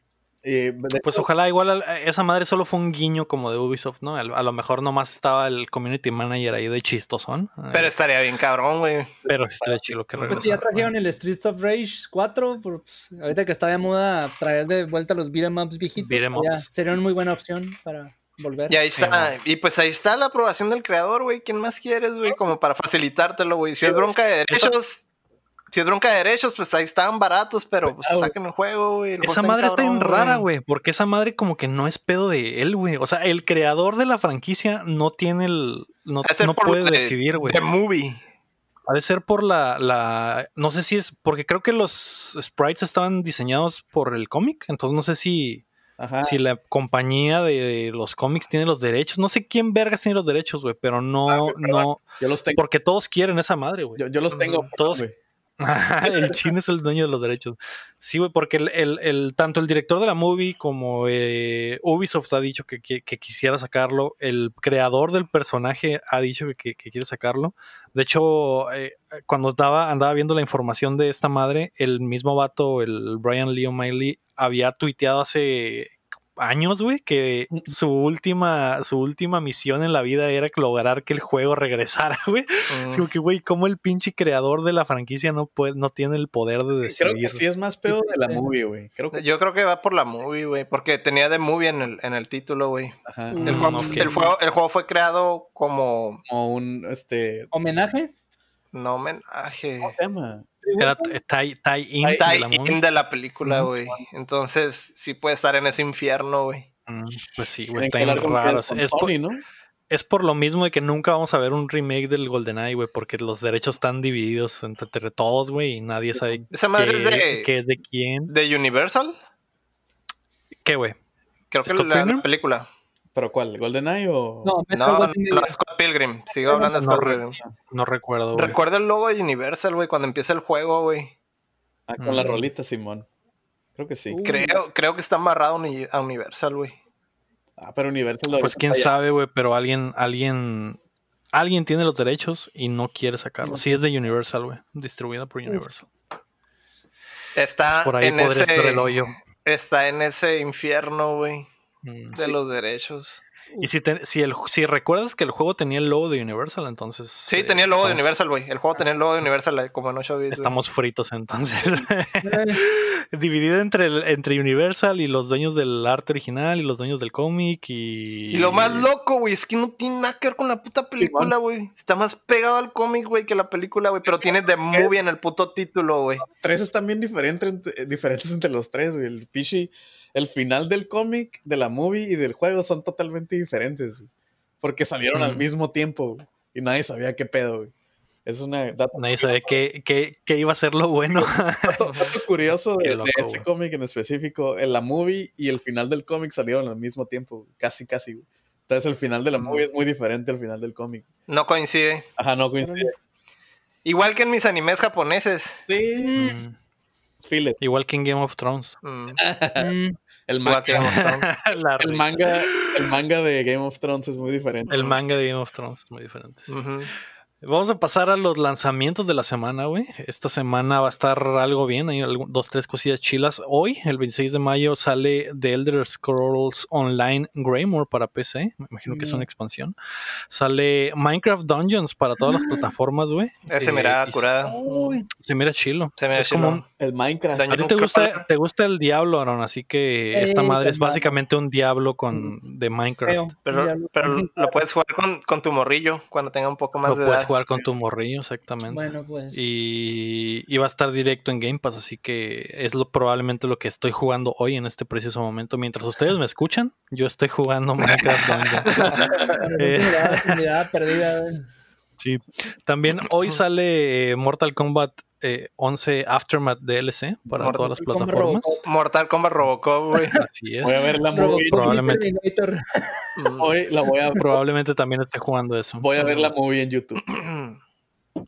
[SPEAKER 3] de
[SPEAKER 1] Pues ojalá igual al- esa madre solo fue un guiño como de Ubisoft, ¿no? A, lo mejor nomás estaba el community manager ahí de chistosón. eh,
[SPEAKER 2] Pero estaría bien cabrón, güey.
[SPEAKER 1] pero estaría chido que
[SPEAKER 4] Pues
[SPEAKER 1] regresara.
[SPEAKER 4] si ya trajeron el Streets of Rage 4, pues, ahorita que está de moda traer de vuelta los beat'em ups viejitos,
[SPEAKER 1] Beat'em
[SPEAKER 4] ya
[SPEAKER 1] ups.
[SPEAKER 4] sería una muy buena opción para volver.
[SPEAKER 2] Y ahí
[SPEAKER 1] Sí,
[SPEAKER 2] está. Y pues ahí está la aprobación del creador, güey. ¿Quién más quieres, güey? Como para facilitártelo, güey. Si es bronca de derechos. Si es bronca de derechos, pues ahí estaban baratos, pero pues
[SPEAKER 3] Ah,
[SPEAKER 2] saquen el juego, güey. el
[SPEAKER 1] Esa
[SPEAKER 2] en
[SPEAKER 1] madre está bien
[SPEAKER 2] cabrón,
[SPEAKER 1] rara, güey, porque esa madre como que no es pedo de él, güey. O sea, el creador de la franquicia no tiene el... No,
[SPEAKER 2] de
[SPEAKER 1] no puede
[SPEAKER 2] de-
[SPEAKER 1] decidir, güey.
[SPEAKER 2] The Movie.
[SPEAKER 1] Ha de ser por la, la... No sé si es... Porque creo que los sprites estaban diseñados por el cómic, entonces no sé si...
[SPEAKER 3] ajá,
[SPEAKER 1] Si la compañía de los cómics tiene los derechos. No sé quién vergas tiene los derechos, güey, pero
[SPEAKER 3] Ah,
[SPEAKER 1] no...
[SPEAKER 3] perdón.
[SPEAKER 1] no
[SPEAKER 3] yo los tengo.
[SPEAKER 1] Porque todos quieren esa madre, güey.
[SPEAKER 3] Yo, yo los tengo.
[SPEAKER 1] Todos-
[SPEAKER 3] güey. <laughs>
[SPEAKER 1] el chino es el dueño de los derechos. Sí, güey, porque el, tanto el director de la movie como eh, Ubisoft ha dicho que, quisiera sacarlo. El creador del personaje ha dicho que quiere sacarlo. De hecho, eh, cuando estaba, andaba viendo la información de esta madre, el mismo vato, el Brian Lee O'Malley, había tuiteado hace años, güey, que su última, su última misión en la vida era lograr que el juego regresara, <laughs> güey.
[SPEAKER 2] Mm.
[SPEAKER 1] Así como que, güey, ¿cómo el pinche creador de la franquicia no puede, no tiene el poder de
[SPEAKER 3] Creo
[SPEAKER 1] decidir?
[SPEAKER 3] que sí es más peor de la movie, güey. Creo que.
[SPEAKER 2] Yo creo que va por la movie, güey, porque tenía de movie en el, en el título, güey.
[SPEAKER 3] Ajá.
[SPEAKER 4] Mm,
[SPEAKER 2] El, juego, el, juego, el juego fue creado como
[SPEAKER 3] Como un. Este.
[SPEAKER 4] ¿Homenaje?
[SPEAKER 2] no homenaje.
[SPEAKER 3] ¿Cómo se llama?
[SPEAKER 1] Era tie,
[SPEAKER 3] Tie-
[SPEAKER 1] de
[SPEAKER 2] Tie
[SPEAKER 1] la
[SPEAKER 2] in de la película, güey. Entonces, sí puede estar en ese infierno, güey.
[SPEAKER 1] Mm, Pues sí, güey, está bien raro. Es por,
[SPEAKER 3] Sony, ¿no?
[SPEAKER 1] es por lo mismo de que nunca vamos a ver un remake del GoldenEye, güey, porque los derechos están divididos entre, entre todos, güey, y nadie
[SPEAKER 3] Sí,
[SPEAKER 1] sabe
[SPEAKER 2] Esa madre
[SPEAKER 1] qué,
[SPEAKER 2] es de,
[SPEAKER 1] qué es de quién.
[SPEAKER 2] de Universal.
[SPEAKER 1] ¿Qué, güey?
[SPEAKER 2] Creo que
[SPEAKER 1] ¿Scott
[SPEAKER 2] la, la película.
[SPEAKER 3] ¿Pero cuál? ¿GoldenEye o.?
[SPEAKER 4] No, Metro
[SPEAKER 2] No, no, Scott Pilgrim. Sigo hablando de
[SPEAKER 1] No,
[SPEAKER 2] Scott Pilgrim.
[SPEAKER 1] No recuerdo, güey.
[SPEAKER 2] Recuerda el logo de Universal, güey, cuando empieza el juego, güey.
[SPEAKER 3] Ah, con la
[SPEAKER 1] Mm.
[SPEAKER 3] rolita, Simón. Creo que sí.
[SPEAKER 4] Uh.
[SPEAKER 2] Creo, creo que está amarrado a Uni- a Universal, güey.
[SPEAKER 3] Ah, pero Universal lo
[SPEAKER 1] Pues quién
[SPEAKER 3] allá.
[SPEAKER 1] sabe, güey, pero alguien, alguien, alguien tiene los derechos y no quiere sacarlo. Sí es de Universal, güey, distribuida por Universal.
[SPEAKER 2] Está
[SPEAKER 1] Por ahí
[SPEAKER 2] en
[SPEAKER 1] podría
[SPEAKER 2] ese,
[SPEAKER 1] estar el hoyo.
[SPEAKER 2] Está en ese infierno, güey,
[SPEAKER 1] Mm.
[SPEAKER 2] de
[SPEAKER 3] Sí.
[SPEAKER 2] los derechos.
[SPEAKER 1] Y si, te- si, el, si recuerdas que el juego tenía el logo de Universal, entonces...
[SPEAKER 2] Sí,
[SPEAKER 1] eh,
[SPEAKER 2] tenía el logo de Universal, güey. El juego tenía el logo de Universal eh, como en 8 bits. güey.
[SPEAKER 1] Estamos fritos entonces.
[SPEAKER 4] Eh, <laughs>
[SPEAKER 1] Dividido entre, el- entre Universal y los dueños del arte original y los dueños del cómic y...
[SPEAKER 2] Y lo más loco, güey, es que no tiene nada que ver con la puta película, güey. Está más pegado al cómic, güey, que la película, güey. Pero tiene The Movie en el puto título, güey.
[SPEAKER 3] Tres están bien diferentes, entre- diferentes entre los tres, güey. El pichi, el final del cómic, de la movie y del juego son totalmente diferentes. Porque salieron al mismo tiempo y nadie sabía qué pedo, güey. Es una dato,
[SPEAKER 1] Nadie sabe qué, qué, qué iba a ser lo bueno. <laughs>
[SPEAKER 3] dato- dato curioso de, ese cómic en específico. En la movie y el final del cómic salieron al mismo tiempo, casi, casi. güey. Entonces el final de la movie es muy diferente al final del cómic.
[SPEAKER 2] No coincide.
[SPEAKER 3] Ajá, no coincide.
[SPEAKER 2] Igual que en mis animes japoneses.
[SPEAKER 3] Sí,
[SPEAKER 1] Mm.
[SPEAKER 3] It.
[SPEAKER 1] Igual que en Game of Thrones. <laughs>
[SPEAKER 2] Mm,
[SPEAKER 4] mm,
[SPEAKER 3] El, manga,
[SPEAKER 2] Game of Thrones. <laughs>
[SPEAKER 3] El, manga, el manga de Game of Thrones es muy diferente.
[SPEAKER 1] El manga de Game of Thrones es muy diferente. sí. Vamos a pasar a los lanzamientos de la semana, güey. Esta semana va a estar algo bien, hay dos, tres cosillas chilas. Hoy, el 26 de mayo, sale The Elder Scrolls Online Greymore para PC. Me imagino que es
[SPEAKER 4] Mm.
[SPEAKER 1] una expansión. Sale Minecraft Dungeons para todas las plataformas, güey.
[SPEAKER 2] Ese
[SPEAKER 1] Eh,
[SPEAKER 2] mirada
[SPEAKER 1] y
[SPEAKER 2] curada.
[SPEAKER 1] Se mira chilo.
[SPEAKER 2] Se mira
[SPEAKER 1] es como un-
[SPEAKER 3] El Minecraft.
[SPEAKER 1] A ti te gusta, te gusta el diablo, Aaron, así que
[SPEAKER 4] Eh,
[SPEAKER 1] esta madre es básicamente un diablo con de Minecraft.
[SPEAKER 2] Pero, pero <laughs>
[SPEAKER 4] lo-
[SPEAKER 2] puedes jugar con, con tu morrillo cuando tenga un poco más
[SPEAKER 1] Lo
[SPEAKER 2] de edad.
[SPEAKER 1] Jugar con tu morrillo, exactamente.
[SPEAKER 4] Bueno, pues.
[SPEAKER 1] Y, y va a estar directo en Game Pass, así que es lo, probablemente lo que estoy jugando hoy en este preciso momento. Mientras ustedes me escuchan, yo estoy jugando <laughs> Minecraft eh.
[SPEAKER 4] mirada, mirada <laughs> perdida, güey.
[SPEAKER 1] Sí. También hoy sale eh, Mortal Kombat eh, 11 Aftermath DLC para
[SPEAKER 2] Mortal
[SPEAKER 1] todas las
[SPEAKER 4] Kombat
[SPEAKER 1] plataformas.
[SPEAKER 4] Robocop.
[SPEAKER 2] Mortal Kombat Robocop, güey. <laughs>
[SPEAKER 1] Así es.
[SPEAKER 3] Voy a ver la movie.
[SPEAKER 1] Probablemente.
[SPEAKER 4] Terminator.
[SPEAKER 2] Mm.
[SPEAKER 3] Hoy la voy a,
[SPEAKER 1] Probablemente también esté jugando eso.
[SPEAKER 3] voy a ver la movie en YouTube. <clears throat>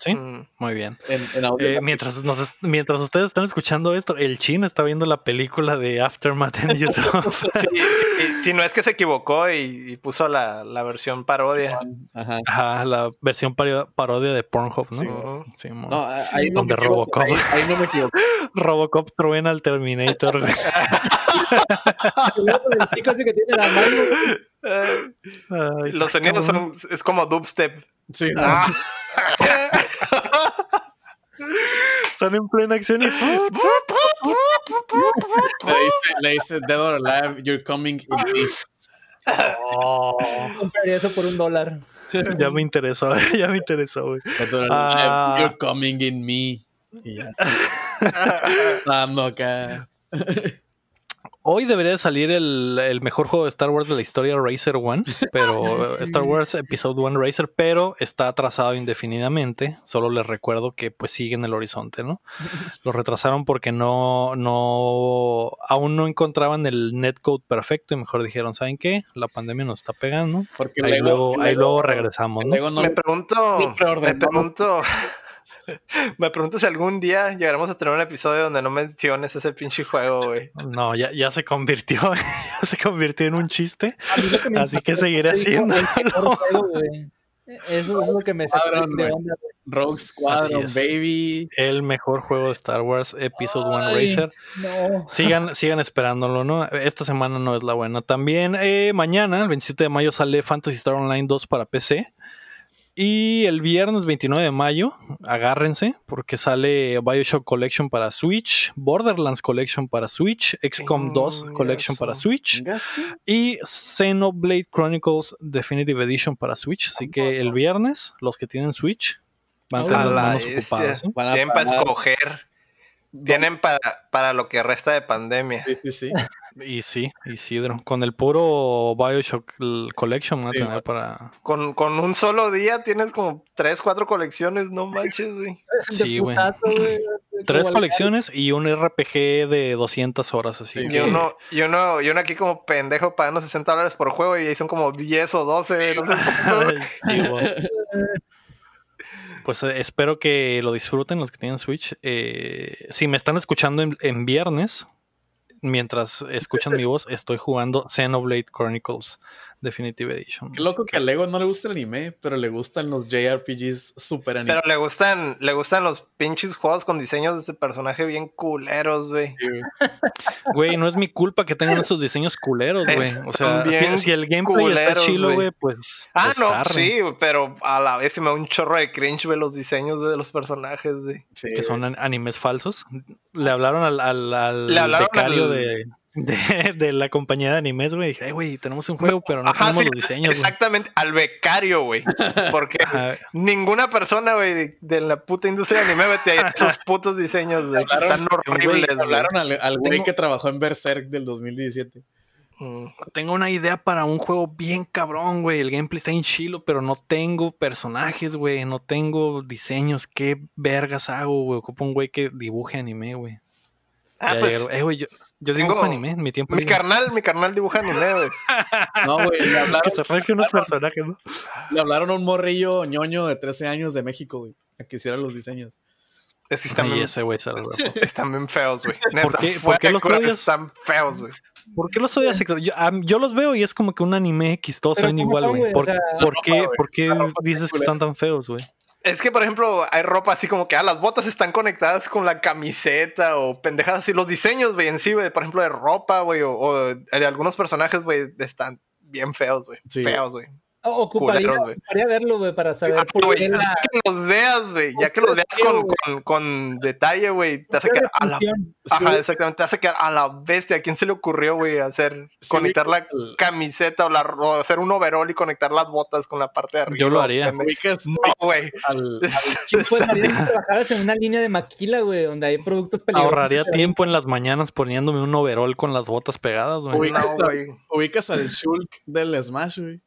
[SPEAKER 1] Sí,
[SPEAKER 2] Mm.
[SPEAKER 1] muy bien.
[SPEAKER 3] En, en audio.
[SPEAKER 1] Eh, mientras, nos es- mientras ustedes están escuchando esto, el Chin está viendo la película de Aftermath en <laughs> YouTube.
[SPEAKER 2] Sí, sí, si no es que se equivocó y, y puso la, la versión parodia.
[SPEAKER 3] Ajá.
[SPEAKER 1] Ajá, la versión paro- parodia de Pornhub, ¿no?
[SPEAKER 3] Sí. No, ahí no me
[SPEAKER 1] Donde
[SPEAKER 3] equivoco.
[SPEAKER 1] Robocop.
[SPEAKER 3] Ahí, ahí no me equivoco. <laughs>
[SPEAKER 1] Robocop truena al Terminator,
[SPEAKER 2] los sonidos son, es como dubstep.
[SPEAKER 3] Sí, no.
[SPEAKER 2] Ah. <laughs>
[SPEAKER 1] Están en plena acción y
[SPEAKER 3] Le dice, le dice Dead or Alive, you're coming in me.
[SPEAKER 1] Oh,
[SPEAKER 4] Compraría eso por un dólar. <laughs>
[SPEAKER 1] ya me interesó, <laughs> ya me interesó, güey.
[SPEAKER 3] Dead or Alive,
[SPEAKER 1] Ah.
[SPEAKER 3] you're coming in me. Y ya. <laughs> Dando acá.
[SPEAKER 1] Hoy debería de salir el, el mejor juego de Star Wars de la historia, Racer One, pero <laughs> Star Wars Episode One Racer, pero está atrasado indefinidamente. Solo les recuerdo que pues sigue en el horizonte, ¿no? <laughs> Lo retrasaron porque no, no, aún no encontraban el netcode perfecto y mejor dijeron, ¿saben qué? La pandemia nos está pegando.
[SPEAKER 3] Porque
[SPEAKER 1] Ahí
[SPEAKER 3] Lego-
[SPEAKER 1] luego, ahí luego regresamos, ¿no?
[SPEAKER 3] No-
[SPEAKER 2] me pregunto, me pregunto, <laughs> me pregunto si algún día llegaremos a tener un episodio donde no menciones ese pinche juego, güey.
[SPEAKER 1] No, ya, ya se convirtió, <laughs> ya se convirtió en un chiste.
[SPEAKER 4] Que
[SPEAKER 1] Así que seguiré
[SPEAKER 4] es que dijo,
[SPEAKER 1] haciéndolo.
[SPEAKER 4] "El mejor juego, güey". Eso es lo que me sacó de onda.
[SPEAKER 3] Rogue Squadron, baby.
[SPEAKER 1] El mejor juego de Star Wars, Episode 1
[SPEAKER 4] Ay.
[SPEAKER 1] Racer.
[SPEAKER 4] No.
[SPEAKER 1] Sigan, sigan esperándolo, ¿no? Esta semana no es la buena. También eh, mañana, el 27 de mayo, sale Fantasy Star Online 2 para PC. Y el viernes 29 de mayo, agárrense, porque sale Bioshock Collection para Switch, Borderlands Collection para Switch, XCOM 2
[SPEAKER 2] Chingazo.
[SPEAKER 1] Collection para Switch y Xenoblade Chronicles Definitive Edition para Switch. Así que el viernes, los que tienen Switch van a tener las
[SPEAKER 2] la
[SPEAKER 1] manos ocupadas. ¿eh?
[SPEAKER 3] Van a
[SPEAKER 2] Tienen para
[SPEAKER 3] pagar.
[SPEAKER 2] escoger. Tienen para, para lo que resta de pandemia.
[SPEAKER 3] Sí, sí, sí. <laughs>
[SPEAKER 1] Y sí, Isidro, con el puro Bioshock Collection
[SPEAKER 3] Sí,
[SPEAKER 1] tener
[SPEAKER 3] güey.
[SPEAKER 1] para...
[SPEAKER 2] Con, con un solo día tienes como tres, cuatro colecciones, no manches, güey.
[SPEAKER 1] Sí, güey. <laughs> Tres colecciones y un RPG de 200 horas, así
[SPEAKER 3] Sí,
[SPEAKER 1] que...
[SPEAKER 2] Y uno, y uno, y uno aquí como pendejo pagando 60 dólares por juego y ahí son como 10 o 12, no sé. <laughs>
[SPEAKER 1] Pues eh, espero que lo disfruten los que tienen Switch. Eh, si me están escuchando en, en viernes, mientras escuchan mi <laughs> voz, estoy jugando Xenoblade Chronicles Definitive Edition.
[SPEAKER 3] Qué loco que a Lego no le gusta el anime, pero le gustan los JRPGs super anime.
[SPEAKER 2] Pero le gustan, le gustan los pinches juegos con diseños de este personaje bien culeros, güey. <laughs>
[SPEAKER 1] Güey, no es mi culpa que tengan esos diseños culeros, güey. O sea,
[SPEAKER 2] bien <laughs>
[SPEAKER 1] si el gameplay está
[SPEAKER 2] culeros,
[SPEAKER 1] chilo,
[SPEAKER 2] güey.
[SPEAKER 1] pues.
[SPEAKER 2] Ah,
[SPEAKER 1] pues
[SPEAKER 2] no,
[SPEAKER 1] arre.
[SPEAKER 2] sí, pero a la vez se me da un chorro de cringe, güey, los diseños de los personajes, güey.
[SPEAKER 3] Sí,
[SPEAKER 1] Que son an- animes falsos. Le hablaron al, al, al
[SPEAKER 2] Le hablaron
[SPEAKER 1] becario
[SPEAKER 2] al-
[SPEAKER 1] de, de, <laughs> de la compañía de animes, güey. Dije, "Ay, güey, tenemos un juego, pero no
[SPEAKER 2] Ajá,
[SPEAKER 1] tenemos
[SPEAKER 2] sí,
[SPEAKER 1] los diseños, güey.
[SPEAKER 2] exactamente, al becario, güey. <laughs> Porque
[SPEAKER 1] Ajá.
[SPEAKER 2] ninguna persona, güey, de, de la puta industria de anime, güey, te esos <laughs> putos diños, güey. Están horribles, güey.
[SPEAKER 3] Hablaron al, al güey
[SPEAKER 1] Tengo-
[SPEAKER 3] que trabajó en Berserk del 2017.
[SPEAKER 2] Mm.
[SPEAKER 1] Tengo una idea para un juego bien cabrón, güey. El gameplay está en chilo, pero no tengo personajes, güey. No tengo diseños. ¿Qué vergas hago, güey? Ocupo un güey que dibuje anime, güey.
[SPEAKER 2] Ah,
[SPEAKER 1] Ya
[SPEAKER 2] pues.
[SPEAKER 1] Eh, güey, yo, yo
[SPEAKER 2] tengo-
[SPEAKER 1] dibujo anime en mi tiempo.
[SPEAKER 2] mi
[SPEAKER 1] libre.
[SPEAKER 2] carnal, mi carnal dibuja anime, güey.
[SPEAKER 3] No, güey, le hablaron,
[SPEAKER 1] se unos personajes, ¿no?
[SPEAKER 3] le hablaron a un morrillo ñoño de 13 años de México, güey, a que hiciera los diseños.
[SPEAKER 2] Es que están,
[SPEAKER 1] Y
[SPEAKER 2] bien,
[SPEAKER 1] ese güey <laughs>
[SPEAKER 2] están bien feos, güey.
[SPEAKER 1] ¿Por qué- por los odias?
[SPEAKER 2] Están feos, güey.
[SPEAKER 1] ¿Por qué los odias? Yo, am- yo los veo y es como que un anime X, todos son
[SPEAKER 4] ¿cómo
[SPEAKER 1] igual, güey.
[SPEAKER 4] O
[SPEAKER 1] ¿Por,
[SPEAKER 4] sea,
[SPEAKER 1] por
[SPEAKER 3] la
[SPEAKER 1] qué,
[SPEAKER 3] ropa,
[SPEAKER 1] por qué dices que están tan feos, güey?
[SPEAKER 2] Es que, por ejemplo, hay ropa así como que ah, las botas están conectadas con la camiseta o pendejadas así. Los diseños, güey, en sí, güey, por ejemplo, de ropa, güey, o, o de algunos personajes, güey, están bien feos, güey.
[SPEAKER 3] Sí.
[SPEAKER 2] Feos, güey.
[SPEAKER 4] Ocuparía,
[SPEAKER 2] Culeros,
[SPEAKER 4] ocuparía verlo, güey, para saber
[SPEAKER 2] Ah,
[SPEAKER 4] por
[SPEAKER 2] güey,
[SPEAKER 4] qué la...
[SPEAKER 2] ya que los veas, güey, ya que los veas
[SPEAKER 4] Sí,
[SPEAKER 2] con,
[SPEAKER 4] güey.
[SPEAKER 2] con, con detalle, güey, te hace quedar a la...
[SPEAKER 3] Sí,
[SPEAKER 2] Ajá, exactamente, te hace quedar a la bestia. ¿A quién se le ocurrió, güey, hacer,
[SPEAKER 3] Sí,
[SPEAKER 2] conectar la camiseta o, la, o hacer un overall y conectar las botas con la parte de arriba?
[SPEAKER 1] Yo lo haría.
[SPEAKER 3] Ubicas <laughs>
[SPEAKER 2] No, güey.
[SPEAKER 3] al, <laughs>
[SPEAKER 4] Pues trabajaras en una línea de maquila, güey, donde hay productos peligrosos.
[SPEAKER 1] Ahorraría tiempo en las mañanas poniéndome un overall con las botas pegadas, güey.
[SPEAKER 2] No, güey.
[SPEAKER 3] ubicas al Shulk del Smash, güey.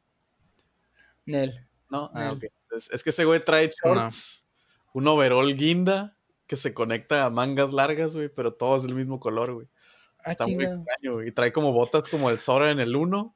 [SPEAKER 4] Nel.
[SPEAKER 3] No, ah, ok. Es, es que ese güey trae shorts, un overall guinda que se conecta a mangas largas, güey, pero todo es del mismo color, güey.
[SPEAKER 4] Ah,
[SPEAKER 3] Está muy extraño, güey. Y trae como botas como el Sora en el 1.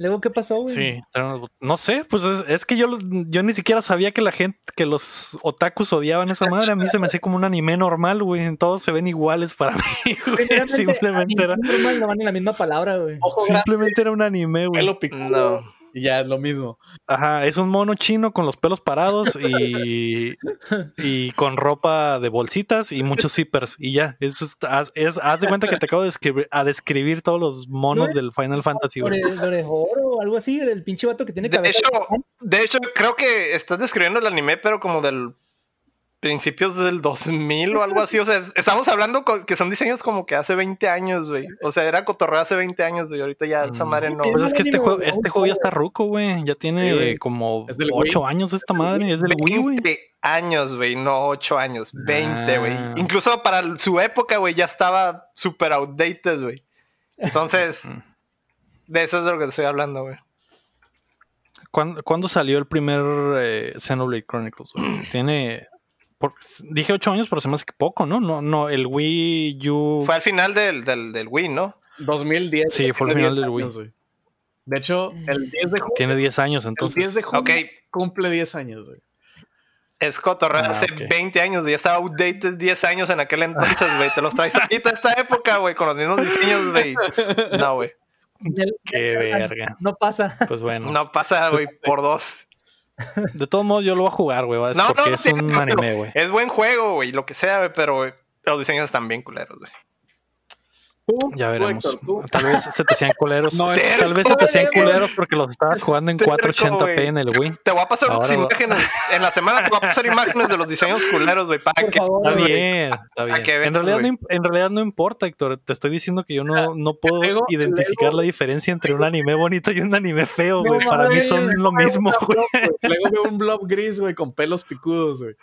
[SPEAKER 4] Luego, ¿qué pasó, güey?
[SPEAKER 1] Sí, trae unas bot- no sé, pues es, es que yo, yo ni siquiera sabía que la gente, que los otakus odiaban esa madre. A mí se me hacía como un anime normal, güey. Todos se ven iguales para <laughs> mí, güey. Simplemente era,
[SPEAKER 4] normal no van en la misma palabra, güey.
[SPEAKER 3] Grande,
[SPEAKER 1] simplemente era un anime, güey.
[SPEAKER 3] pelo picudo.
[SPEAKER 2] No.
[SPEAKER 3] Y ya es lo mismo.
[SPEAKER 1] Ajá, es un mono chino con los pelos parados y, <laughs> y con ropa de bolsitas y muchos zippers. Y ya, es, es, haz- es- haz de cuenta que te acabo de describir, a describir todos los monos del Final Fantasy,
[SPEAKER 4] Lorejoro o algo así, del pinche vato que tiene
[SPEAKER 2] De
[SPEAKER 4] cabeza.
[SPEAKER 2] hecho, de hecho, creo que estás describiendo el anime, pero como del principios del 2000 o algo así. O sea, es- estamos hablando que son diseños como que hace 20 años, güey. O sea, era cotorreo hace 20 años, güey. Ahorita ya esa
[SPEAKER 1] Mm.
[SPEAKER 2] madre no.
[SPEAKER 1] Pues es que este juego, este juego ya está ruco, güey. Ya
[SPEAKER 3] Sí,
[SPEAKER 1] tiene
[SPEAKER 3] güey.
[SPEAKER 1] como
[SPEAKER 3] Es del
[SPEAKER 1] 8
[SPEAKER 3] Wii.
[SPEAKER 1] años esta madre. Es del Wii, güey.
[SPEAKER 2] 20 años, güey, no 8 años, 20, güey.
[SPEAKER 1] Ah.
[SPEAKER 2] Incluso para su época, güey, ya estaba super outdated, güey. Entonces, <laughs>
[SPEAKER 1] Mm.
[SPEAKER 2] de eso es de lo que estoy hablando, güey.
[SPEAKER 1] ¿Cuándo, cuándo salió el primer eh, Xenoblade Chronicles? güey? <clears throat> Tiene. Por- dije 8 años, pero se me hace que poco, ¿no? No, no, el Wii U.
[SPEAKER 2] Fue al final del, del, del Wii, ¿no?
[SPEAKER 3] 2010.
[SPEAKER 1] Sí, fue el
[SPEAKER 3] tiene
[SPEAKER 1] final
[SPEAKER 3] 10
[SPEAKER 1] del Wii.
[SPEAKER 3] años, güey. De hecho, el 10 de junio,
[SPEAKER 1] Tiene 10 años,
[SPEAKER 3] el
[SPEAKER 1] entonces.
[SPEAKER 3] 10 de junio
[SPEAKER 2] Ok,
[SPEAKER 3] cumple 10 años, güey.
[SPEAKER 2] es cotorreo
[SPEAKER 1] Ah,
[SPEAKER 2] hace
[SPEAKER 1] ok.
[SPEAKER 2] 20 años, güey. Ya estaba outdated 10 años en aquel entonces, güey. Te los traes <laughs> ahorita a esta época, güey, con los mismos diseños, güey. No, güey.
[SPEAKER 1] Qué verga.
[SPEAKER 4] No pasa.
[SPEAKER 1] Pues bueno.
[SPEAKER 2] No pasa, güey, por dos.
[SPEAKER 1] De todos modos, yo lo voy a jugar, güey.
[SPEAKER 2] No, no,
[SPEAKER 1] es un anime, güey.
[SPEAKER 2] Es buen juego, güey, lo que sea, güey, pero los diseños están bien culeros, güey.
[SPEAKER 1] Ya veremos. Tal vez se te hacían culeros.
[SPEAKER 3] No,
[SPEAKER 1] Tal vez se te hacían culeros porque los estabas jugando en
[SPEAKER 2] Terco,
[SPEAKER 1] 480p
[SPEAKER 2] güey.
[SPEAKER 1] en el Wii.
[SPEAKER 2] Te voy a pasar unas imágenes. En la semana te voy a pasar imágenes de los diseños culeros, güey, para que.
[SPEAKER 4] favor,
[SPEAKER 1] Está bien, está bien.
[SPEAKER 2] que
[SPEAKER 1] en, realidad no, en realidad no importa, Héctor. Te estoy diciendo que yo no, no puedo identificar la diferencia entre un anime bonito y un anime feo,
[SPEAKER 4] No
[SPEAKER 1] güey. Para mí son lo mismo, güey. <laughs>
[SPEAKER 3] Luego veo un blob gris, güey, con pelos picudos, güey.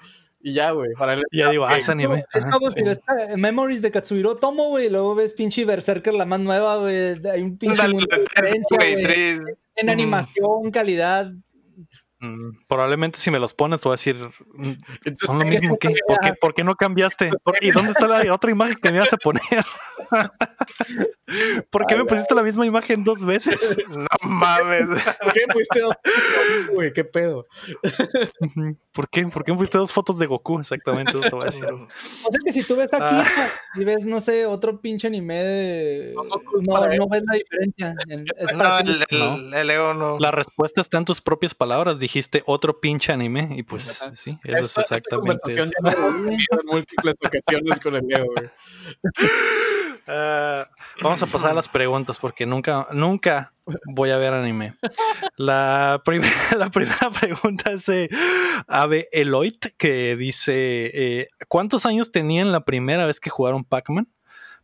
[SPEAKER 3] Y ya, güey. Para el...
[SPEAKER 1] Ya digo, ah,
[SPEAKER 3] Ok.
[SPEAKER 1] es anime.
[SPEAKER 4] Es como si ves Memories de Katsuhiro Tomo, güey. Luego ves pinche Berserker, la más nueva, güey. Hay un pinche
[SPEAKER 2] Dale,
[SPEAKER 4] mundo de diferencia,
[SPEAKER 2] güey.
[SPEAKER 4] En
[SPEAKER 2] Mm.
[SPEAKER 4] animación, calidad.
[SPEAKER 1] Mm, Probablemente si me los pones, te voy a decir, mm,
[SPEAKER 3] Entonces,
[SPEAKER 1] son lo mismo. ¿Por, qué, por qué no cambiaste? ¿Por- ¿Y dónde está la otra imagen que me ibas a poner? <laughs> ¿Por qué me pusiste la misma imagen dos veces? <laughs>
[SPEAKER 2] No mames.
[SPEAKER 3] ¿Por qué pusiste dos fotos, güey? ¿Qué pedo?
[SPEAKER 1] ¿Por qué? ¿Por qué me pusiste dos fotos de Goku? Exactamente, eso te voy a decir.
[SPEAKER 4] O sea que si tú ves aquí y ves, no sé, otro pinche anime de...
[SPEAKER 3] Son Gokus
[SPEAKER 4] No,
[SPEAKER 3] él.
[SPEAKER 4] no ves la diferencia. En-
[SPEAKER 2] No, el, el, el Leo no.
[SPEAKER 1] La respuesta está en tus propias palabras. Dijiste otro pinche anime y pues
[SPEAKER 3] Ajá.
[SPEAKER 1] sí, eso
[SPEAKER 3] Esta,
[SPEAKER 1] es
[SPEAKER 3] esta
[SPEAKER 1] exactamente
[SPEAKER 3] conversación
[SPEAKER 1] eso.
[SPEAKER 3] ya la hemos tenido en múltiples ocasiones con el Leo, güey. <laughs>
[SPEAKER 1] Ah, vamos a pasar a las preguntas porque nunca, nunca voy a ver anime. La, primera <laughs> la primera pregunta es de Ave Eloit que dice, eh, ¿cuántos años tenían la primera vez que jugaron Pac-Man?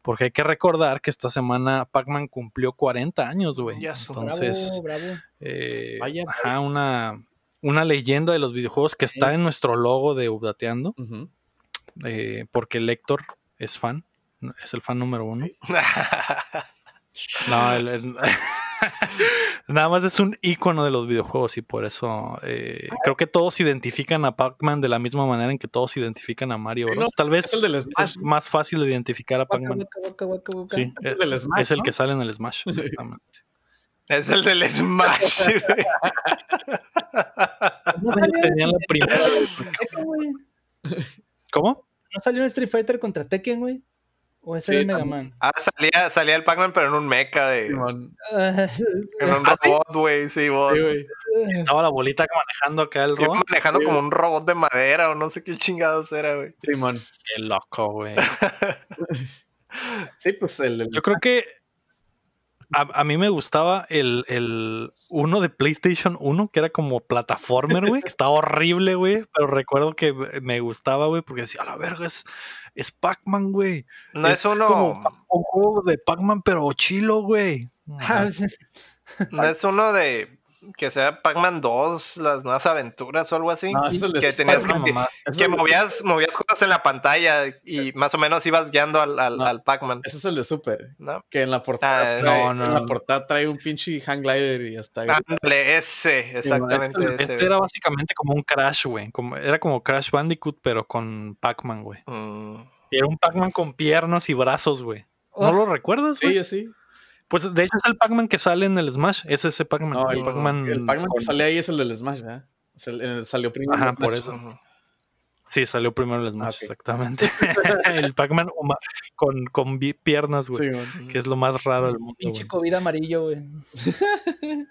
[SPEAKER 1] Porque hay que recordar que esta semana Pac-Man cumplió 40 años, güey. Entonces,
[SPEAKER 4] Bravo, bravo.
[SPEAKER 1] eh,
[SPEAKER 3] Vaya,
[SPEAKER 1] ajá, una, una leyenda de los videojuegos que está en nuestro logo de Updateando,
[SPEAKER 3] Ujú.
[SPEAKER 1] eh, porque el Héctor es fan, es el fan número uno. <laughs> No, el- el- <laughs> nada más es un icono de los videojuegos y por eso eh, creo que todos identifican a Pac-Man de la misma manera en que todos identifican a Mario
[SPEAKER 3] Sí,
[SPEAKER 1] Bros.
[SPEAKER 3] no,
[SPEAKER 1] Tal
[SPEAKER 3] Es
[SPEAKER 1] vez
[SPEAKER 3] el del Smash.
[SPEAKER 1] es más fácil de identificar a Pac-Man. Sí,
[SPEAKER 3] Es el
[SPEAKER 1] es, el que sale en el Smash. exactamente.
[SPEAKER 2] Es el del Smash, <laughs> güey.
[SPEAKER 4] No
[SPEAKER 1] Tenían la primera. ¿Cómo?
[SPEAKER 4] ¿No salió un Street Fighter contra Tekken, güey? ¿O ese
[SPEAKER 3] Sí,
[SPEAKER 4] era Mega. Man?
[SPEAKER 2] Ah, salía, salía el Pac-Man, pero en un mecha de.
[SPEAKER 3] Simón.
[SPEAKER 2] En un
[SPEAKER 1] ¿Ah,
[SPEAKER 2] robot, güey, sí, vos.
[SPEAKER 3] Sí, güey.
[SPEAKER 1] Estaba la bolita manejando acá el robot.
[SPEAKER 2] manejando
[SPEAKER 3] Sí,
[SPEAKER 2] como un robot de madera o no sé qué chingados era, güey.
[SPEAKER 3] Simón.
[SPEAKER 1] Qué loco, güey. <laughs>
[SPEAKER 3] Sí, pues el, el-
[SPEAKER 1] Yo creo que a, a mí me gustaba el, el uno de PlayStation 1, que era como plataformer, güey, que <laughs> estaba horrible, güey, pero recuerdo que me gustaba, güey, porque decía, a la verga, es, es Pac-Man, güey.
[SPEAKER 2] No es, uno.
[SPEAKER 1] como un juego de Pac-Man, pero chilo, güey. <laughs>
[SPEAKER 2] No es uno de. Que sea Pac-Man 2, las nuevas aventuras o algo así.
[SPEAKER 3] No,
[SPEAKER 2] que tenías que, que movías, movías en la pantalla y más o menos ibas guiando al, al,
[SPEAKER 3] No.
[SPEAKER 2] al Pac-Man.
[SPEAKER 3] Ese es el de Super.
[SPEAKER 2] ¿no?
[SPEAKER 3] Que en la portada,
[SPEAKER 2] Ah,
[SPEAKER 3] trae,
[SPEAKER 1] no, no,
[SPEAKER 3] en la
[SPEAKER 1] no.
[SPEAKER 3] portada trae un pinche hang glider y hasta
[SPEAKER 2] Ándale, ese, exactamente ese.
[SPEAKER 1] Este era básicamente como un Crash, güey. Como, era como Crash Bandicoot, pero con Pac-Man, güey.
[SPEAKER 2] Mm.
[SPEAKER 1] Y Era un Pac-Man con piernas y brazos, güey. ¿No
[SPEAKER 4] Oh.
[SPEAKER 1] lo recuerdas? güey?
[SPEAKER 3] Sí, así.
[SPEAKER 1] Pues de hecho es el Pac-Man que sale en el Smash. Es ese Pac-Man.
[SPEAKER 3] No,
[SPEAKER 1] el Pac-Man.
[SPEAKER 3] El Pac-Man
[SPEAKER 1] con-
[SPEAKER 3] que sale ahí es el del Smash, ¿verdad? Es el- el- salió primero.
[SPEAKER 1] Ajá, por
[SPEAKER 3] Smash.
[SPEAKER 1] eso. Sí, salió primero el Smash,
[SPEAKER 3] Ah,
[SPEAKER 1] exactamente. <laughs> <laughs> el Pac-Man con, con piernas, güey.
[SPEAKER 3] Sí.
[SPEAKER 1] Que es lo más raro del mundo.
[SPEAKER 4] Pinche. COVID amarillo, güey. <laughs>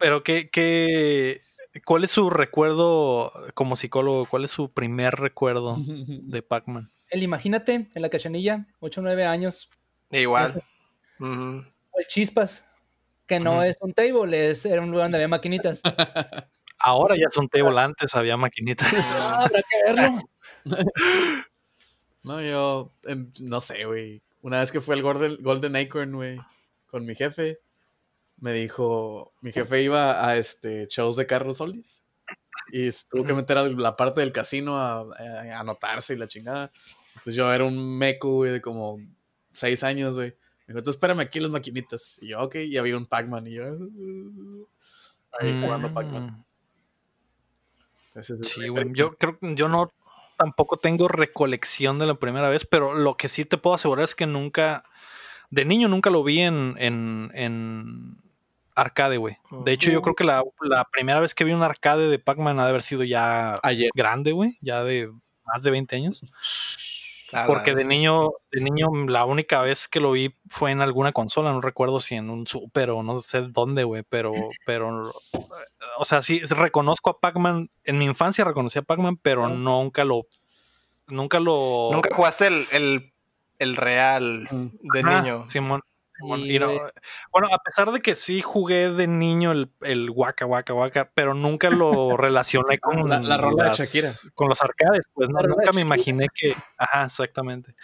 [SPEAKER 1] Pero qué, qué, ¿cuál es su recuerdo como psicólogo? ¿Cuál es su primer recuerdo de Pac-Man?
[SPEAKER 4] El imagínate en la cachanilla, 8 o 9 años,
[SPEAKER 2] Igual.
[SPEAKER 4] O el chispas, que no es un table, es, era un lugar donde había maquinitas.
[SPEAKER 1] Ahora ya son table, antes había maquinita. <laughs>
[SPEAKER 4] Ah, habrá que verlo. <laughs>
[SPEAKER 3] No, yo em, no sé, güey. Una vez que fue al Golden, Golden Acorn, güey, con mi jefe, me dijo, mi jefe iba a este shows de carros solis y tuvo que meter a la parte del casino a, a- a anotarse y la chingada. Pues yo era un meco, güey, de como seis años, güey. Me dijo, tú espérame aquí las maquinitas. Y yo, ok, y había un Pac-Man. Y yo, ahí jugando Pac-Man. Ese es el
[SPEAKER 1] Sí, güey. Yo creo que yo no tampoco tengo recolección de la primera vez, pero lo que sí te puedo asegurar es que nunca, de niño nunca lo vi en, en, en arcade, güey. De hecho, yo creo que la, la primera vez que vi un arcade de Pac-Man ha de haber sido ya
[SPEAKER 3] Ayer.
[SPEAKER 1] grande, güey, ya de más de 20 años. Porque de
[SPEAKER 2] bestia.
[SPEAKER 1] niño, de niño, la única vez que lo vi fue en alguna consola, no recuerdo si en un super o no sé dónde, güey, pero, pero, o sea, sí, reconozco a Pac-Man, en mi infancia reconocí a Pac-Man, pero nunca lo, nunca lo...
[SPEAKER 2] Nunca jugaste el, el, el real de
[SPEAKER 1] Ajá,
[SPEAKER 2] niño.
[SPEAKER 1] Simón. Y no-
[SPEAKER 4] güey.
[SPEAKER 1] bueno, a pesar de que sí jugué de niño el, el Waka Waka Waka, pero nunca lo relacioné con
[SPEAKER 3] La- la rola de Shakira.
[SPEAKER 1] Con los arcades, pues no, nunca me imaginé que, ajá, exactamente.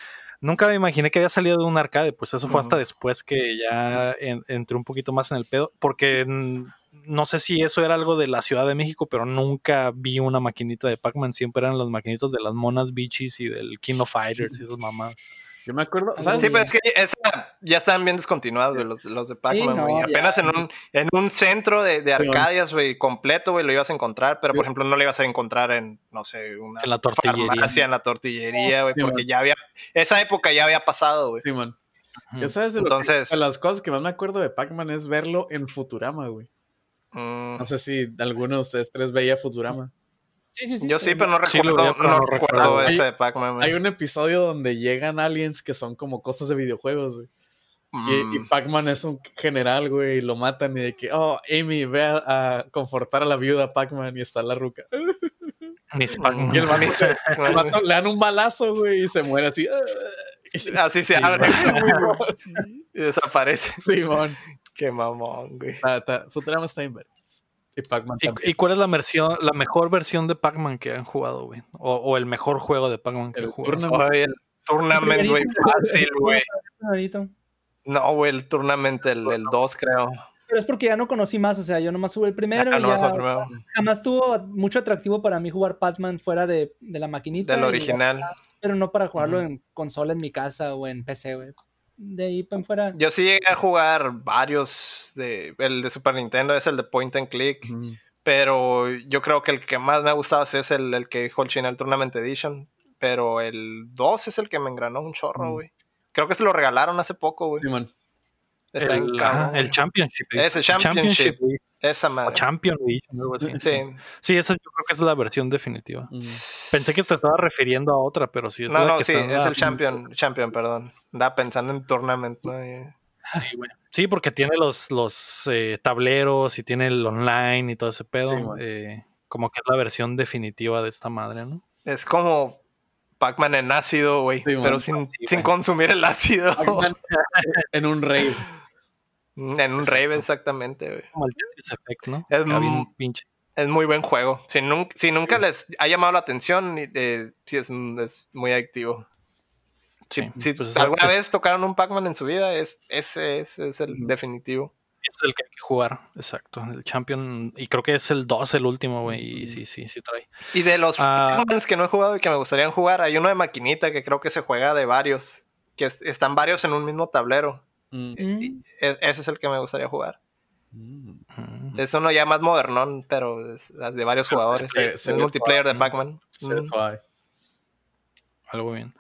[SPEAKER 1] Nunca me imaginé que había salido de un arcade, pues eso fue hasta después que ya en- entré un poquito más en el pedo, porque no sé si eso era algo de la Ciudad de México, pero nunca vi una maquinita de Pac-Man, siempre eran las maquinitas de las monas bichis y del King of Fighters y esas mamás.
[SPEAKER 3] Yo me acuerdo, ¿sabes?
[SPEAKER 2] Sí, pero es que esa ya están bien descontinuados, güey, los, los de Pac-Man,
[SPEAKER 4] no, ya.
[SPEAKER 2] Apenas en un, en un centro de, de
[SPEAKER 3] Sí,
[SPEAKER 2] Arcadias, güey, completo, güey, lo ibas a encontrar, pero por
[SPEAKER 3] Sí.
[SPEAKER 2] ejemplo no lo ibas a encontrar en, no sé, una
[SPEAKER 1] En la tortillería.
[SPEAKER 2] farmacia, en la tortillería, güey,
[SPEAKER 3] Sí,
[SPEAKER 2] porque
[SPEAKER 3] man.
[SPEAKER 2] ya había, esa época ya había pasado, güey.
[SPEAKER 3] Simón.
[SPEAKER 1] Ujú.
[SPEAKER 3] Yo sabes de, lo que-
[SPEAKER 2] Entonces-
[SPEAKER 3] de las cosas que más me acuerdo de Pac-Man es verlo en Futurama, güey.
[SPEAKER 2] Mm,
[SPEAKER 3] No sé si alguno de ustedes tres veía Futurama.
[SPEAKER 4] Sí, sí, sí.
[SPEAKER 2] yo sí, pero no recuerdo, no
[SPEAKER 1] no
[SPEAKER 2] recuerdo
[SPEAKER 1] recuerdo.
[SPEAKER 2] ese
[SPEAKER 3] Hay-
[SPEAKER 2] de Pac-Man.
[SPEAKER 3] Hay un episodio donde llegan aliens que son como cosas de videojuegos, güey. Y,
[SPEAKER 2] Mm,
[SPEAKER 3] y Pac-Man es un general, güey, y lo matan y de que, oh, Amy, ve a, a confortar a la viuda Pac-Man y está la ruca. <laughs>
[SPEAKER 1] Mis Pac-Man.
[SPEAKER 3] Y el vato, <laughs> el vato le dan un balazo, güey, y se muere así. <laughs>
[SPEAKER 2] Así se abre y desaparece.
[SPEAKER 3] Simón.
[SPEAKER 2] Qué mamón, güey.
[SPEAKER 3] Está- está- Futurama está en vergas. Y Pac-Man
[SPEAKER 1] ¿Y, y cuál es la versión, la mejor versión de Pac-Man que han jugado, güey? O, o el mejor juego de Pac-Man que
[SPEAKER 3] El
[SPEAKER 1] han jugado.
[SPEAKER 3] Tournament.
[SPEAKER 2] Oye, el tournament, güey, fácil, güey. <laughs> No, güey, el tournament, el 2, creo.
[SPEAKER 4] Pero es porque ya no conocí más, o sea, yo nomás jugué el primero
[SPEAKER 2] Ah,
[SPEAKER 4] y
[SPEAKER 2] no,
[SPEAKER 4] ya
[SPEAKER 2] fue el primero.
[SPEAKER 4] jamás tuvo mucho atractivo para mí jugar Pac-Man fuera de, de la maquinita.
[SPEAKER 2] Del
[SPEAKER 4] y-
[SPEAKER 2] original.
[SPEAKER 4] pero no para jugarlo en consola en mi casa o en PC, güey. De ahí para fuera.
[SPEAKER 2] Yo sí llegué a jugar varios de el de Super Nintendo, es el de Point and Click, pero yo creo que el que más me ha gustado es el, el que dijo el China, el Tournament Edition, pero el 2 es el que me engranó un chorro,
[SPEAKER 3] Mm.
[SPEAKER 2] güey. Creo que se lo regalaron hace poco, güey.
[SPEAKER 3] Simón.
[SPEAKER 2] Está bien
[SPEAKER 1] el,
[SPEAKER 2] cabrón,
[SPEAKER 1] ajá, el. Championship.
[SPEAKER 2] Ese Championship. Esa
[SPEAKER 1] o
[SPEAKER 2] madre.
[SPEAKER 1] Champion Edition, algo así.
[SPEAKER 2] Sí.
[SPEAKER 1] Sí. Sí, esa yo creo que es la versión definitiva.
[SPEAKER 3] Ujú.
[SPEAKER 1] Pensé que te estaba refiriendo a otra, pero sí es
[SPEAKER 2] No,
[SPEAKER 1] la
[SPEAKER 2] no,
[SPEAKER 1] que
[SPEAKER 2] sí,
[SPEAKER 1] está-
[SPEAKER 2] es el Champion, Champion, perdón. Andaba pensando en Tournament, ¿no? Y-
[SPEAKER 1] Sí, güey. Sí, porque tiene los, los eh, tableros y tiene el online y todo ese pedo.
[SPEAKER 3] Sí,
[SPEAKER 1] eh, como que es la versión definitiva de esta madre, ¿no?
[SPEAKER 2] Es como Pac-Man en ácido, güey,
[SPEAKER 3] Sí,
[SPEAKER 2] pero
[SPEAKER 3] man.
[SPEAKER 2] sin,
[SPEAKER 1] Sí,
[SPEAKER 2] sin consumir el ácido.
[SPEAKER 3] En un rave.
[SPEAKER 2] En un rave, exactamente, güey.
[SPEAKER 1] Como el Tetris Effect, ¿no?
[SPEAKER 2] Es mu-
[SPEAKER 1] pinche.
[SPEAKER 2] Es muy buen juego. Si, nun- si nunca les ha llamado la atención, eh, sí es, es muy adictivo. Si,
[SPEAKER 1] Sí,
[SPEAKER 2] si
[SPEAKER 1] pues es-
[SPEAKER 2] alguna
[SPEAKER 1] es-
[SPEAKER 2] vez tocaron un Pac-Man en su vida, es, ese, ese es el definitivo.
[SPEAKER 1] Es el que hay que jugar, exacto. El Champion, y creo que es el 2 el último, güey. Y sí, sí, sí trae.
[SPEAKER 2] Y de los
[SPEAKER 1] Ah.
[SPEAKER 2] Pac-Mans que no he jugado y que me gustaría jugar, hay uno de maquinita que creo que se juega de varios. Que es- están varios en un mismo tablero.
[SPEAKER 3] Mm.
[SPEAKER 4] Mm.
[SPEAKER 2] Es- ese es el que me gustaría jugar.
[SPEAKER 3] Mm.
[SPEAKER 1] Mm.
[SPEAKER 2] Es uno ya más modernón, pero es de varios
[SPEAKER 1] Pero
[SPEAKER 2] jugadores.
[SPEAKER 3] ve-
[SPEAKER 2] Es
[SPEAKER 3] se
[SPEAKER 2] el multiplayer de. Pac-Man.
[SPEAKER 3] Se
[SPEAKER 2] Mm.
[SPEAKER 3] suave.
[SPEAKER 1] Algo bien.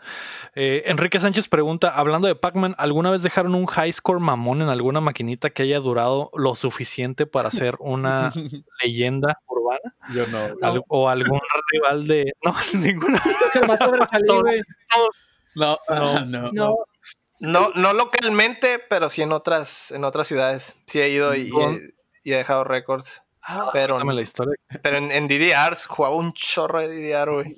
[SPEAKER 1] Eh, Enrique Sánchez pregunta, hablando de Pac-Man, ¿alguna vez dejaron un high score mamón en alguna maquinita que haya durado lo suficiente para ser una <laughs> leyenda urbana?
[SPEAKER 3] Yo no.
[SPEAKER 1] Al- ¿O algún rival de... <laughs> No, ninguna. <laughs>
[SPEAKER 3] No,
[SPEAKER 1] No.
[SPEAKER 3] no.
[SPEAKER 4] No,
[SPEAKER 2] No, no localmente, pero sí en otras, en otras ciudades. Sí he ido y, y he, y he dejado récords. Pero,
[SPEAKER 1] Cuéntame la historia.
[SPEAKER 2] pero en, en DDRs jugaba un chorro de DDR, güey.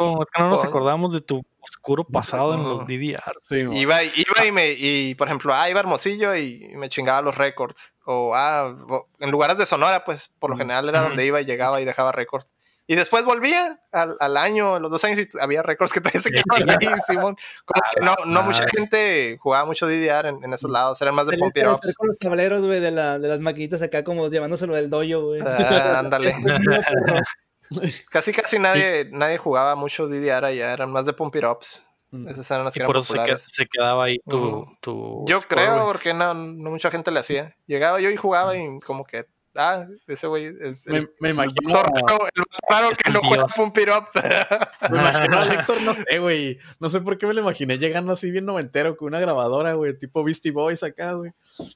[SPEAKER 1] No, es que no nos acordamos de tu oscuro pasado en los. DDR.
[SPEAKER 3] Sí.
[SPEAKER 2] Iba, iba y me, y por ejemplo, ah, iba a Hermosillo y me chingaba los récords. O, ah, o- en lugares de Sonora, pues, por lo
[SPEAKER 3] Mm.
[SPEAKER 2] general era donde iba y llegaba y dejaba récords. Y después volvía al, al año, a los dos años, y había récords que todavía se <laughs> quedaban ahí, Simón. Como que no, no mucha gente jugaba mucho DDR en, en esos lados, eran más de pump
[SPEAKER 4] con los tableros, güey, de, la, de las maquinitas acá, como llevándoselo del dojo, güey.
[SPEAKER 2] Ah, ándale. <laughs> <laughs> Casi, casi nadie, nadie jugaba mucho DDR allá, eran más de pump it ups.
[SPEAKER 3] Mm.
[SPEAKER 2] Esas eran las que
[SPEAKER 1] Y
[SPEAKER 2] eran
[SPEAKER 1] por eso se, que-
[SPEAKER 2] populares.
[SPEAKER 1] se quedaba ahí tu...
[SPEAKER 2] Ujú.
[SPEAKER 1] tu
[SPEAKER 2] Yo
[SPEAKER 1] score,
[SPEAKER 2] creo,
[SPEAKER 1] güey.
[SPEAKER 2] porque no, no mucha gente le hacía. Llegaba yo y jugaba y como que, ah, ese güey es
[SPEAKER 3] Me,
[SPEAKER 2] el <laughs>
[SPEAKER 3] me imagino,
[SPEAKER 2] raro, el vato raro que no juega. Pump It Up.
[SPEAKER 3] me imagino a Héctor, no sé, güey. No sé por qué me lo imaginé llegando así bien noventero con una grabadora, güey, tipo Beastie Boys acá, güey.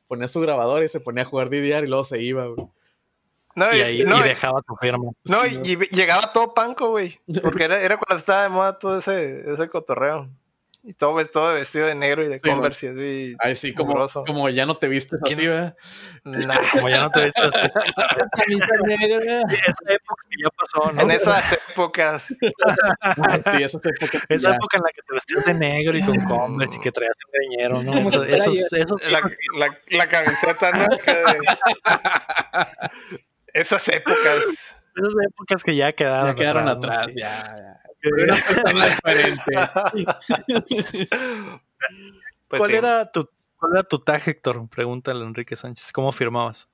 [SPEAKER 3] Ponía su grabadora y se ponía a jugar DDR y luego se iba, güey.
[SPEAKER 2] No,
[SPEAKER 1] y
[SPEAKER 2] y,
[SPEAKER 1] ahí
[SPEAKER 2] no,
[SPEAKER 1] y
[SPEAKER 2] y-
[SPEAKER 1] dejaba tu firma.
[SPEAKER 2] no, y- y llegaba todo panco, güey. Porque era, era cuando estaba de moda todo ese, ese cotorreo. Y todo, ves- todo vestido de negro y de
[SPEAKER 3] Sí,
[SPEAKER 2] Converse y así.
[SPEAKER 3] Ay, sí, como, <laughs> como ya no te vistes así, ¿verdad?
[SPEAKER 2] Nah,
[SPEAKER 1] Como ya no te ves <laughs> así.
[SPEAKER 4] Camisa negra.
[SPEAKER 1] Esa época que ya pasó, ¿no?
[SPEAKER 2] en esas épocas.
[SPEAKER 3] Sí, esas épocas.
[SPEAKER 1] Esa
[SPEAKER 3] ya.
[SPEAKER 1] época en la que te vestías de negro y con Converse y que traías un greñero, ¿no? Eso- esos, esos
[SPEAKER 2] La, la, la camiseta, ¿no? Que- <laughs> Esas épocas.
[SPEAKER 1] esas épocas que ya quedaron,
[SPEAKER 3] Ya quedaron
[SPEAKER 1] ¿no?
[SPEAKER 3] atrás,
[SPEAKER 1] Sí.
[SPEAKER 3] ya, una persona <laughs> diferente. <laughs>
[SPEAKER 2] Pues
[SPEAKER 1] ¿Cuál,
[SPEAKER 2] sí.
[SPEAKER 1] era tu, ¿Cuál era tu tag, Héctor? Pregúntale a Enrique Sánchez. ¿Cómo firmabas?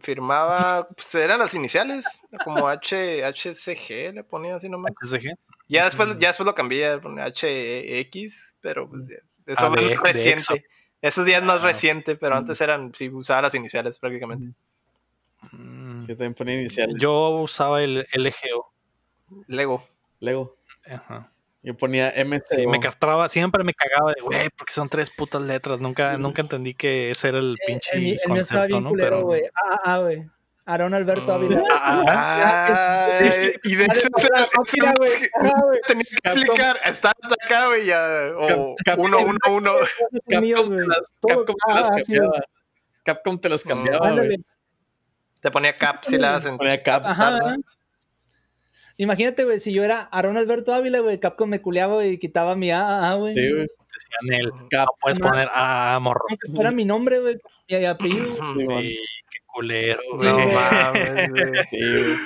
[SPEAKER 2] Firmaba, pues eran las iniciales, como H, HCG, le ponía así nomás.
[SPEAKER 1] ¿SG?
[SPEAKER 2] Ya después, ya después lo cambié, le ponía HX, pero pues ya, eso
[SPEAKER 1] Ah,
[SPEAKER 2] es
[SPEAKER 1] de-
[SPEAKER 2] reciente. Esos días más
[SPEAKER 1] Ah.
[SPEAKER 2] reciente, pero antes eran, sí, usaba las iniciales prácticamente.
[SPEAKER 3] Sí, también ponía inicial.
[SPEAKER 1] Yo usaba el LGO.
[SPEAKER 2] Lego.
[SPEAKER 3] Lego.
[SPEAKER 1] Ajá.
[SPEAKER 3] Yo ponía MC.
[SPEAKER 1] Sí, me castraba, siempre me cagaba de, güey, porque son tres putas letras. Nunca, nunca entendí que ese era el pinche
[SPEAKER 4] El, el mío estaba
[SPEAKER 1] concepto,
[SPEAKER 4] bien
[SPEAKER 1] ¿no?
[SPEAKER 4] culero,
[SPEAKER 1] Pero-
[SPEAKER 4] güey. Ah, ah, güey. Aaron Alberto Ávila.
[SPEAKER 2] Ah, <laughs> y de hecho,
[SPEAKER 4] mira, güey. <laughs>
[SPEAKER 2] Tenía que explicar, está acá, güey, ya, o uno, uno, uno.
[SPEAKER 3] Capcom te las,
[SPEAKER 4] Todo-
[SPEAKER 3] Capcom te
[SPEAKER 4] ah,
[SPEAKER 3] cambiaba.
[SPEAKER 4] güey.
[SPEAKER 3] Capcom te las cambiaba,
[SPEAKER 4] Ándale.
[SPEAKER 3] güey.
[SPEAKER 2] Te ponía cap si la hacen.
[SPEAKER 3] Ponía Cap.
[SPEAKER 4] Ajá. Imagínate, güey, si yo era Aaron Alberto Ávila, güey, Capcom me culeaba y quitaba mi A, güey.
[SPEAKER 3] Sí, güey.
[SPEAKER 1] Decían él.
[SPEAKER 3] Cap.
[SPEAKER 1] No puedes poner ah, morro.
[SPEAKER 4] Fuera mi nombre, güey, mi apellido. <clears throat>
[SPEAKER 3] Sí.
[SPEAKER 1] Sí, qué culero,
[SPEAKER 4] Sí,
[SPEAKER 2] No
[SPEAKER 1] güey.
[SPEAKER 2] mames, güey. <laughs>
[SPEAKER 3] Sí, güey.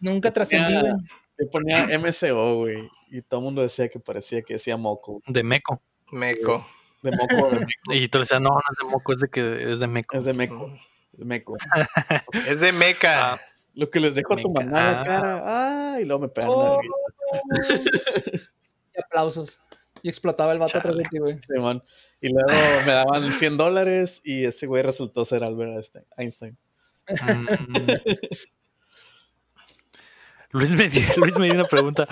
[SPEAKER 4] Nunca trascendí, güey.
[SPEAKER 3] Yo ponía MCO, güey. Y todo el mundo decía que parecía que decía moco.
[SPEAKER 1] De Meco.
[SPEAKER 2] Meco.
[SPEAKER 3] De moco o de meco. <laughs>
[SPEAKER 1] Y tú le decías, no, no es de Moco, es de que es de Meco.
[SPEAKER 3] Es de meco. De meco. <laughs>
[SPEAKER 2] Es de meca.
[SPEAKER 1] Ah,
[SPEAKER 3] Lo que les dejo a tu mamá en la cara. Ah, y luego me pegan
[SPEAKER 4] Oh.
[SPEAKER 3] la risa. <laughs>
[SPEAKER 4] Y aplausos. Y explotaba el vato atrás de ti, güey.
[SPEAKER 3] Simón. Y luego me daban 100 dólares y ese güey resultó ser Albert Einstein- Einstein.
[SPEAKER 1] mm. Luis Medina, <laughs> Luis Medina pregunta,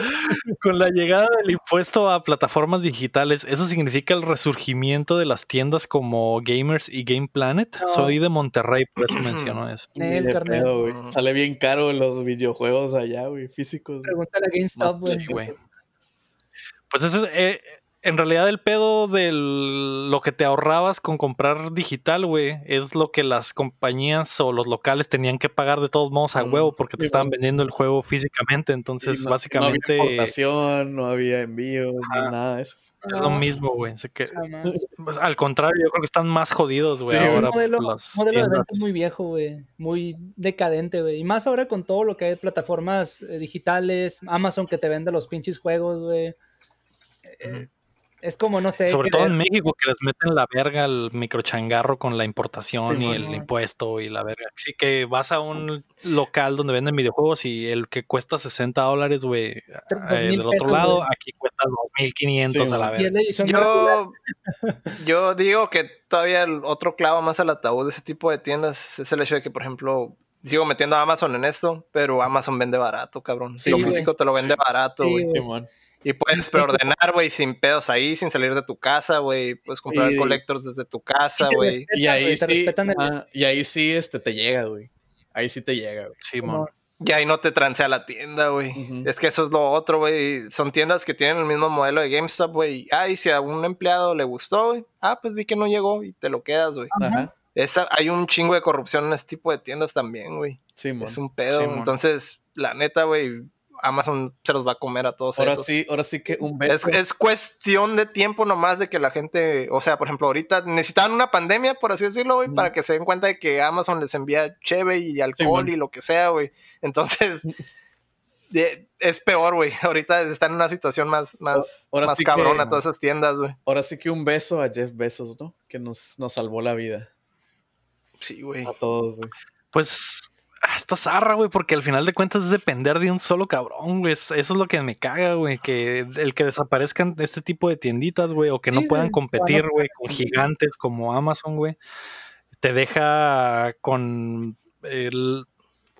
[SPEAKER 1] con la llegada del impuesto a plataformas digitales, ¿eso significa el resurgimiento de las tiendas como Gamers y Game Planet?
[SPEAKER 4] No.
[SPEAKER 1] Soy de Monterrey, por eso menciono <clears throat> eso.
[SPEAKER 4] El
[SPEAKER 3] pedo. Sale bien caro los videojuegos allá, güey, físicos.
[SPEAKER 4] Pregúntale a GameStop, güey.
[SPEAKER 1] Pues ese es, eh, en realidad el pedo de lo que te ahorrabas con comprar digital, güey, es lo que las compañías o los locales tenían que pagar de todos modos a
[SPEAKER 2] Mm,
[SPEAKER 1] huevo porque te
[SPEAKER 3] sí,
[SPEAKER 1] estaban
[SPEAKER 3] bueno.
[SPEAKER 1] vendiendo el juego físicamente. Entonces,
[SPEAKER 3] no-
[SPEAKER 1] básicamente
[SPEAKER 3] No había importación, no había envío, ni
[SPEAKER 1] Ajá.
[SPEAKER 3] nada de eso.
[SPEAKER 1] es lo mismo, güey. Así que,
[SPEAKER 4] Jamás. <laughs>
[SPEAKER 1] pues, al contrario, yo creo que están más jodidos, güey,
[SPEAKER 3] Sí,
[SPEAKER 1] ahora
[SPEAKER 4] un modelo,
[SPEAKER 1] las
[SPEAKER 4] modelo de ventas muy viejo, güey. Muy decadente, güey. Y más ahora con todo lo que hay plataformas eh, digitales, Amazon que te vende los pinches juegos, güey. Eh, Es como, no sé.
[SPEAKER 1] Sobre todo en México, que les meten la verga al microchangarro con la importación
[SPEAKER 3] Sí,
[SPEAKER 1] y
[SPEAKER 3] sí.
[SPEAKER 1] el impuesto y la verga. Así que vas a un local donde venden videojuegos y el que cuesta 60 dólares, güey, eh, del otro
[SPEAKER 4] pesos,
[SPEAKER 1] lado, aquí cuesta 2.500
[SPEAKER 3] Sí,
[SPEAKER 1] a la verga.
[SPEAKER 2] Yo, <laughs> yo digo que todavía el otro clavo más al ataúd de ese tipo de tiendas es el hecho de que, por ejemplo, sigo metiendo a Amazon en esto, pero Amazon vende barato, cabrón.
[SPEAKER 3] Sí,
[SPEAKER 2] Lo físico te lo vende barato,
[SPEAKER 4] Sí,
[SPEAKER 2] güey.
[SPEAKER 4] güey.
[SPEAKER 2] Y puedes preordenar, güey, sin pedos ahí, sin salir de tu casa, güey. Puedes comprar
[SPEAKER 3] Y-
[SPEAKER 2] collectors desde tu casa, güey.
[SPEAKER 3] Y ahí sí,
[SPEAKER 4] el-
[SPEAKER 3] ajá, y ahí sí este, te llega, güey. Ahí sí te llega, güey.
[SPEAKER 1] Sí, mon.
[SPEAKER 2] Y ahí no te transea la tienda, güey. Es que eso es lo otro, güey. Son tiendas que tienen el mismo modelo de GameStop, güey. Ah, y si a un empleado le gustó, güey. Ah, pues di que no llegó y te lo quedas, güey.
[SPEAKER 3] Ajá.
[SPEAKER 2] Esta- hay un chingo de corrupción en este tipo de tiendas también, güey.
[SPEAKER 3] Simón.
[SPEAKER 2] Es un pedo.
[SPEAKER 1] Sí, mon.
[SPEAKER 2] Entonces, la neta, güey, Amazon se los va a comer a todos
[SPEAKER 3] Ahora
[SPEAKER 2] esos.
[SPEAKER 3] sí, ahora sí que un beso.
[SPEAKER 2] Es, es cuestión de tiempo nomás de que la gente, o sea, por ejemplo, ahorita necesitaban una pandemia, por así decirlo, güey, para que se den cuenta de que Amazon les envía cheve y alcohol y lo que sea, güey. Entonces, <laughs> de- es peor, güey. <laughs> Ahorita están en una situación más, más,
[SPEAKER 3] Ahora
[SPEAKER 2] más
[SPEAKER 3] sí que-
[SPEAKER 2] cabrona todas esas tiendas, güey.
[SPEAKER 3] Ahora sí que un beso a Jeff Bezos, ¿no? Que nos, nos salvó la vida.
[SPEAKER 2] Sí, güey.
[SPEAKER 3] A todos, güey.
[SPEAKER 1] Pues está zarra, güey, porque al final de cuentas es depender de un solo cabrón, güey. Es- Eso es lo que me caga, güey, que el que desaparezcan este tipo de tienditas, güey, o que no puedan competir, güey, con gigantes como Amazon, güey, te deja con el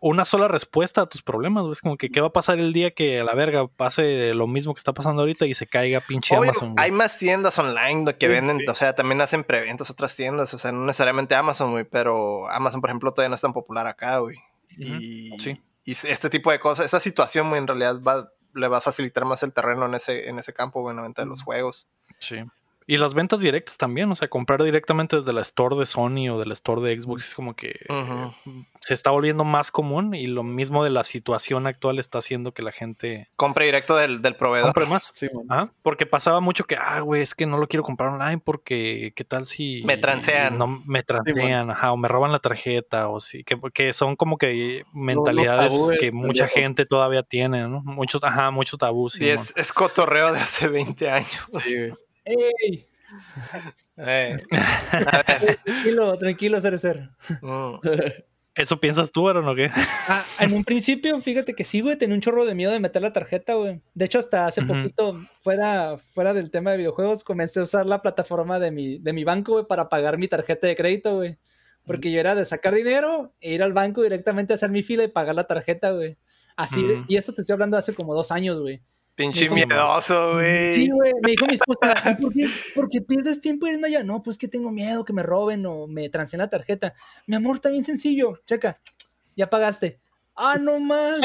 [SPEAKER 1] una sola respuesta a tus problemas, güey. Es como que qué va a pasar el día que a la verga pase lo mismo que está pasando ahorita y se caiga pinche
[SPEAKER 2] Obvio,
[SPEAKER 1] Amazon. güey.
[SPEAKER 2] hay más tiendas online que
[SPEAKER 3] Sí,
[SPEAKER 2] venden,
[SPEAKER 3] sí.
[SPEAKER 2] o sea, también hacen preventas otras tiendas, o sea, no necesariamente Amazon, güey, pero Amazon, por ejemplo, todavía no es tan popular acá, güey. Y,
[SPEAKER 1] Sí.
[SPEAKER 2] y este tipo de cosas, esa situación, güey, en realidad va, le va a facilitar más el terreno en ese, en ese campo, güey, en la venta de los juegos.
[SPEAKER 1] Sí. Y las ventas directas también, o sea, comprar directamente desde la store de Sony o de la store de Xbox es como que eh, se está volviendo más común y lo mismo de la situación actual está haciendo que la gente
[SPEAKER 2] Compre directo del, del proveedor.
[SPEAKER 1] compre más.
[SPEAKER 3] Sí,
[SPEAKER 1] porque pasaba mucho que, ah, güey, es que no lo quiero comprar online porque qué tal si
[SPEAKER 2] Me transean.
[SPEAKER 1] no me transean, ajá, o me roban la tarjeta o sí, que, que son como que mentalidades
[SPEAKER 3] tabúes,
[SPEAKER 1] que mucha gente todavía tiene, ¿no? Muchos, ajá, muchos tabús.
[SPEAKER 2] Y
[SPEAKER 1] Simón.
[SPEAKER 2] es, es cotorreo de hace 20 años.
[SPEAKER 3] Sí, güey.
[SPEAKER 4] ¡Ey!
[SPEAKER 2] A ver,
[SPEAKER 4] Tranquilo, tranquilo, Cerecer.
[SPEAKER 1] ¿Eso piensas tú, Aaron, o qué?
[SPEAKER 4] Ah, en un principio, fíjate que sí, güey, tenía un chorro de miedo de meter la tarjeta, güey. De hecho, hasta hace poquito, fuera, fuera del tema de videojuegos, comencé a usar la plataforma de mi, de mi banco, güey, para pagar mi tarjeta de crédito, güey. Porque yo era de sacar dinero e ir al banco directamente a hacer mi fila y pagar la tarjeta, güey. Así,
[SPEAKER 1] Mm.
[SPEAKER 4] y eso te estoy hablando hace como dos años, güey.
[SPEAKER 2] Pinche miedoso, güey.
[SPEAKER 4] Sí, güey, me dijo mi esposa, ¿y por qué, <laughs> por qué pierdes tiempo yendo allá? No, pues que tengo miedo que me roben o me transeen la tarjeta. Mi amor, está bien sencillo, checa, ya pagaste. Ah, no más.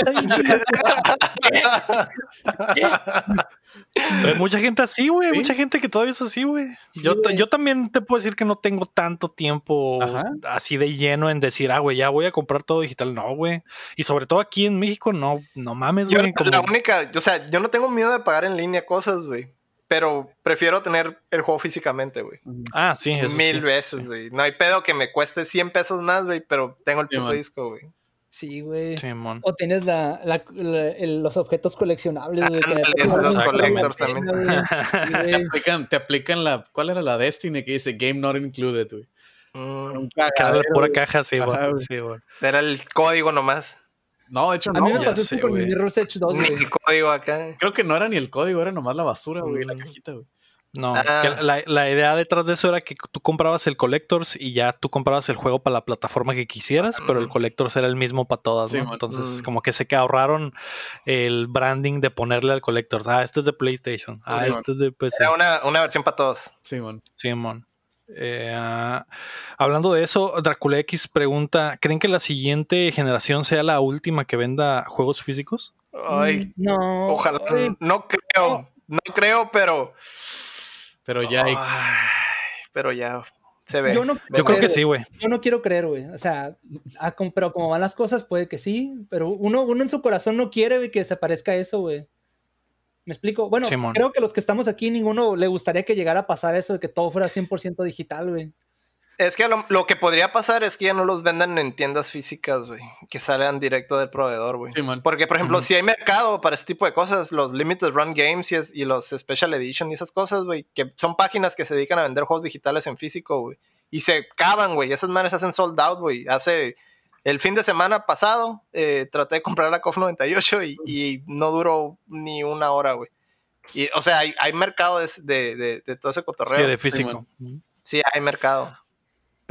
[SPEAKER 1] Hay mucha gente así, güey.
[SPEAKER 3] Sí.
[SPEAKER 1] Mucha gente que todavía es así, güey.
[SPEAKER 4] Sí,
[SPEAKER 1] yo, yo también te puedo decir que no tengo tanto tiempo
[SPEAKER 3] Ajá.
[SPEAKER 1] así de lleno en decir, ah, güey, ya voy a comprar todo digital. No, güey. Y sobre todo aquí en México, no, no mames, güey. como-
[SPEAKER 2] la única, o sea, yo no tengo miedo de pagar en línea cosas, güey. Pero prefiero tener el juego físicamente, güey.
[SPEAKER 1] Ah, sí, eso
[SPEAKER 2] Mil
[SPEAKER 1] sí.
[SPEAKER 2] veces, güey. No hay pedo que me cueste 100 pesos más, güey, pero tengo el puto disco, güey.
[SPEAKER 4] Sí, güey.
[SPEAKER 1] Simón.
[SPEAKER 4] O tienes la, la- la- el- los objetos coleccionables, güey.
[SPEAKER 1] los
[SPEAKER 2] collectors
[SPEAKER 4] pena,
[SPEAKER 2] también. <laughs>
[SPEAKER 4] güey. Sí,
[SPEAKER 3] Te aplican, te aplican la. ¿Cuál era la Destiny que dice Game Not Included, güey?
[SPEAKER 2] Mm,
[SPEAKER 3] cagadero,
[SPEAKER 1] pura
[SPEAKER 3] güey.
[SPEAKER 1] caja, sí,
[SPEAKER 3] Ajá,
[SPEAKER 1] güey. Sí, güey.
[SPEAKER 2] Era el código nomás.
[SPEAKER 3] No, de hecho,
[SPEAKER 4] A
[SPEAKER 3] no.
[SPEAKER 4] mí me pasó
[SPEAKER 1] sé,
[SPEAKER 4] con Mirror's Edge 2,
[SPEAKER 2] Ni
[SPEAKER 4] güey.
[SPEAKER 2] el código acá.
[SPEAKER 3] Creo que no era ni el código, era nomás la basura, güey, la
[SPEAKER 2] Mm.
[SPEAKER 3] cajita, güey.
[SPEAKER 1] No,
[SPEAKER 2] Ah.
[SPEAKER 1] que la, la idea detrás de eso era que tú comprabas el Collectors y ya tú comprabas el juego para la plataforma que quisieras, pero el. Collectors era el mismo para todas,
[SPEAKER 3] Sí,
[SPEAKER 1] ¿no?
[SPEAKER 3] man.
[SPEAKER 1] Entonces,
[SPEAKER 2] Mm.
[SPEAKER 1] como que se que ahorraron el branding de ponerle al Collectors. Ah, este es de PlayStation. Ah,
[SPEAKER 3] Sí, man.
[SPEAKER 1] este es de PC.
[SPEAKER 2] Era una, una versión para todos.
[SPEAKER 3] Simón.
[SPEAKER 1] Simón. Eh, hablando de eso, Dracula X pregunta: ¿Creen que la siguiente generación sea la última que venda juegos físicos?
[SPEAKER 2] Ay,
[SPEAKER 4] Mm, No.
[SPEAKER 2] ojalá.
[SPEAKER 4] Ay,
[SPEAKER 2] No creo. No creo, pero.
[SPEAKER 3] Pero ya hay.
[SPEAKER 2] Ay, pero ya se ve.
[SPEAKER 4] Yo no-
[SPEAKER 1] Yo creo que sí, güey.
[SPEAKER 4] Yo no quiero creer, güey. O sea, ah, pero como van las cosas, puede que sí. Pero uno, uno en su corazón no quiere güey, que se parezca a eso, güey. ¿Me explico? Bueno,
[SPEAKER 1] Simón.
[SPEAKER 4] creo que los que estamos aquí, ninguno le gustaría que llegara a pasar eso de que todo fuera 100% digital, güey.
[SPEAKER 2] Es que lo, lo que podría pasar es que ya no los vendan en tiendas físicas, güey. Que salgan directo del proveedor, güey.
[SPEAKER 3] Simón.
[SPEAKER 2] Porque, por ejemplo, si hay mercado para ese tipo de cosas, los Limited Run Games y, es- y los Special Edition y esas cosas, güey, que son páginas que se dedican a vender juegos digitales en físico, güey. Y se acaban, güey. Esas manes hacen sold out, güey. Hace el fin de semana pasado, eh, traté de comprar la KOF 98 y, y no duró ni una hora, güey. Y, o sea, hay, hay mercado de, de- de- de todo ese
[SPEAKER 1] Sí,
[SPEAKER 2] cotorreo.
[SPEAKER 1] de físico.
[SPEAKER 2] Sí, hay mercado.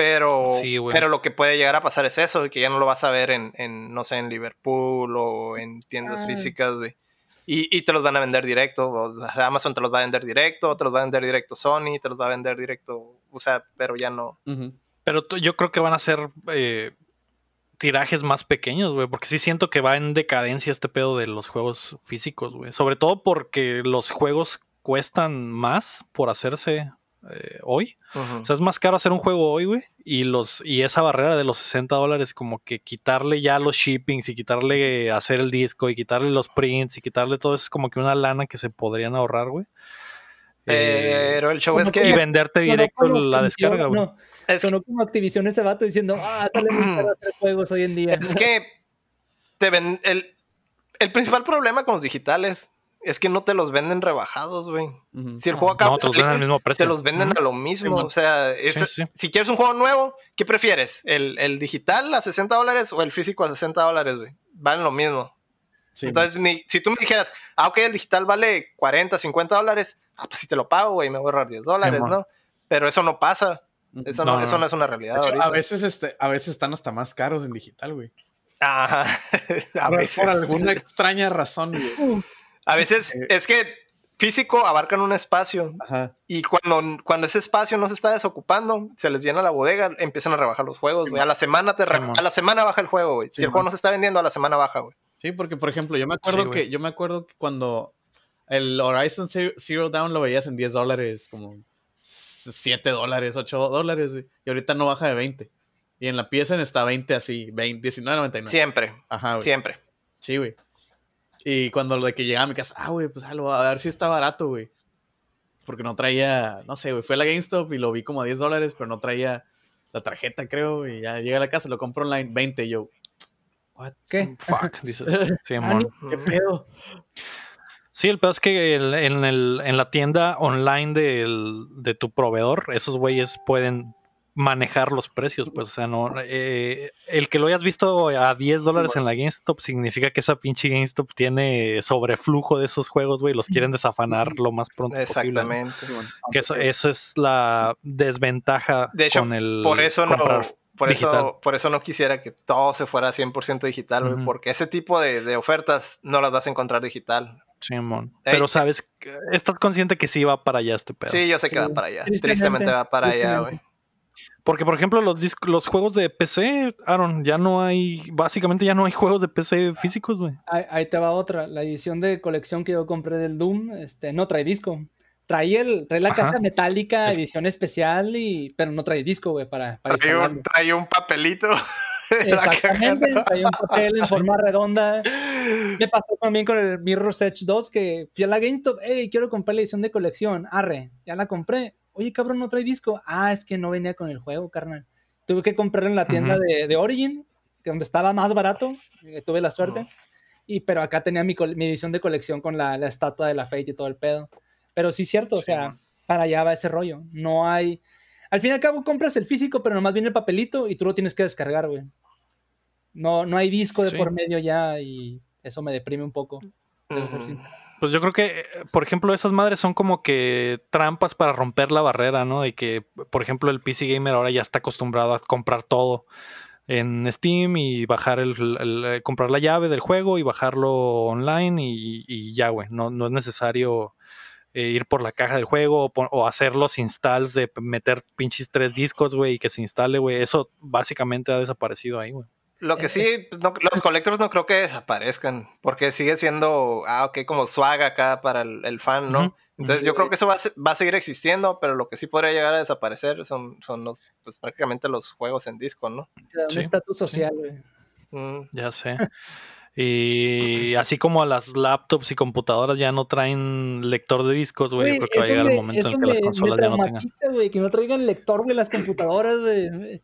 [SPEAKER 2] Pero,
[SPEAKER 1] Sí,
[SPEAKER 2] pero lo que puede llegar a pasar es eso, que ya no lo vas a ver en, en, no sé, en Liverpool o en tiendas
[SPEAKER 4] Ah.
[SPEAKER 2] físicas, güey. Y, y te los van a vender directo. o sea, Amazon te los va a vender directo, te los va a vender directo Sony, te los va a vender directo, o sea, pero ya no.
[SPEAKER 1] Pero yo creo que van a ser eh, tirajes más pequeños, güey. Porque sí siento que va en decadencia este pedo de los juegos físicos, güey. Sobre todo porque los juegos cuestan más por hacerse eh, hoy. O sea, es más caro hacer un juego hoy, güey. Y, los, y esa barrera de los 60 dólares, como que quitarle ya los shippings y quitarle eh, hacer el disco y quitarle los prints y quitarle todo eso es como que una lana que se podrían ahorrar, güey. Eh,
[SPEAKER 2] pero el show
[SPEAKER 4] como
[SPEAKER 2] es
[SPEAKER 4] que-
[SPEAKER 1] y venderte directo la
[SPEAKER 4] Activision,
[SPEAKER 1] descarga, güey.
[SPEAKER 4] No,
[SPEAKER 2] es,
[SPEAKER 4] sonó como Activision ese vato diciendo, ah, sale muy caro <clears throat> hacer juegos hoy en día.
[SPEAKER 2] es que te ven el, el principal problema con los digitales es que no te los venden rebajados, güey. Si el juego acaba
[SPEAKER 1] No, te los venden al
[SPEAKER 2] salir,
[SPEAKER 1] mismo precio.
[SPEAKER 2] te los venden
[SPEAKER 1] Ujú.
[SPEAKER 2] a lo mismo. o sea, es-
[SPEAKER 1] Sí, sí.
[SPEAKER 2] si quieres un juego nuevo, ¿qué prefieres? ¿El, el digital a 60 dólares o el físico a 60 dólares, güey? Valen lo mismo.
[SPEAKER 3] Sí,
[SPEAKER 2] Entonces, mi- si tú me dijeras, ah, ok, el digital vale 40, 50 dólares, ah, pues si te lo pago, güey, me voy a ahorrar 10 dólares. ¿no? Pero eso no pasa. Eso no, eso
[SPEAKER 1] no.
[SPEAKER 2] es una realidad.
[SPEAKER 3] hecho,
[SPEAKER 2] ahorita.
[SPEAKER 3] a veces, este, a veces están hasta más caros en digital, güey.
[SPEAKER 2] Ajá. <laughs> A veces.
[SPEAKER 3] por alguna extraña razón, güey. <laughs>
[SPEAKER 2] A veces
[SPEAKER 3] Eh.
[SPEAKER 2] es que físico abarcan un espacio
[SPEAKER 3] Ajá.
[SPEAKER 2] y cuando, cuando ese espacio no se está desocupando, se les llena la bodega, empiezan a rebajar los juegos, güey. A la semana te
[SPEAKER 1] Sí,
[SPEAKER 2] a la semana baja el juego, güey. Si el juego no se está vendiendo, a la semana baja, güey.
[SPEAKER 3] Sí, porque por ejemplo, yo me acuerdo que yo me acuerdo que cuando el Horizon Zero, Dawn lo veías en 10 dólares, como 7 dólares, 8 dólares, güey, y ahorita no baja de 20. Y en la PSN está 20 así, 20, 19.99.
[SPEAKER 2] Siempre,
[SPEAKER 3] Ajá, güey.
[SPEAKER 2] siempre.
[SPEAKER 3] Sí, güey. Y cuando lo de que llegaba a mi casa, ah, güey, pues ah, lo- a ver si está barato, güey. Porque no traía, no sé, güey, fue a la GameStop y lo vi como a 10 dólares, pero no traía la tarjeta, creo, y ya llega a la casa, lo compro online, 20, y yo, what?
[SPEAKER 4] ¿Qué?
[SPEAKER 1] Fuck, <laughs> dices. <laughs> Sí, mon.
[SPEAKER 3] ¿Qué pedo?
[SPEAKER 1] Sí, el peor es que el- en, el- en la tienda online del- de tu proveedor, esos güeyes pueden manejar los precios, pues, o sea, no, eh, el que lo hayas visto a 10 dólares en la GameStop significa que esa pinche GameStop tiene sobreflujo de esos juegos, güey, los quieren desafanar lo más pronto posible.
[SPEAKER 2] Exactamente.
[SPEAKER 3] Sí, bueno.
[SPEAKER 1] Que eso, eso es la desventaja
[SPEAKER 2] De hecho,
[SPEAKER 1] con el
[SPEAKER 2] Por eso no, por
[SPEAKER 1] digital.
[SPEAKER 2] eso, por eso no quisiera que todo se fuera 100% digital, güey, porque ese tipo de, de ofertas no las vas a encontrar digital.
[SPEAKER 1] Simón.
[SPEAKER 2] Ey.
[SPEAKER 1] Pero sabes, estás consciente que sí va para allá este pedo.
[SPEAKER 2] Sí, yo sé
[SPEAKER 4] Sí,
[SPEAKER 2] que va para allá.
[SPEAKER 4] tristemente,
[SPEAKER 2] Tristemente va para allá, güey.
[SPEAKER 1] Porque, por ejemplo, los, disc- los juegos de PC, Aaron, ya no hay, básicamente ya no hay <laughs> juegos de PC físicos, güey.
[SPEAKER 4] Ahí, ahí te va otra. La edición de colección que yo compré del Doom, este, no trae disco. Trae, el, trae la
[SPEAKER 1] Ajá.
[SPEAKER 4] caja metálica, edición especial, y, pero no trae disco, güey, para, para
[SPEAKER 2] Trae un, trae un papelito. <laughs>
[SPEAKER 4] Exactamente, trae un papel en forma <laughs> redonda. Me pasó también con el Mirror's Edge 2, que fui a la GameStop, hey, quiero comprar la edición de colección, arre, ya la compré. Oye, cabrón, no trae disco. Ah, es que no venía con el juego, carnal. Tuve que comprar en la tienda de, de Origin, donde estaba más barato, eh, tuve la suerte.
[SPEAKER 2] Ujú.
[SPEAKER 4] Y, pero acá tenía mi, edición de colección con la, la estatua de la Fate y todo el pedo. Pero sí, cierto, o sea,
[SPEAKER 1] man.
[SPEAKER 4] para allá va ese rollo. No hay. Al fin y al cabo compras el físico, pero nomás viene el papelito y tú lo tienes que descargar, güey. No, no hay disco de
[SPEAKER 1] Sí.
[SPEAKER 4] por medio ya y eso me deprime un poco.
[SPEAKER 2] Ujú.
[SPEAKER 4] sincero.
[SPEAKER 1] Pues yo creo que, eh, por ejemplo, esas madres son como que trampas para romper la barrera, ¿no? De que, por ejemplo, el PC Gamer ahora ya está acostumbrado a comprar todo en Steam y bajar el, eh, comprar la llave del juego y bajarlo online y, ya, güey. No, no es necesario eh, ir por la caja del juego o, o hacer los installs de meter pinches tres discos, güey, y que se instale, güey. Eso básicamente ha desaparecido ahí, güey.
[SPEAKER 2] Lo que sí, pues, no- los collectors no creo que desaparezcan, porque sigue siendo, ah, ok, como swag acá para el, el fan, ¿no? Entonces yo creo que eso va a, va a seguir existiendo, pero lo que sí podría llegar a desaparecer son, son los, pues prácticamente los juegos en disco, ¿no?
[SPEAKER 4] Un
[SPEAKER 1] Sí,
[SPEAKER 4] estatus social, güey.
[SPEAKER 2] Mm,
[SPEAKER 1] Ya sé. Y así como a las laptops y computadoras ya no traen lector de discos, güey, yo creo que va a llegar
[SPEAKER 4] me-
[SPEAKER 1] el momento en que las consolas
[SPEAKER 4] me
[SPEAKER 1] ya no tengan.
[SPEAKER 4] güey, que no traigan lector, güey, las computadoras, güey.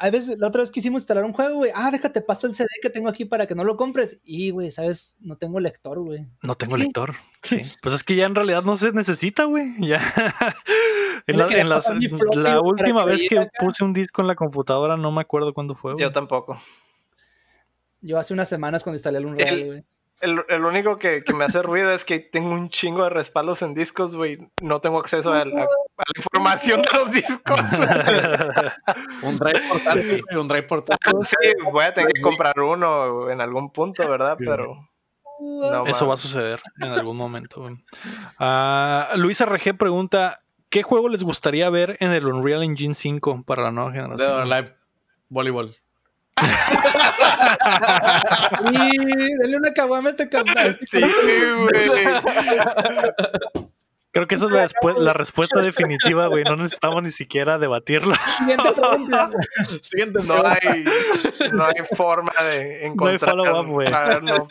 [SPEAKER 4] A veces, la otra vez quisimos instalar un juego, güey. Ah, déjate, paso el CD que tengo aquí para que no lo compres. Y, güey, ¿sabes? No tengo lector, güey.
[SPEAKER 1] No tengo
[SPEAKER 4] ¿Qué?
[SPEAKER 1] lector. <laughs> Sí. Pues es que ya en realidad no se necesita, güey. <laughs> Ya. en la, en las- la última
[SPEAKER 4] que
[SPEAKER 1] vez que
[SPEAKER 4] acá.
[SPEAKER 1] puse un disco en la computadora, no me acuerdo cuándo fue.
[SPEAKER 2] yo tampoco.
[SPEAKER 4] Yo hace unas semanas cuando instalé el Unreal,
[SPEAKER 2] El-
[SPEAKER 4] güey.
[SPEAKER 2] El, el único que, que me hace ruido es que tengo un chingo de respaldos en discos, güey. No tengo acceso a la, a la información de los discos. <laughs>
[SPEAKER 3] Un drive portátil, güey, un drive portátil.
[SPEAKER 2] sí, voy a tener que comprar uno en algún punto, ¿verdad? Pero no
[SPEAKER 1] Eso va a suceder en algún momento. güey. Ah, Luis RG pregunta: ¿Qué juego les gustaría ver en el Unreal Engine 5 para la nueva generación?
[SPEAKER 3] or Alive Voleibol.
[SPEAKER 4] Y dale una caguama a este cabrón.
[SPEAKER 2] Sí, güey.
[SPEAKER 1] Creo que esa es la, la respuesta definitiva, güey. No necesitamos ni siquiera debatirla.
[SPEAKER 4] Siguiente pregunta.
[SPEAKER 3] Siguiente
[SPEAKER 2] No hay, no hay forma de encontrar.
[SPEAKER 1] follow-up, güey.
[SPEAKER 2] No.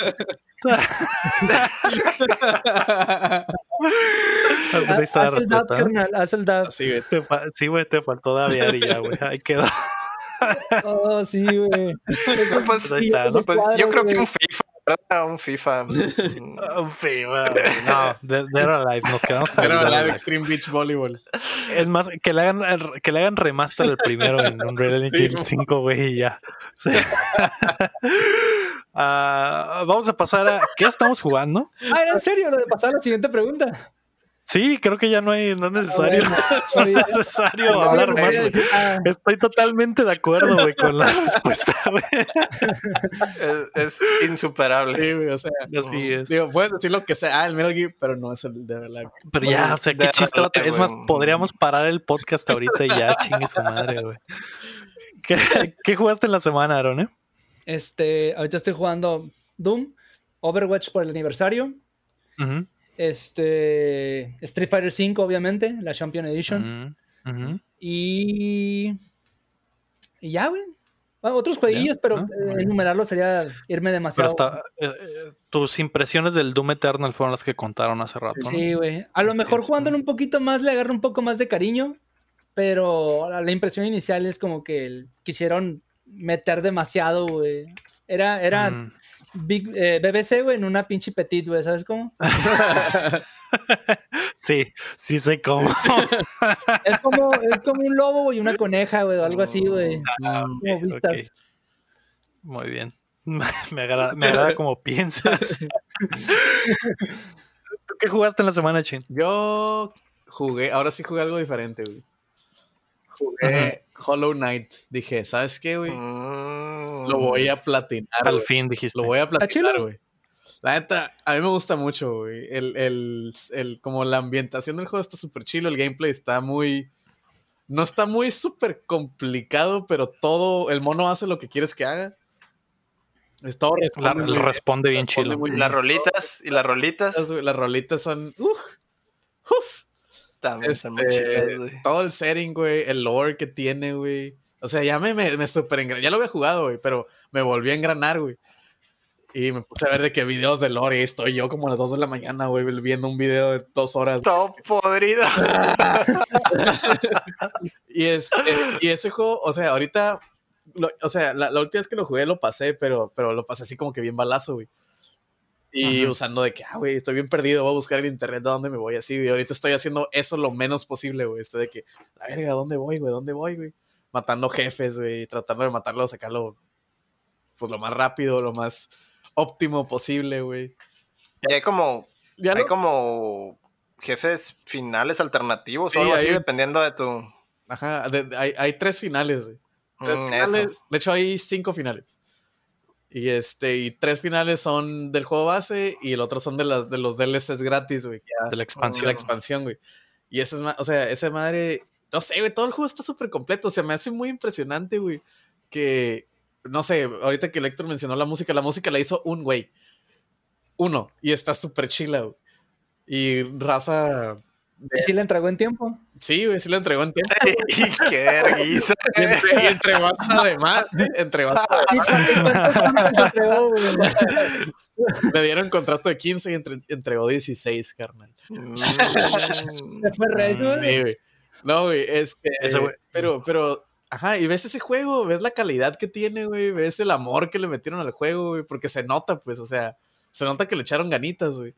[SPEAKER 1] Pues ahí está la
[SPEAKER 4] Haz el dab,
[SPEAKER 1] respuesta, ¿no?
[SPEAKER 4] carnal, haz el dab.
[SPEAKER 3] Así, güey.
[SPEAKER 1] Te Sí, güey, te faltó daviar y ya, güey. Ahí quedó.
[SPEAKER 4] Oh, sí, güey. <laughs>
[SPEAKER 2] Pues,
[SPEAKER 1] ahí está, ¿no?
[SPEAKER 2] Pues yo creo que un FIFA, ¿verdad? Un FIFA. <laughs>
[SPEAKER 1] Un FIFA, güey. No, Dead Alive. Nos quedamos con
[SPEAKER 3] Dead Alive. Extreme Beach Volleyball.
[SPEAKER 1] Es más, que le hagan, que le hagan remaster el primero en Unreal Engine
[SPEAKER 3] Sí.
[SPEAKER 1] 5, güey, y ya. Sí. <laughs> Ah, vamos a pasar a. ¿Qué estamos jugando?
[SPEAKER 4] Ah, ¿era en serio lo de pasar a la siguiente pregunta?
[SPEAKER 1] Sí, creo que ya no hay, no es necesario, <laughs> no es necesario
[SPEAKER 2] No,
[SPEAKER 1] hablar más. Estoy totalmente de acuerdo, güey, con la respuesta. <laughs>
[SPEAKER 2] Es, es insuperable.
[SPEAKER 3] Sí, güey, o sea.
[SPEAKER 1] Así es.
[SPEAKER 3] Digo, puedes decir lo que sea, ah, el Metal Gear, pero no es el de Alive.
[SPEAKER 1] Pero ya, o sea, qué chiste. Es más, podríamos parar el podcast ahorita y ya, <laughs> chingue su madre, güey. ¿Qué, qué jugaste en la semana, Aaron, eh?
[SPEAKER 4] Este, ahorita estoy jugando Doom, Overwatch por el aniversario,
[SPEAKER 1] Ujú,
[SPEAKER 4] este, Street Fighter V, obviamente, la Champion Edition, y, y ya, güey. Bueno, otros jueguillos, pero
[SPEAKER 1] ¿no?
[SPEAKER 4] eh, enumerarlos sería irme
[SPEAKER 1] Pero
[SPEAKER 4] demasiado.
[SPEAKER 1] hasta, eh, eh, tus impresiones del Doom Eternal fueron las que contaron hace rato, ¿no?
[SPEAKER 4] Sí, güey. A lo mejor jugándolo un poquito más le agarro un poco más de cariño, pero la, la impresión inicial es como que el- quisieron meter demasiado, güey. Era, era
[SPEAKER 1] Mm.
[SPEAKER 4] Big, eh, BBC, güey, en una pinche petit, güey, ¿sabes cómo? <laughs>
[SPEAKER 1] Sí, sí sé cómo. <laughs>
[SPEAKER 4] Es como, es como un lobo y una coneja, güey, o algo así, güey.
[SPEAKER 1] Ah,
[SPEAKER 4] Como
[SPEAKER 1] ok,
[SPEAKER 4] vistas.
[SPEAKER 1] ok. Muy bien. <laughs> Me agrada, me agrada como piensas. ¿Tú qué jugaste en la semana, Chin?
[SPEAKER 3] Yo jugué, ahora sí jugué algo diferente, güey. Jugué Hollow Knight. Dije, ¿sabes qué, güey?
[SPEAKER 2] Mm.
[SPEAKER 3] Lo voy a platinar.
[SPEAKER 1] Al fin dijiste.
[SPEAKER 3] Lo voy a
[SPEAKER 4] ¿Está
[SPEAKER 3] platicar,
[SPEAKER 4] chido?
[SPEAKER 3] güey. La neta, a mí me gusta mucho, güey. El, el, el- como la ambientación del juego está súper chido. El gameplay está muy. No está muy súper complicado, pero todo. El mono hace lo que quieres que haga. Es todo
[SPEAKER 1] La-
[SPEAKER 3] responde muy
[SPEAKER 1] responde bien
[SPEAKER 3] responde
[SPEAKER 2] Las rolitas y las rolitas
[SPEAKER 3] bien. Las rolitas son. uf, uf.
[SPEAKER 2] también son muy
[SPEAKER 3] Este,
[SPEAKER 2] chidas, güey.
[SPEAKER 3] todo el setting, güey, el lore que tiene, güey. O sea, ya me, me, me super engra- Ya lo había jugado, güey, pero me volví a engranar, güey. Y me puse a ver de qué videos de lore. Estoy yo como a las 2 de la mañana, güey, viendo un video de dos horas.
[SPEAKER 2] Todo podrido. <laughs>
[SPEAKER 3] Y, este, y ese juego, o sea, ahorita. lo- o sea, la, la última vez que lo jugué lo pasé, pero, pero lo pasé así como que bien balazo, güey. Y
[SPEAKER 1] Ajá.
[SPEAKER 3] usando de que, ah, güey, estoy bien perdido, voy a buscar en internet a dónde me voy así, y ahorita estoy haciendo eso lo menos posible, güey. Estoy de que, la verga, ¿a dónde voy, güey? ¿Dónde voy, güey? Matando jefes, güey, tratando de matarlo, sacarlo, pues lo más rápido, lo más óptimo posible, güey.
[SPEAKER 2] Y hay como,
[SPEAKER 3] Ya
[SPEAKER 2] hay como jefes finales alternativos
[SPEAKER 3] Sí,
[SPEAKER 2] o algo así, dependiendo de tu.
[SPEAKER 3] Ajá, de- de- hay, hay tres finales, güey. Tres
[SPEAKER 2] Mm,
[SPEAKER 3] finales- de hecho, hay cinco finales. Y este, y tres finales son del juego base y el otro son de las de los DLCs gratis, güey.
[SPEAKER 1] De la
[SPEAKER 3] de
[SPEAKER 1] expansión.
[SPEAKER 3] la expansión, güey. Y ese es o sea, esa madre, no sé, güey, todo el juego está súper completo. O sea, me hace muy impresionante, güey. Que, no sé, ahorita que Lector mencionó la música, la música la hizo un güey. Uno. Y está súper chila, güey. Y raza.
[SPEAKER 4] ¿Y si le entregó en tiempo?
[SPEAKER 3] Sí, güey, sí la entregó en tiempo. <laughs>
[SPEAKER 2] ¡Qué vergüenza!
[SPEAKER 3] Y, entre- y entregó hasta de más, ¿eh? Entregó hasta de
[SPEAKER 4] ¿Y cuántos años se entregó, güey?
[SPEAKER 3] Le dieron contrato de 15 y entre- entregó 16, carnal.
[SPEAKER 2] Mm.
[SPEAKER 4] Se fue recio, güey.
[SPEAKER 3] No, güey, es que.
[SPEAKER 1] Ese güey-
[SPEAKER 3] Pero, pero. Ajá, y ves ese juego, ves la calidad que tiene, güey. Ves el amor que le metieron al juego, güey. Porque se nota, pues, o sea, se nota que le echaron ganitas, güey.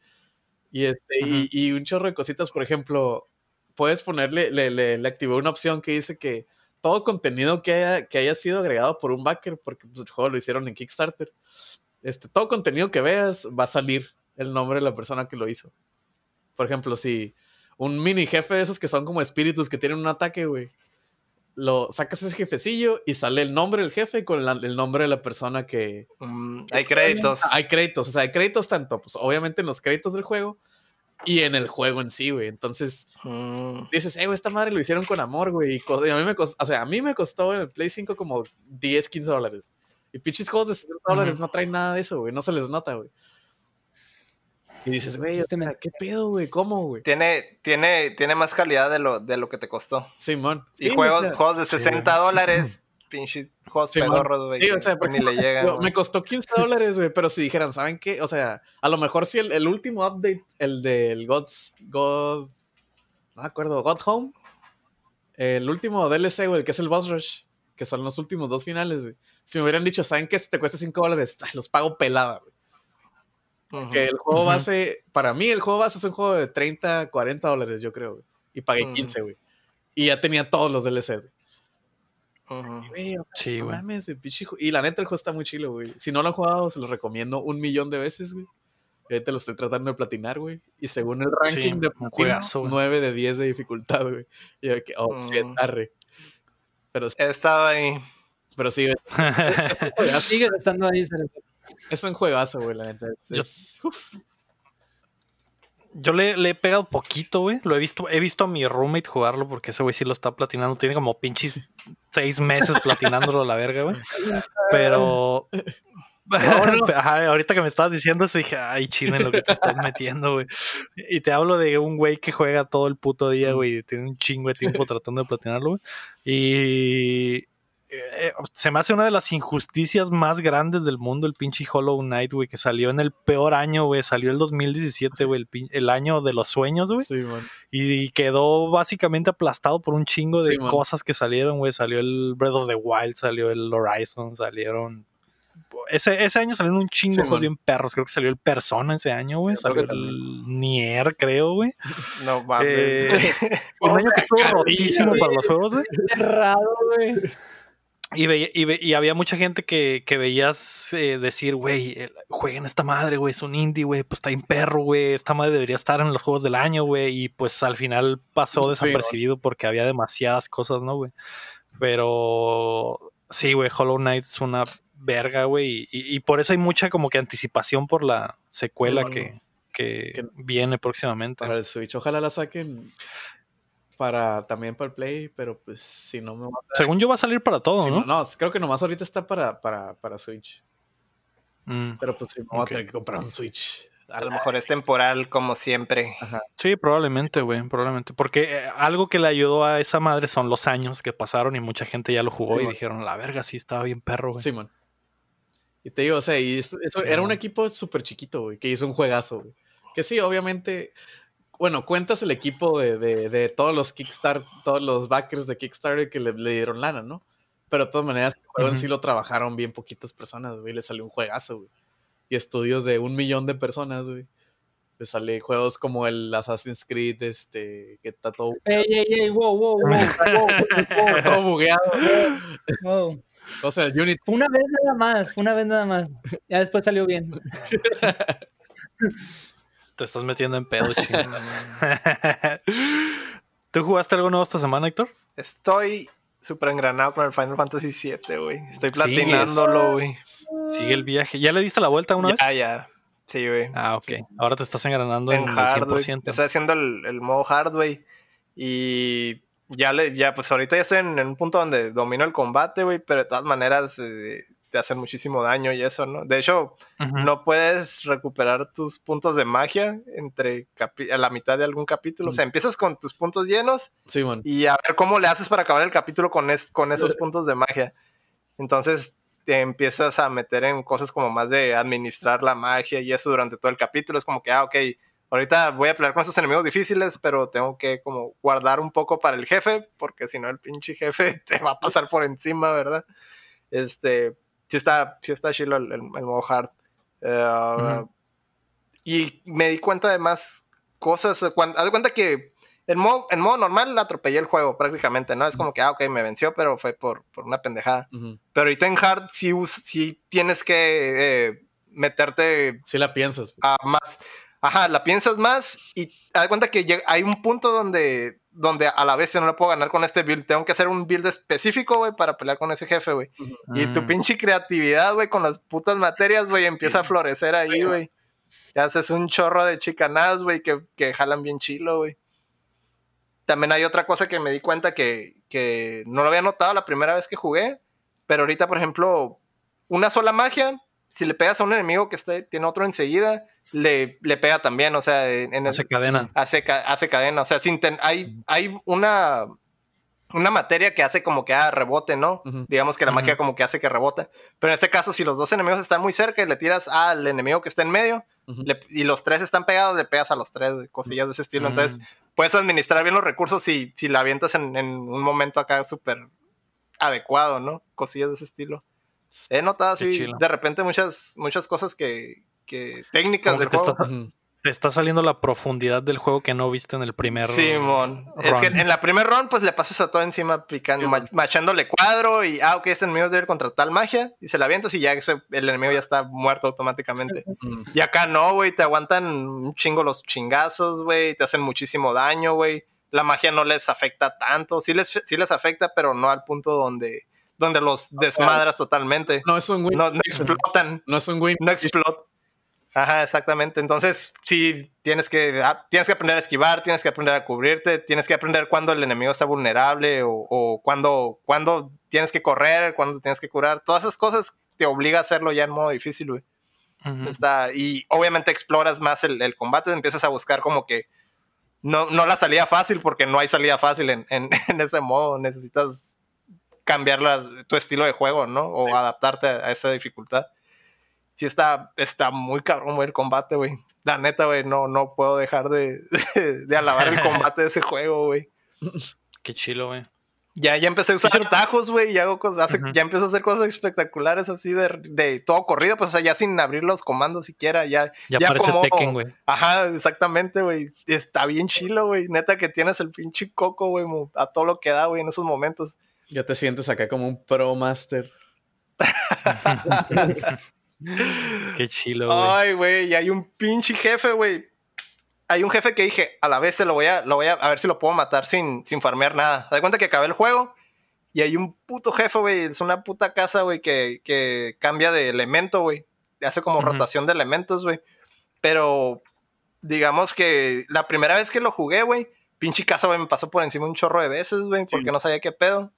[SPEAKER 3] Y, este, y, y un chorro de cositas, por ejemplo, puedes ponerle, le, le, le activó una opción que dice que todo contenido que haya, que haya sido agregado por un backer, porque pues, el juego lo hicieron en Kickstarter, este, todo contenido que veas va a salir el nombre de la persona que lo hizo. Por ejemplo, si un mini jefe de esos que son como espíritus que tienen un ataque, güey, lo sacas ese jefecillo y sale el nombre del jefe con la- el nombre de la persona que,
[SPEAKER 2] Mm, hay créditos.
[SPEAKER 3] hay créditos, o sea, hay créditos tanto, pues obviamente en los créditos del juego y en el juego en sí, güey. Entonces
[SPEAKER 2] Mm,
[SPEAKER 3] dices, eh, güey, esta madre lo hicieron con amor, güey. Y a mí me costó, o sea, a mí me costó en el Play 5 como 10, 15 dólares. Y pinches juegos de 60 dólares no traen nada de eso, güey. No se les nota, güey. Y dices, güey,
[SPEAKER 4] Este
[SPEAKER 3] ¿qué pedo, güey? ¿Cómo, güey?
[SPEAKER 2] tiene, tiene, tiene más calidad de lo, de lo que te costó.
[SPEAKER 3] Simón.
[SPEAKER 2] Y
[SPEAKER 3] Sí,
[SPEAKER 2] juegos,
[SPEAKER 3] o sea,
[SPEAKER 2] juegos de 60 dólares, <laughs> pinches juegos
[SPEAKER 3] Simón.
[SPEAKER 2] pedorros, güey.
[SPEAKER 3] Sí, o
[SPEAKER 2] que
[SPEAKER 3] sea,
[SPEAKER 2] ni le llegan.
[SPEAKER 3] Yo- me costó 15 dólares, güey, pero si dijeran, ¿saben qué? O sea, a lo mejor si el, el último update, el del God's, God, no me acuerdo, God Home, el último DLC, güey, que es el Boss Rush, que son los últimos dos finales, güey. Si me hubieran dicho, ¿saben qué? Si te cuesta 5 dólares, los pago pelada, güey. Que el juego base, para mí el juego base es un juego de 30, 40 dólares, yo creo, güey. Y pagué
[SPEAKER 2] Ujú.
[SPEAKER 3] 15, güey. Y ya tenía todos los DLCs, güey. Güey,
[SPEAKER 1] Sí,
[SPEAKER 3] no
[SPEAKER 1] güey.
[SPEAKER 3] mames, Y la neta, el juego está muy chilo, güey. Si no lo han jugado, se lo recomiendo un millón de veces, güey. Ahorita lo estoy tratando de platinar, güey. Y según el ranking
[SPEAKER 1] Sí,
[SPEAKER 3] de platino,
[SPEAKER 1] juegazo, güey.
[SPEAKER 3] 9 de 10 de dificultad, güey. Y yo que, oh, shit, arre. Pero,
[SPEAKER 2] He estado ahí.
[SPEAKER 3] pero sí, güey, <laughs>
[SPEAKER 4] Sigues estando ahí, Cerezo.
[SPEAKER 3] Es un juegazo, güey, la neta. Es,
[SPEAKER 1] Yo- le, le he pegado poquito, güey. Lo he visto, he visto a mi roommate jugarlo porque ese güey sí lo está platinando. Tiene como pinches seis meses platinándolo a la verga, güey. Pero. <laughs> Ajá, ahorita que me estabas diciendo eso, dije, ay, chino, en lo que te estás metiendo, güey. Y te hablo de un güey que juega todo el puto día, güey. y Tiene un chingo de tiempo tratando de platinarlo, güey. Y. eh, se me hace una de las injusticias más grandes del mundo el pinche Hollow Knight, güey, que salió en el peor año, güey. Salió el 2017, güey, el, pin- el año de los sueños, güey.
[SPEAKER 3] Sí, man.
[SPEAKER 1] Y quedó básicamente aplastado por un chingo de
[SPEAKER 3] Sí,
[SPEAKER 1] cosas que salieron, güey. Salió el Breath of the Wild, salió el Horizon, salieron. Ese, ese año salieron un chingo
[SPEAKER 3] Sí,
[SPEAKER 1] de juegos bien perros. Creo que salió el Persona ese año, güey.
[SPEAKER 3] Sí,
[SPEAKER 1] salió el Nier, creo, güey. <laughs>
[SPEAKER 2] No mames.
[SPEAKER 1] Eh, <laughs> un año que estuvo rotísimo para los juegos, güey.
[SPEAKER 4] Cerrado, güey.
[SPEAKER 1] Y, veía- y, ve- y había mucha gente que, que veías eh, decir, güey, jueguen esta madre, güey, es un indie, güey, pues está en perro, güey, esta madre debería estar en los juegos del año, güey, y pues al final pasó
[SPEAKER 3] Sí,
[SPEAKER 1] desapercibido porque había demasiadas cosas, ¿no, güey? Pero sí, güey, Hollow Knight es una verga, güey, y, y por eso hay mucha como que anticipación por la secuela
[SPEAKER 3] Bueno,
[SPEAKER 1] que, que
[SPEAKER 3] que-
[SPEAKER 1] viene próximamente.
[SPEAKER 3] Para el Switch, ojalá la saquen para también para el Play, pero pues si no me va a
[SPEAKER 1] Según yo va a salir para todo,
[SPEAKER 3] si
[SPEAKER 1] ¿no?
[SPEAKER 3] no, no, creo que nomás ahorita está para, para, para Switch.
[SPEAKER 1] Mm.
[SPEAKER 3] Pero pues si no, voy a tener que comprar un Switch.
[SPEAKER 2] A lo mejor es temporal, como siempre.
[SPEAKER 1] Sí, probablemente, güey, probablemente. Porque eh, algo que le ayudó a esa madre son los años que pasaron y mucha gente ya lo jugó
[SPEAKER 3] Sí,
[SPEAKER 1] y
[SPEAKER 3] man.
[SPEAKER 1] dijeron, la verga, sí estaba bien perro, güey.
[SPEAKER 3] Simón. Y te digo, o sea, y
[SPEAKER 1] Sí,
[SPEAKER 3] era un equipo súper chiquito, güey, que hizo un juegazo, güey. Que sí, obviamente, bueno, cuentas el equipo de, de, de todos los Kickstarter, todos los backers de Kickstarter que le, le dieron lana, ¿no? Pero de todas maneras, el juego en sí lo trabajaron bien poquitas personas, güey, le salió un juegazo, güey. Y estudios de un millón de personas, güey. Le salen juegos como el Assassin's Creed, este, que está todo,
[SPEAKER 4] Ey, ey, ey, wow, wow, wow, wow,
[SPEAKER 3] todo bugueado.
[SPEAKER 4] wow, wow.
[SPEAKER 3] O sea, el Unity
[SPEAKER 4] Fue una vez nada más, fue una vez nada más. Ya después salió bien. <laughs>
[SPEAKER 1] Te estás metiendo en pedo, <laughs> ching. ¿Tú jugaste algo nuevo esta semana, Héctor?
[SPEAKER 2] Estoy súper engranado con el Final Fantasy VII, güey. Estoy platinándolo, güey.
[SPEAKER 1] Sigue el viaje. ¿Ya le diste la vuelta una
[SPEAKER 2] Ya,
[SPEAKER 1] vez?
[SPEAKER 2] ya. Sí, güey.
[SPEAKER 1] Ah, ok.
[SPEAKER 3] Sí.
[SPEAKER 1] Ahora te estás engranando en,
[SPEAKER 2] en hard, güey.
[SPEAKER 1] 100%.
[SPEAKER 2] Estoy haciendo el, el modo hard, güey. Y ya le, ya, pues ahorita ya estoy en, en un punto donde domino el combate, güey, pero de todas maneras eh, te hacen muchísimo daño y eso, ¿no? De hecho,
[SPEAKER 1] Ujú.
[SPEAKER 2] no puedes recuperar tus puntos de magia entre a la mitad de algún capítulo. O sea, empiezas con tus puntos llenos
[SPEAKER 3] Simón.
[SPEAKER 2] y a ver cómo le haces para acabar el capítulo con, es- con esos puntos de magia. Entonces te empiezas a meter en cosas como más de administrar la magia y eso durante todo el capítulo. Es como que, ah, ok, ahorita voy a pelear con estos enemigos difíciles, pero tengo que como guardar un poco para el jefe, porque si no el pinche jefe <laughs> te va a pasar por encima, ¿verdad? Este, sí está, sí está chilo el, el- el modo hard. Eh. Y me di cuenta de más cosas. Cuando, haz de cuenta que en modo, en modo normal atropellé el juego prácticamente, ¿no? Es como que, ah, ok, me venció, pero fue por, por una pendejada. Pero ahorita en hard sí, sí tienes que eh, meterte
[SPEAKER 3] Sí la piensas.
[SPEAKER 2] a más. Ajá, la piensas más y haz de cuenta que hay un punto donde, donde a la vez yo no le puedo ganar con este build. Tengo que hacer un build específico, güey, para pelear con ese jefe, güey. Y tu
[SPEAKER 1] Mm.
[SPEAKER 2] pinche creatividad, güey, con las putas materias, güey, empieza a florecer ahí,
[SPEAKER 3] Sí,
[SPEAKER 2] güey. Y haces un chorro de chicanadas, güey, que, que jalan bien chilo, güey. También hay otra cosa que me di cuenta que, que no lo había notado la primera vez que jugué, pero ahorita, por ejemplo, una sola magia, si le pegas a un enemigo que esté, tiene otro enseguida, le, le pega también, o sea, en, en el-
[SPEAKER 1] Hace cadena.
[SPEAKER 2] hace, ca- hace cadena. O sea, sin ten- hay, hay una, una materia que hace como que ah, rebote, ¿no? Digamos que la
[SPEAKER 1] Ujú.
[SPEAKER 2] magia como que hace que rebote. Pero en este caso, si los dos enemigos están muy cerca y le tiras al enemigo que está en medio le- y los tres están pegados, le pegas a los tres, cosillas de ese estilo.
[SPEAKER 1] Mm.
[SPEAKER 2] Entonces, puedes administrar bien los recursos si, si la avientas en, en un momento acá súper adecuado, ¿no? Cosillas de ese estilo. He notado así de repente muchas, muchas cosas que, que técnicas
[SPEAKER 1] Como
[SPEAKER 2] del
[SPEAKER 1] que
[SPEAKER 2] juego.
[SPEAKER 1] te está saliendo la profundidad del juego que no viste en el primer
[SPEAKER 2] Simón. Es que
[SPEAKER 1] run.
[SPEAKER 2] en la primer run, pues le pasas a todo encima picando,
[SPEAKER 3] Sí,
[SPEAKER 2] ma-
[SPEAKER 3] man.
[SPEAKER 2] machándole cuadro y, ah, ok, este enemigo debe ir contra tal magia y se la avientas y ya ese- el enemigo ya está muerto automáticamente. Y acá no, güey, te aguantan un chingo los chingazos, güey, te hacen muchísimo daño, güey. La magia no les afecta tanto, sí les, sí les afecta, pero no al punto donde, donde los desmadras totalmente.
[SPEAKER 3] No es un win.
[SPEAKER 2] No, no explotan,
[SPEAKER 3] No es un win.
[SPEAKER 2] no explotan. Ajá, exactamente. Entonces, sí, tienes que, ah, tienes que aprender a esquivar, tienes que aprender a cubrirte, tienes que aprender cuándo el enemigo está vulnerable o, o cuándo, cuándo tienes que correr, cuándo tienes que curar. Todas esas cosas te obliga a hacerlo ya en modo difícil, güey. Está, y obviamente exploras más el, el combate, empiezas a buscar como que no, no la salida fácil, porque no hay salida fácil en, en- <laughs> en ese modo. Necesitas cambiar la- tu estilo de juego, ¿no? O adaptarte a, a esa dificultad. Sí, está, está muy cabrón güey, el combate, güey. La neta, güey, no, no puedo dejar de, de, de alabar el <laughs> combate de ese juego, güey.
[SPEAKER 1] Qué chilo, güey.
[SPEAKER 2] Ya, ya empecé a usar atajos, güey, y hago cosas, ya empiezo a hacer cosas espectaculares así de, de todo corrido, pues, o sea, ya sin abrir los comandos siquiera, ya,
[SPEAKER 1] Ya,
[SPEAKER 2] Ya
[SPEAKER 1] parece
[SPEAKER 2] como-
[SPEAKER 1] Tekken, güey.
[SPEAKER 2] Ajá, exactamente, güey. Está bien chilo, güey. Neta que tienes el pinche coco, güey, a todo lo que da, güey, en esos momentos.
[SPEAKER 3] Ya te sientes acá como un pro master. <laughs> <laughs>
[SPEAKER 1] Qué chilo, güey.
[SPEAKER 2] Ay, güey, y hay un pinche jefe, güey. Hay un jefe que dije, a la vez se lo voy a, lo voy a, a ver si lo puedo matar sin, sin farmear nada. Te das cuenta que acabé el juego y hay un puto jefe, güey. Es una puta casa, güey, que, que cambia de elemento, güey. Hace como rotación de elementos, güey. Pero digamos que la primera vez que lo jugué, güey, pinche casa, güey, me pasó por encima un chorro de veces, güey,
[SPEAKER 3] Sí.
[SPEAKER 2] porque no sabía qué pedo.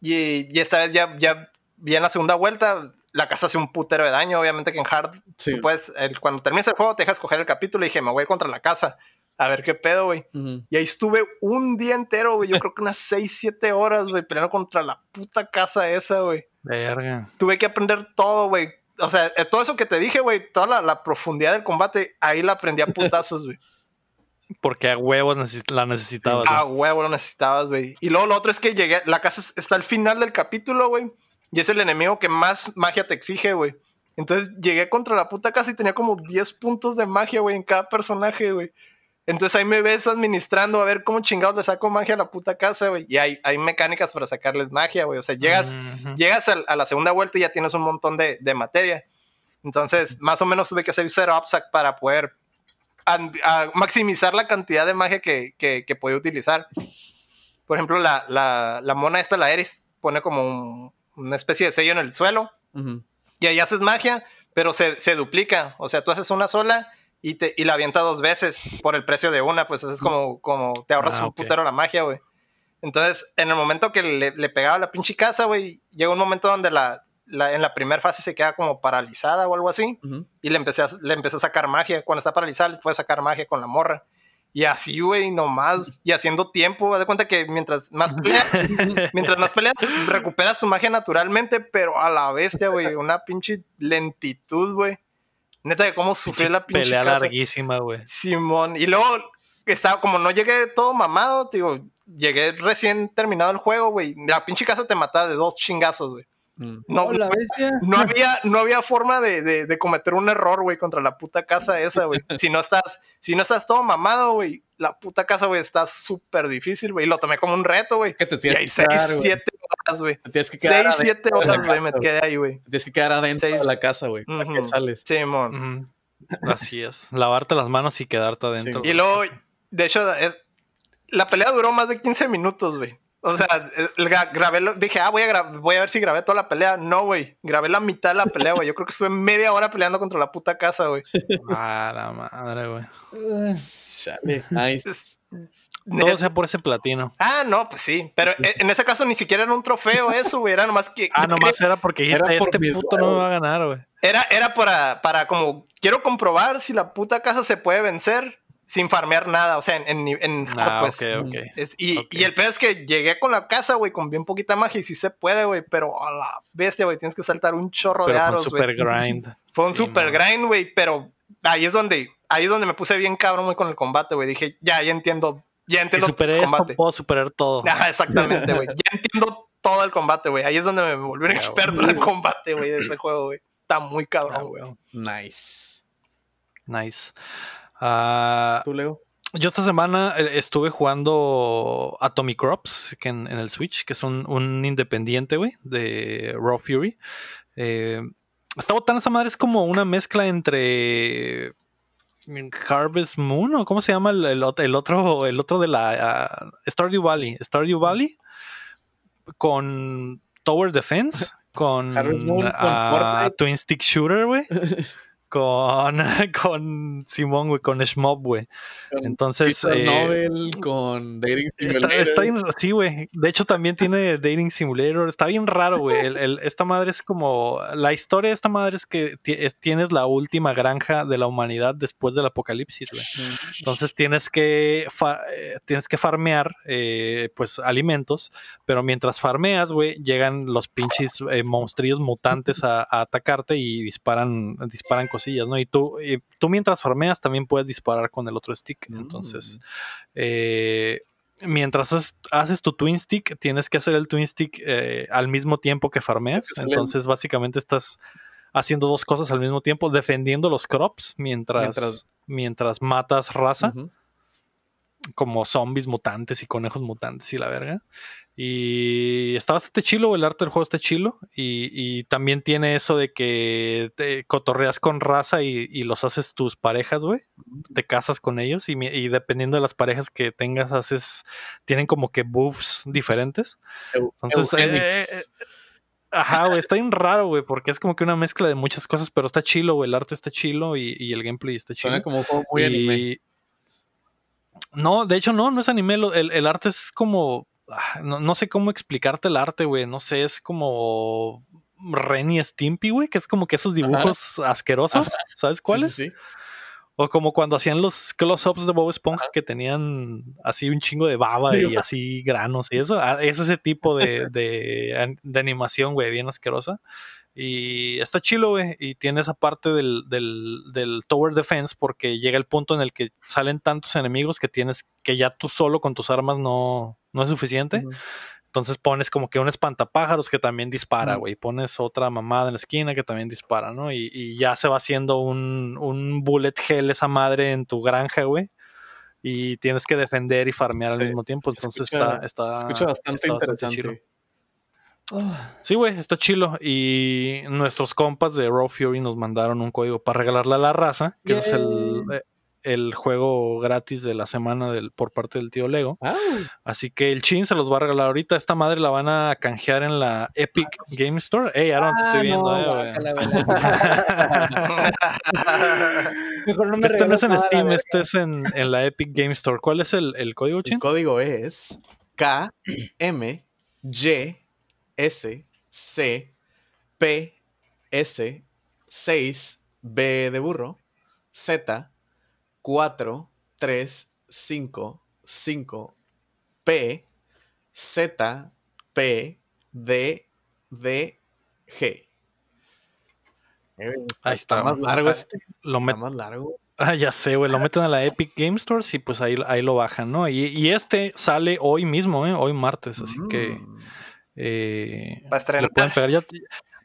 [SPEAKER 2] Y, y esta vez ya, ya vi en la segunda vuelta, la casa hace un putero de daño, obviamente que en hard
[SPEAKER 3] Sí.
[SPEAKER 2] Tú puedes, el- cuando termines el juego, te dejas coger el capítulo y dije, me voy a ir contra la casa. A ver qué pedo, güey. Y ahí estuve un día entero, güey. Yo creo que unas <laughs> 6, 7 horas, güey, peleando contra la puta casa esa, güey.
[SPEAKER 1] Verga.
[SPEAKER 2] Tuve que aprender todo, güey. O sea, eh, todo eso que te dije, güey, toda la, la profundidad del combate, ahí la aprendí a <laughs> putazos, güey.
[SPEAKER 1] Porque a huevos la necesitabas.
[SPEAKER 2] A
[SPEAKER 1] güey.
[SPEAKER 2] huevo lo necesitabas, güey. Y luego lo otro es que llegué, la casa es- está al final del capítulo, güey. Y es el enemigo que más magia te exige, güey. Entonces llegué contra la puta casa y tenía como 10 puntos de magia, güey, en cada personaje, güey. Entonces ahí me ves administrando a ver cómo chingados le saco magia a la puta casa, güey. Y hay, hay mecánicas para sacarles magia, güey. O sea, llegas, llegas a, la segunda vuelta y ya tienes un montón de, de materia. Entonces, más o menos tuve que hacer setups para poder a maximizar la cantidad de magia que, que, que podía utilizar. Por ejemplo, la, la, la mona esta, la Eris, pone como un- una especie de sello en el suelo
[SPEAKER 3] Ujú.
[SPEAKER 2] y ahí haces magia, pero se, se duplica. O sea, tú haces una sola y, te, y la avienta dos veces por el precio de una, pues es como, como te ahorras
[SPEAKER 1] Ah,
[SPEAKER 2] un putero la magia, güey. Entonces, en el momento que le, le pegaba la pinche casa, güey, llega un momento donde la, la- en la primera fase se queda como paralizada o algo así y le empecé, a, le empecé a sacar magia. Cuando está paralizada, le puedes sacar magia con la morra. Y así, güey, nomás, y haciendo tiempo, haz de cuenta que mientras más peleas, <laughs> mientras más peleas, recuperas tu magia naturalmente, pero a la bestia, güey, una pinche lentitud, güey. Neta de cómo sufrí la pinche
[SPEAKER 1] Pelea
[SPEAKER 2] casa.
[SPEAKER 1] larguísima, güey.
[SPEAKER 2] Simón. Y luego, estaba, como no llegué todo mamado, digo, llegué recién terminado el juego, güey. La pinche casa te mataba de dos chingazos, güey.
[SPEAKER 3] Mm.
[SPEAKER 2] No, no-
[SPEAKER 4] bestia.
[SPEAKER 2] no había, no había forma de, de- de cometer un error, güey, contra la puta casa esa, güey. <laughs> Si no estás, si no estás todo mamado, güey, la puta casa, güey, está súper difícil, güey. Y lo tomé como un reto, güey.
[SPEAKER 3] Es que te
[SPEAKER 2] Y
[SPEAKER 3] tienes
[SPEAKER 2] ahí
[SPEAKER 3] que
[SPEAKER 2] seis,
[SPEAKER 3] quedar, güey.
[SPEAKER 2] siete horas, güey.
[SPEAKER 3] Te tienes que quedar
[SPEAKER 2] Seis,
[SPEAKER 3] adentro
[SPEAKER 2] siete
[SPEAKER 3] de la
[SPEAKER 2] horas, güey, me quedé ahí, güey.
[SPEAKER 3] Te tienes que quedar adentro
[SPEAKER 2] Seis.
[SPEAKER 3] de la casa, güey. Para que
[SPEAKER 2] Ujú.
[SPEAKER 3] sales.
[SPEAKER 2] Simón.
[SPEAKER 1] Ujú. Así es. Lavarte las manos y quedarte adentro.
[SPEAKER 3] Sí.
[SPEAKER 2] Y luego, de hecho, es- la pelea duró más de 15 minutos, güey. O sea, gra- grabé, lo- dije, ah, voy a, voy a ver si grabé toda la pelea. No, güey. Grabé la mitad de la pelea, güey. Yo creo que estuve media hora peleando contra la puta casa, güey.
[SPEAKER 1] Ah, la madre, güey. Todo sea por ese platino.
[SPEAKER 2] Ah, no, pues sí. Pero e- en ese caso ni siquiera era un trofeo eso, güey. Era nomás que.
[SPEAKER 1] Ah, nomás era porque dijiste,
[SPEAKER 3] Era por
[SPEAKER 1] este
[SPEAKER 3] mis
[SPEAKER 1] puto no me va a
[SPEAKER 3] huevos".
[SPEAKER 1] ganar, güey.
[SPEAKER 2] Era, era para, para como. Quiero comprobar si la puta casa se puede vencer sin farmear nada. O sea, en, en, en hard,
[SPEAKER 1] Ah,
[SPEAKER 2] pues.
[SPEAKER 1] ok, ok.
[SPEAKER 2] Es- y, y el peor es que llegué con la casa, güey, con bien poquita magia y sí se puede, güey, pero a la bestia, güey, tienes que saltar un chorro de
[SPEAKER 1] Pero con
[SPEAKER 2] aros,
[SPEAKER 1] super
[SPEAKER 2] güey.
[SPEAKER 1] grind. <laughs>
[SPEAKER 2] Fue un
[SPEAKER 1] Sí,
[SPEAKER 2] super
[SPEAKER 1] man.
[SPEAKER 2] grind, güey, pero ahí es donde, ahí es donde me puse bien cabrón, güey, con el combate, güey. Dije, ya, ya entiendo, ya
[SPEAKER 1] Si
[SPEAKER 2] entiendo
[SPEAKER 1] superé
[SPEAKER 2] el
[SPEAKER 1] esto,
[SPEAKER 2] combate.
[SPEAKER 1] puedo superar todo.
[SPEAKER 2] Ajá, exactamente, güey. Ya entiendo todo el combate, güey. Ahí es donde me volví un experto
[SPEAKER 1] güey.
[SPEAKER 2] en el combate, güey, de ese juego, güey. Está muy cabrón, güey.
[SPEAKER 1] güey.
[SPEAKER 3] Nice.
[SPEAKER 1] Nice. Ah,
[SPEAKER 3] ¿Tú, Leo?
[SPEAKER 1] yo esta semana eh, estuve jugando Atomic Crops que en, en el Switch, que es un, un independiente, güey, de Raw Fury. Eh, esta botana, esa madre es como una mezcla entre Harvest Moon o cómo se llama el, el ot- el otro el otro de la ah, Stardew Valley Stardew Valley con Tower Defense con,
[SPEAKER 3] Harvest Moon con
[SPEAKER 1] ah. Twin Stick Shooter güey <laughs> con <laughs> con Simón güey con Shmob güey
[SPEAKER 3] Con
[SPEAKER 1] entonces
[SPEAKER 3] Peter
[SPEAKER 1] eh,
[SPEAKER 3] Nobel con Dating Simulator.
[SPEAKER 1] está bien, sí, güey. De hecho, también tiene Dating Simulator. Está bien raro, güey. El- el- esta madre es como. La historia de esta madre es que ti- es- tienes la última granja de la humanidad después del apocalipsis, güey. Entonces tienes que, fa- eh, tienes que farmear, eh, pues, alimentos. Pero mientras farmeas, güey, llegan los pinches eh, monstrillos mutantes a, a atacarte y disparan, disparan cosillas, ¿no? Y tú, y tú mientras farmeas también puedes disparar con el otro stick. Entonces, eh, mientras haces, haces tu twin stick, tienes que hacer el twin stick eh, al mismo tiempo que farmeas. Entonces, básicamente estás haciendo dos cosas al mismo tiempo, defendiendo los crops mientras,
[SPEAKER 3] Mientras-
[SPEAKER 1] mientras matas raza, como zombies mutantes y conejos mutantes y la verga. Y está bastante chilo, el arte del juego está chilo. Y, y también tiene eso de que te cotorreas con raza y, y los haces tus parejas, güey. Te casas con ellos y, y dependiendo de las parejas que tengas, haces. Tienen como que buffs diferentes. Entonces,
[SPEAKER 3] Eugenics.
[SPEAKER 1] eh, Ajá, güey, está bien raro, güey, porque es como que una mezcla de muchas cosas, pero está chilo, güey. El arte está chilo y, y el gameplay está chilo.
[SPEAKER 3] Suena como un juego muy anime.
[SPEAKER 1] No, de hecho no, no es anime. El, el arte es como... ah, No, no sé cómo explicarte el arte, güey. No sé, es como... Ren y Stimpy, güey, que es como que esos dibujos asquerosos. ¿Sabes cuáles?
[SPEAKER 3] Sí, sí, sí.
[SPEAKER 1] O como cuando hacían los close-ups de Bob Esponja que tenían así un chingo de baba y así granos y eso. ah, Es ese tipo de, de animación, güey, bien asquerosa. Y está chilo, güey. Y tiene esa parte del, del, del Tower Defense porque llega el punto en el que salen tantos enemigos que tienes que ya tú solo con tus armas no, no es suficiente. Entonces pones como que un espantapájaros que también dispara, güey. Pones otra mamada en la esquina que también dispara, ¿no? Y, y ya se va haciendo un, un bullet hell esa madre en tu granja, güey. Y tienes que defender y farmear al mismo tiempo. Entonces
[SPEAKER 3] escucha-
[SPEAKER 1] está, está.
[SPEAKER 3] Se escucha bastante
[SPEAKER 1] está
[SPEAKER 3] interesante.
[SPEAKER 1] chilo.
[SPEAKER 4] Oh,
[SPEAKER 1] Sí, güey, está chilo. Y nuestros compas de Raw Fury nos mandaron un código para regalarle a la raza, que es el, eh, el juego gratis de la semana del, por parte del tío Lego.
[SPEAKER 3] Ah,
[SPEAKER 1] Así que el chin se los va a regalar ahorita. Esta madre la van a canjear en la Epic Game Store. Ey, Aaron, te estoy
[SPEAKER 4] ah,
[SPEAKER 1] viendo,
[SPEAKER 4] no,
[SPEAKER 1] eh. <laughs> <laughs>
[SPEAKER 4] Mejor no me
[SPEAKER 1] Este no es en Steam, este es en, en la Epic Game Store. ¿Cuál es el, el código,
[SPEAKER 3] el
[SPEAKER 1] chin?
[SPEAKER 3] código es K M Y S C P S 6 B de burro Z 4 3 5 5 P Z P D D G. Eh,
[SPEAKER 1] Ahí está.
[SPEAKER 3] más largo
[SPEAKER 1] Ah,
[SPEAKER 3] este.
[SPEAKER 1] Lo
[SPEAKER 3] Está más largo.
[SPEAKER 1] Ah, ya sé, güey. Lo meten a la Epic Game Store y pues ahí, ahí lo bajan, ¿no? Y, y este sale hoy mismo, ¿eh? Hoy martes. Así que
[SPEAKER 3] Mm.
[SPEAKER 1] Eh,
[SPEAKER 2] Va a estrenar.
[SPEAKER 1] le pueden pegar ya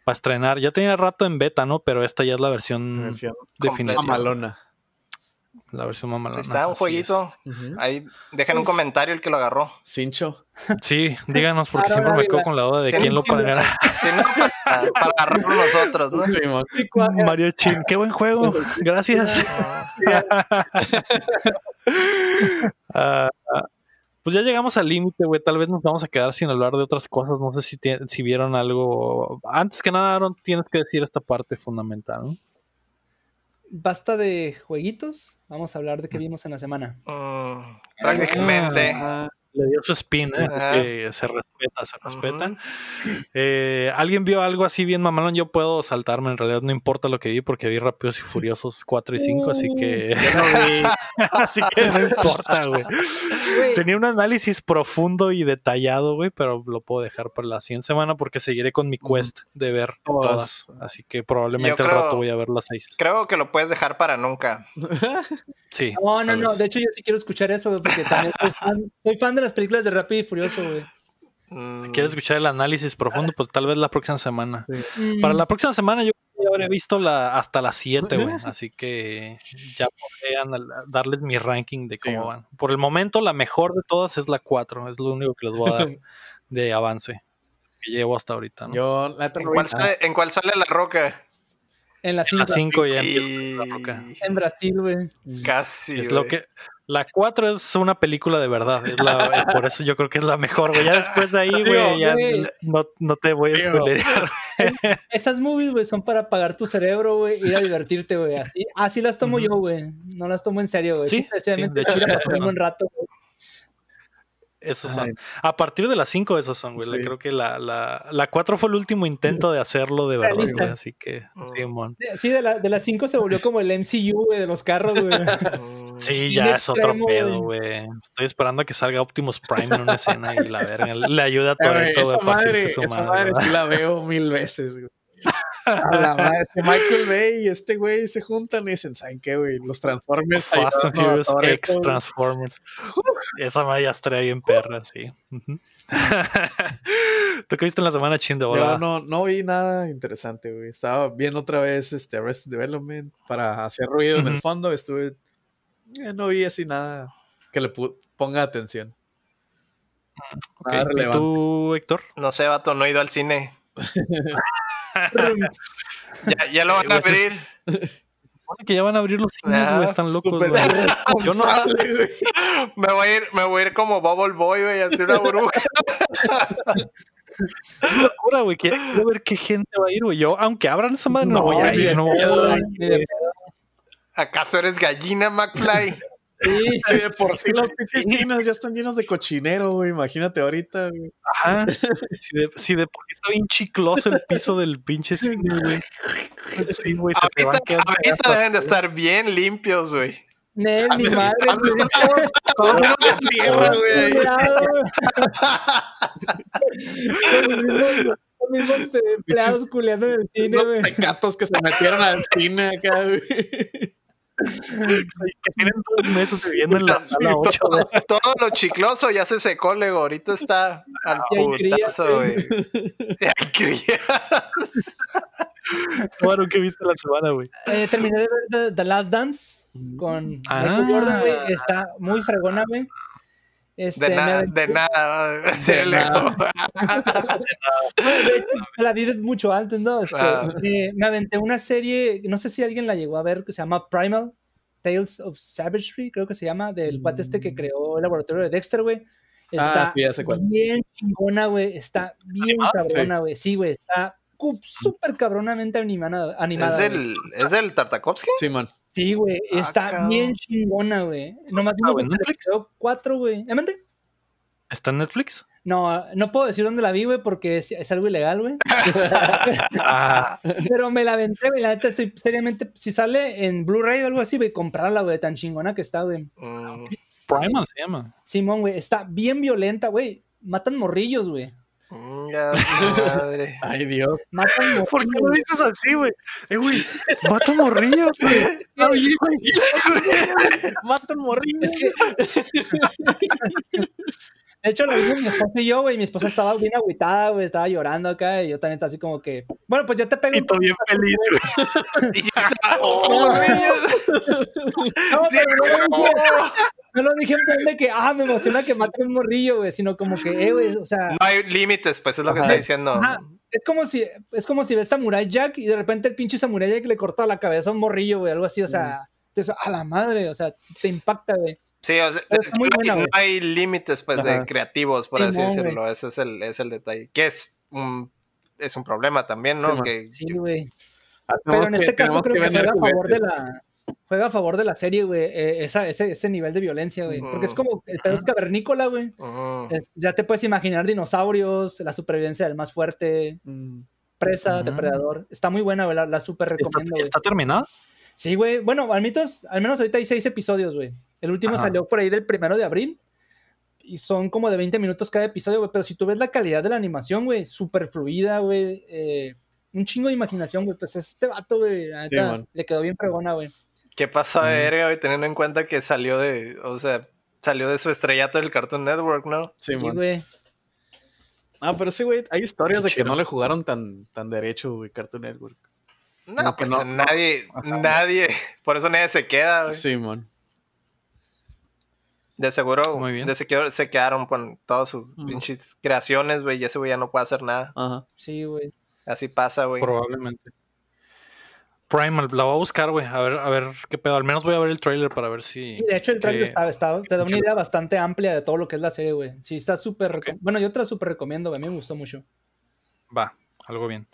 [SPEAKER 1] para estrenar. Ya tenía rato en beta, ¿no? Pero esta ya es la versión
[SPEAKER 3] Versión
[SPEAKER 1] definitiva.
[SPEAKER 3] mamalona.
[SPEAKER 1] La versión mamalona.
[SPEAKER 2] Está un jueguito. Ahí dejen un comentario el que lo agarró.
[SPEAKER 3] Cincho.
[SPEAKER 1] Sí, díganos porque siempre me quedo con la duda de
[SPEAKER 2] Sí,
[SPEAKER 1] quién lo pagará.
[SPEAKER 2] Si no, para, para agarrarlo nosotros, ¿no?
[SPEAKER 4] Sí, cua-
[SPEAKER 1] Mario Chin, qué buen juego. Gracias. <laughs> pues ya llegamos al límite, güey. Tal vez nos vamos a quedar sin hablar de otras cosas. No sé si, si vieron algo. Antes que nada, Aaron, tienes que decir esta parte fundamental, ¿no?
[SPEAKER 4] Basta de jueguitos. Vamos a hablar de qué vimos en la semana.
[SPEAKER 2] Mm, prácticamente.
[SPEAKER 3] Ah,
[SPEAKER 1] Le dio su spin, ¿eh? Que se respeta, se respeta. Eh, ¿Alguien vio algo así bien mamalón? Yo puedo saltarme, en realidad no importa lo que vi porque vi Rápidos y Furiosos 4 y 5, así que... <laughs> así que no importa, güey. Tenía un análisis profundo y detallado, güey, pero lo puedo dejar para la siguiente semana porque seguiré con mi quest de ver
[SPEAKER 3] Todas.
[SPEAKER 1] todas. Así que probablemente al
[SPEAKER 2] creo-
[SPEAKER 1] rato voy a ver las seis.
[SPEAKER 2] Creo que lo puedes dejar para nunca.
[SPEAKER 1] Sí.
[SPEAKER 4] No, no, no. De hecho, yo sí quiero escuchar eso, porque también soy fan, soy fan de las películas de Rápido y Furioso, güey.
[SPEAKER 2] Mm,
[SPEAKER 1] ¿Quieres escuchar el análisis profundo? Pues tal vez la próxima semana.
[SPEAKER 3] sí.
[SPEAKER 1] Para la próxima semana yo creo ya habré visto la, hasta las 7, güey. <laughs> Así que ya podré darles mi ranking de cómo van. Por el momento, la mejor de todas es la 4. Es lo único que les voy a dar <laughs> de avance que llevo hasta ahorita. ¿no?
[SPEAKER 3] Yo, la
[SPEAKER 2] ¿En cuál, sale, ¿En cuál sale la roca?
[SPEAKER 4] En la
[SPEAKER 1] En la
[SPEAKER 4] 5.
[SPEAKER 1] 5 ya
[SPEAKER 2] Y...
[SPEAKER 1] empieza la roca.
[SPEAKER 4] En Brasil, güey.
[SPEAKER 2] Casi.
[SPEAKER 1] Es lo que. La 4 es una película de verdad. es la- eh, por eso yo creo que es la mejor, güey. Ya después de ahí, güey, ya no, no te voy a spoilerear. <laughs>
[SPEAKER 4] Esas movies, güey, son para apagar tu cerebro, güey, ir a divertirte, güey. Así, así las tomo yo, güey. No las tomo en serio, güey.
[SPEAKER 1] Sí, sí, de hecho,
[SPEAKER 4] pasar un rato, güey.
[SPEAKER 1] Esos son. A partir de las 5 esos son, güey.
[SPEAKER 3] Sí.
[SPEAKER 1] Creo que la, la, la 4 fue el último intento de hacerlo de verdad, güey. Así que. Simón.
[SPEAKER 4] Sí, de, la, de las 5 se volvió como el MCU, güey, de los carros, güey.
[SPEAKER 2] Mm.
[SPEAKER 1] Sí, ya es otro pedo, güey. Estoy esperando a que salga Optimus Prime en una escena y la verga le ayuda a <laughs>
[SPEAKER 3] Eh, güey,
[SPEAKER 1] Toretto
[SPEAKER 3] esa madre,
[SPEAKER 1] su
[SPEAKER 3] esa
[SPEAKER 1] madre,
[SPEAKER 3] madre sí la veo mil veces, güey. A la madre, que Michael Bay y este güey se juntan y dicen, ¿saben qué, güey? Los Transformers
[SPEAKER 1] Fast and Furious
[SPEAKER 3] Toretto,
[SPEAKER 1] X
[SPEAKER 3] güey.
[SPEAKER 1] Transformers. Esa madre ya estaría bien perra, sí. <laughs> ¿Tú qué viste en la semana chindo,
[SPEAKER 3] Yo no, no vi nada interesante, güey. Estaba viendo otra vez este Arrested Development para hacer ruido en el fondo. Estuve. eh, no vi así nada que le ponga atención.
[SPEAKER 1] Ok,
[SPEAKER 3] Nada
[SPEAKER 1] ¿Y
[SPEAKER 3] relevante.
[SPEAKER 1] tú, Héctor?
[SPEAKER 2] No sé, vato, no he ido al cine. <laughs> Ya, ya lo van a abrir.
[SPEAKER 1] Supone que ya van a abrir los cines,
[SPEAKER 2] Ah,
[SPEAKER 1] güey. Están locos, güey. <laughs> Yo no.
[SPEAKER 2] Me voy a ir, me voy a ir como Bubble Boy, güey, a hacer una burbuja.
[SPEAKER 1] es locura, güey. Quiero ver qué gente va a ir, güey. Yo, aunque abran esa madre, no, voy a ir. No,
[SPEAKER 2] ¿Acaso eres gallina, McFly?
[SPEAKER 4] Sí,
[SPEAKER 3] Si de por sí los pinches cines ya están llenos de cochinero, güey. Imagínate ahorita, güey.
[SPEAKER 1] Ajá. Si de, si de por sí está bien chicloso el piso del pinche cine, güey. Sí, güey, se te van
[SPEAKER 2] Ahorita, deben de estar bien limpios, güey.
[SPEAKER 4] Nel, mi madre.
[SPEAKER 3] De tierra, güey. ahí.
[SPEAKER 4] Los mismos, los mismos empleados culeando en el cine,
[SPEAKER 3] Los
[SPEAKER 4] güey.
[SPEAKER 3] pecatos que se metieron al cine acá, güey.
[SPEAKER 1] Que tienen dos meses viviendo en la
[SPEAKER 2] Sí,
[SPEAKER 1] sala 8.
[SPEAKER 2] todo, todo lo chicloso ya se secó, Lego. Ahorita está al
[SPEAKER 4] hay crías,
[SPEAKER 2] putazo, güey.
[SPEAKER 1] Bueno, ¿qué viste la semana, güey?
[SPEAKER 4] Eh, terminé de ver The, The Last Dance con
[SPEAKER 1] Ah.
[SPEAKER 4] Michael Jordan, güey. Está muy fregona, güey. Este,
[SPEAKER 2] De nada, de nada.
[SPEAKER 3] De. <laughs> <laughs>
[SPEAKER 4] Bueno, de hecho, la vi de mucho antes, ¿no? Este,
[SPEAKER 2] Ah.
[SPEAKER 4] eh, me aventé una serie, no sé si alguien la llegó a ver, que se llama Primal, Tales of Savagery, creo que se llama, del cuate este que creó el laboratorio de Dexter, güey. Está
[SPEAKER 3] Ah, sí, ya sé cuál.
[SPEAKER 4] bien chingona, güey. Está bien cabrona, güey. Sí, güey. Está cu- súper cabronamente animada. animada
[SPEAKER 2] ¿Es
[SPEAKER 4] güey.
[SPEAKER 2] del, ¿Es del Tartakovsky?
[SPEAKER 3] Simón.
[SPEAKER 4] Sí, güey.
[SPEAKER 2] Ah,
[SPEAKER 4] Está
[SPEAKER 2] cabrón.
[SPEAKER 4] bien chingona, güey. Nomás
[SPEAKER 1] Ah,
[SPEAKER 4] vimos
[SPEAKER 1] Netflix.
[SPEAKER 4] cuatro, güey. ¿Eh, mente?
[SPEAKER 1] ¿Está en Netflix?
[SPEAKER 4] No, no puedo decir dónde la vi, güey, porque es, es algo ilegal, güey. <laughs>
[SPEAKER 1] Ah,
[SPEAKER 4] Pero me la aventé, güey. La neta, estoy seriamente. Si sale en Blu-ray o algo así, güey, comprarla, güey. Tan chingona que está, güey.
[SPEAKER 2] Mm,
[SPEAKER 1] Primal se llama.
[SPEAKER 4] Simón, güey. Está bien violenta, güey. Matan morrillos, güey.
[SPEAKER 2] Ya, madre. <laughs>
[SPEAKER 3] Ay, Dios.
[SPEAKER 4] Matan morrillos.
[SPEAKER 1] ¿Por qué lo dices así, güey? Eh, güey, mata morrillo, güey. Bien, güey.
[SPEAKER 3] Morrillo.
[SPEAKER 4] Es que. De hecho, lo vimos mi esposa y yo, güey. Mi esposa estaba bien agüitada, güey. Estaba llorando acá. Y yo también estaba así como que. Bueno, pues ya te pego.
[SPEAKER 1] Y tú bien feliz, güey. <laughs>
[SPEAKER 2] "Oh, morrillos". <laughs>
[SPEAKER 4] No, pero no, no lo dije en plan de que, ah, me emociona que mate un morrillo, güey. Sino como que, eh, güey. O sea.
[SPEAKER 2] No hay límites, pues es lo que está diciendo.
[SPEAKER 4] Ajá. Es como si, es como si ves Samurai Jack y de repente el pinche Samurai Jack le corta la cabeza a un morrillo, güey, algo así, o sea, entonces, a la madre, o sea, te impacta, güey.
[SPEAKER 2] Sí, o sea,
[SPEAKER 4] está muy
[SPEAKER 2] no,
[SPEAKER 4] buena,
[SPEAKER 2] hay, no hay límites pues
[SPEAKER 3] Ajá.
[SPEAKER 2] de creativos, por
[SPEAKER 4] Sí,
[SPEAKER 2] así
[SPEAKER 4] no,
[SPEAKER 2] decirlo. Ese es el, es el detalle. Que es un, es un problema también, ¿no?
[SPEAKER 3] Sí,
[SPEAKER 2] que,
[SPEAKER 4] Sí, güey.
[SPEAKER 3] Ah,
[SPEAKER 4] Pero en
[SPEAKER 3] que-
[SPEAKER 4] este caso creo que, juega a favor de la juega a favor de la serie, güey, eh, esa- ese, ese nivel de violencia, güey. Porque es como el pedo es cavernícola, güey. Eh, Ya te puedes imaginar dinosaurios, la supervivencia del más fuerte,
[SPEAKER 3] Mm.
[SPEAKER 4] presa,
[SPEAKER 1] Ujú.
[SPEAKER 4] depredador. Está muy buena, güey, la, la super
[SPEAKER 1] ¿Está,
[SPEAKER 4] recomiendo, güey.
[SPEAKER 1] está terminada?
[SPEAKER 4] Sí, güey. Bueno, al menos, al menos ahorita hay seis episodios, güey. El último salió por ahí del primero de abril. Y son como de 20 minutos cada episodio, güey. Pero si tú ves la calidad de la animación, güey, súper fluida, güey. eh, un chingo de imaginación, güey. Pues este vato, güey,
[SPEAKER 3] Sí,
[SPEAKER 4] le quedó bien pregona, güey.
[SPEAKER 2] ¿Qué pasa,
[SPEAKER 3] Ujú.
[SPEAKER 2] verga, güey? Teniendo en cuenta que salió de, o sea, salió de su estrellato del Cartoon Network, ¿no?
[SPEAKER 3] Sí,
[SPEAKER 4] Sí,
[SPEAKER 3] man.
[SPEAKER 4] güey.
[SPEAKER 3] Ah, pero sí, güey, hay historias de que no le jugaron tan, tan derecho, güey, Cartoon Network.
[SPEAKER 2] No,
[SPEAKER 3] Como
[SPEAKER 2] pues
[SPEAKER 3] no-
[SPEAKER 2] nadie, nadie, por eso nadie se queda, güey.
[SPEAKER 3] Simón.
[SPEAKER 2] De seguro,
[SPEAKER 1] Muy bien.
[SPEAKER 2] de seguro se quedaron con todas sus
[SPEAKER 3] Mm.
[SPEAKER 2] pinches creaciones, güey, y ese güey ya no puede hacer nada.
[SPEAKER 3] Ajá.
[SPEAKER 4] Sí, güey.
[SPEAKER 2] Así pasa, güey.
[SPEAKER 1] Probablemente. Primal, la voy a buscar, güey. A ver, a ver qué pedo. Al menos voy a ver el trailer para ver si.
[SPEAKER 4] Y de hecho el trailer
[SPEAKER 1] que-
[SPEAKER 4] está, está- te da una idea bastante amplia de todo lo que es la serie, güey. Sí, está súper...
[SPEAKER 1] Ok.
[SPEAKER 4] recom- Bueno, yo te la súper recomiendo, güey. A mí me gustó mucho.
[SPEAKER 1] Va, algo bien.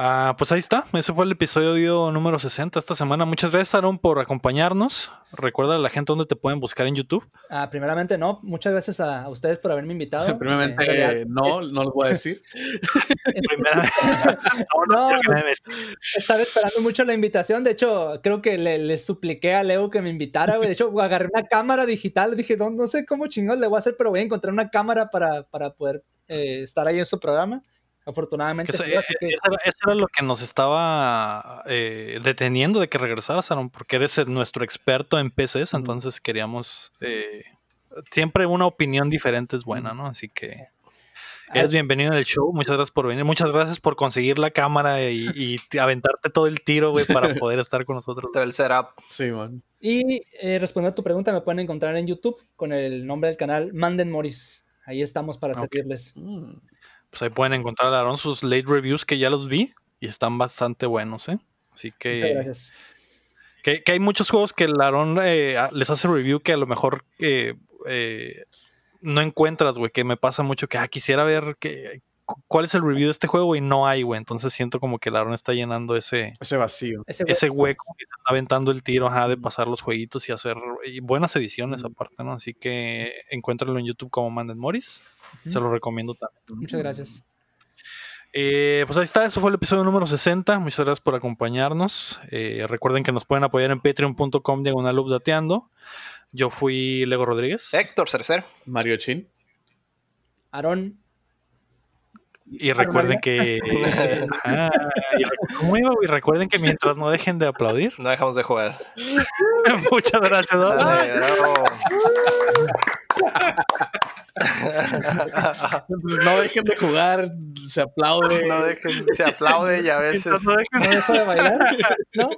[SPEAKER 1] Ah, pues ahí está. Ese fue el episodio número 60 esta semana. Muchas gracias, Aaron, por acompañarnos. Recuerda a la gente dónde te pueden buscar en YouTube.
[SPEAKER 4] Ah, primeramente, no. Muchas gracias a, a ustedes por haberme invitado. <laughs>
[SPEAKER 3] Primeramente,
[SPEAKER 4] Eh, en realidad,
[SPEAKER 3] no, no lo voy a decir. <laughs> <laughs>
[SPEAKER 4] No, Estaba esperando mucho la invitación. De hecho, creo que le, le supliqué a Leo que me invitara. De hecho, agarré una cámara digital. Dije, no, no sé cómo chingón le voy a hacer, pero voy a encontrar una cámara para, para poder eh, estar ahí en su programa. Afortunadamente. sí, que-
[SPEAKER 1] eso, era, eso era lo que nos estaba eh, deteniendo de que regresaras, Aaron, porque eres el- nuestro experto en PCs, entonces queríamos. eh, siempre una opinión diferente es buena, ¿no? Así que. Eres bienvenido en el show. Muchas gracias por venir. Muchas gracias por conseguir la cámara y, y te- aventarte todo el tiro, güey, para poder estar con nosotros.
[SPEAKER 2] Todo el setup.
[SPEAKER 3] Simón.
[SPEAKER 4] Y eh, respondiendo a tu pregunta, me pueden encontrar en YouTube con el nombre del canal Manden Morris. Ahí estamos para
[SPEAKER 1] Ok.
[SPEAKER 4] servirles.
[SPEAKER 3] Mm.
[SPEAKER 1] Pues ahí pueden encontrar a Aaron sus late reviews que ya los vi y están bastante buenos, ¿eh? Así
[SPEAKER 4] Muchas
[SPEAKER 1] que,
[SPEAKER 4] gracias.
[SPEAKER 1] que, que hay muchos juegos que el Aaron eh, les hace review que a lo mejor eh, eh, no encuentras, güey, que me pasa mucho que ah, quisiera ver que, cuál es el review de este juego y no hay, güey. Entonces siento como que el Aaron está llenando ese,
[SPEAKER 3] Ese vacío.
[SPEAKER 4] Ese
[SPEAKER 1] ese hueco y se está aventando el tiro ajá, de pasar los jueguitos y hacer y buenas ediciones
[SPEAKER 3] Mm.
[SPEAKER 1] aparte, ¿no? Así que encuéntralo en YouTube como Manden Morris. Se lo recomiendo también.
[SPEAKER 4] Muchas gracias.
[SPEAKER 1] Eh, pues ahí está, eso fue el episodio número 60. Muchas gracias por acompañarnos. Eh, recuerden que nos pueden apoyar en patreon.com diagonal updateando. Yo fui Lego Rodríguez.
[SPEAKER 2] Héctor Cercer.
[SPEAKER 3] Mario Chin.
[SPEAKER 4] Aarón,
[SPEAKER 1] Y recuerden que. <laughs> Ajá, y. Recuerden que mientras no dejen de aplaudir.
[SPEAKER 2] No dejamos de jugar. <laughs>
[SPEAKER 1] Muchas gracias. ¿no?
[SPEAKER 2] Dale,
[SPEAKER 3] dejen de jugar, se aplaude.
[SPEAKER 2] no dejen, se aplaude y a veces
[SPEAKER 1] no dejen
[SPEAKER 4] ¿no dejo de bailar? ¿No?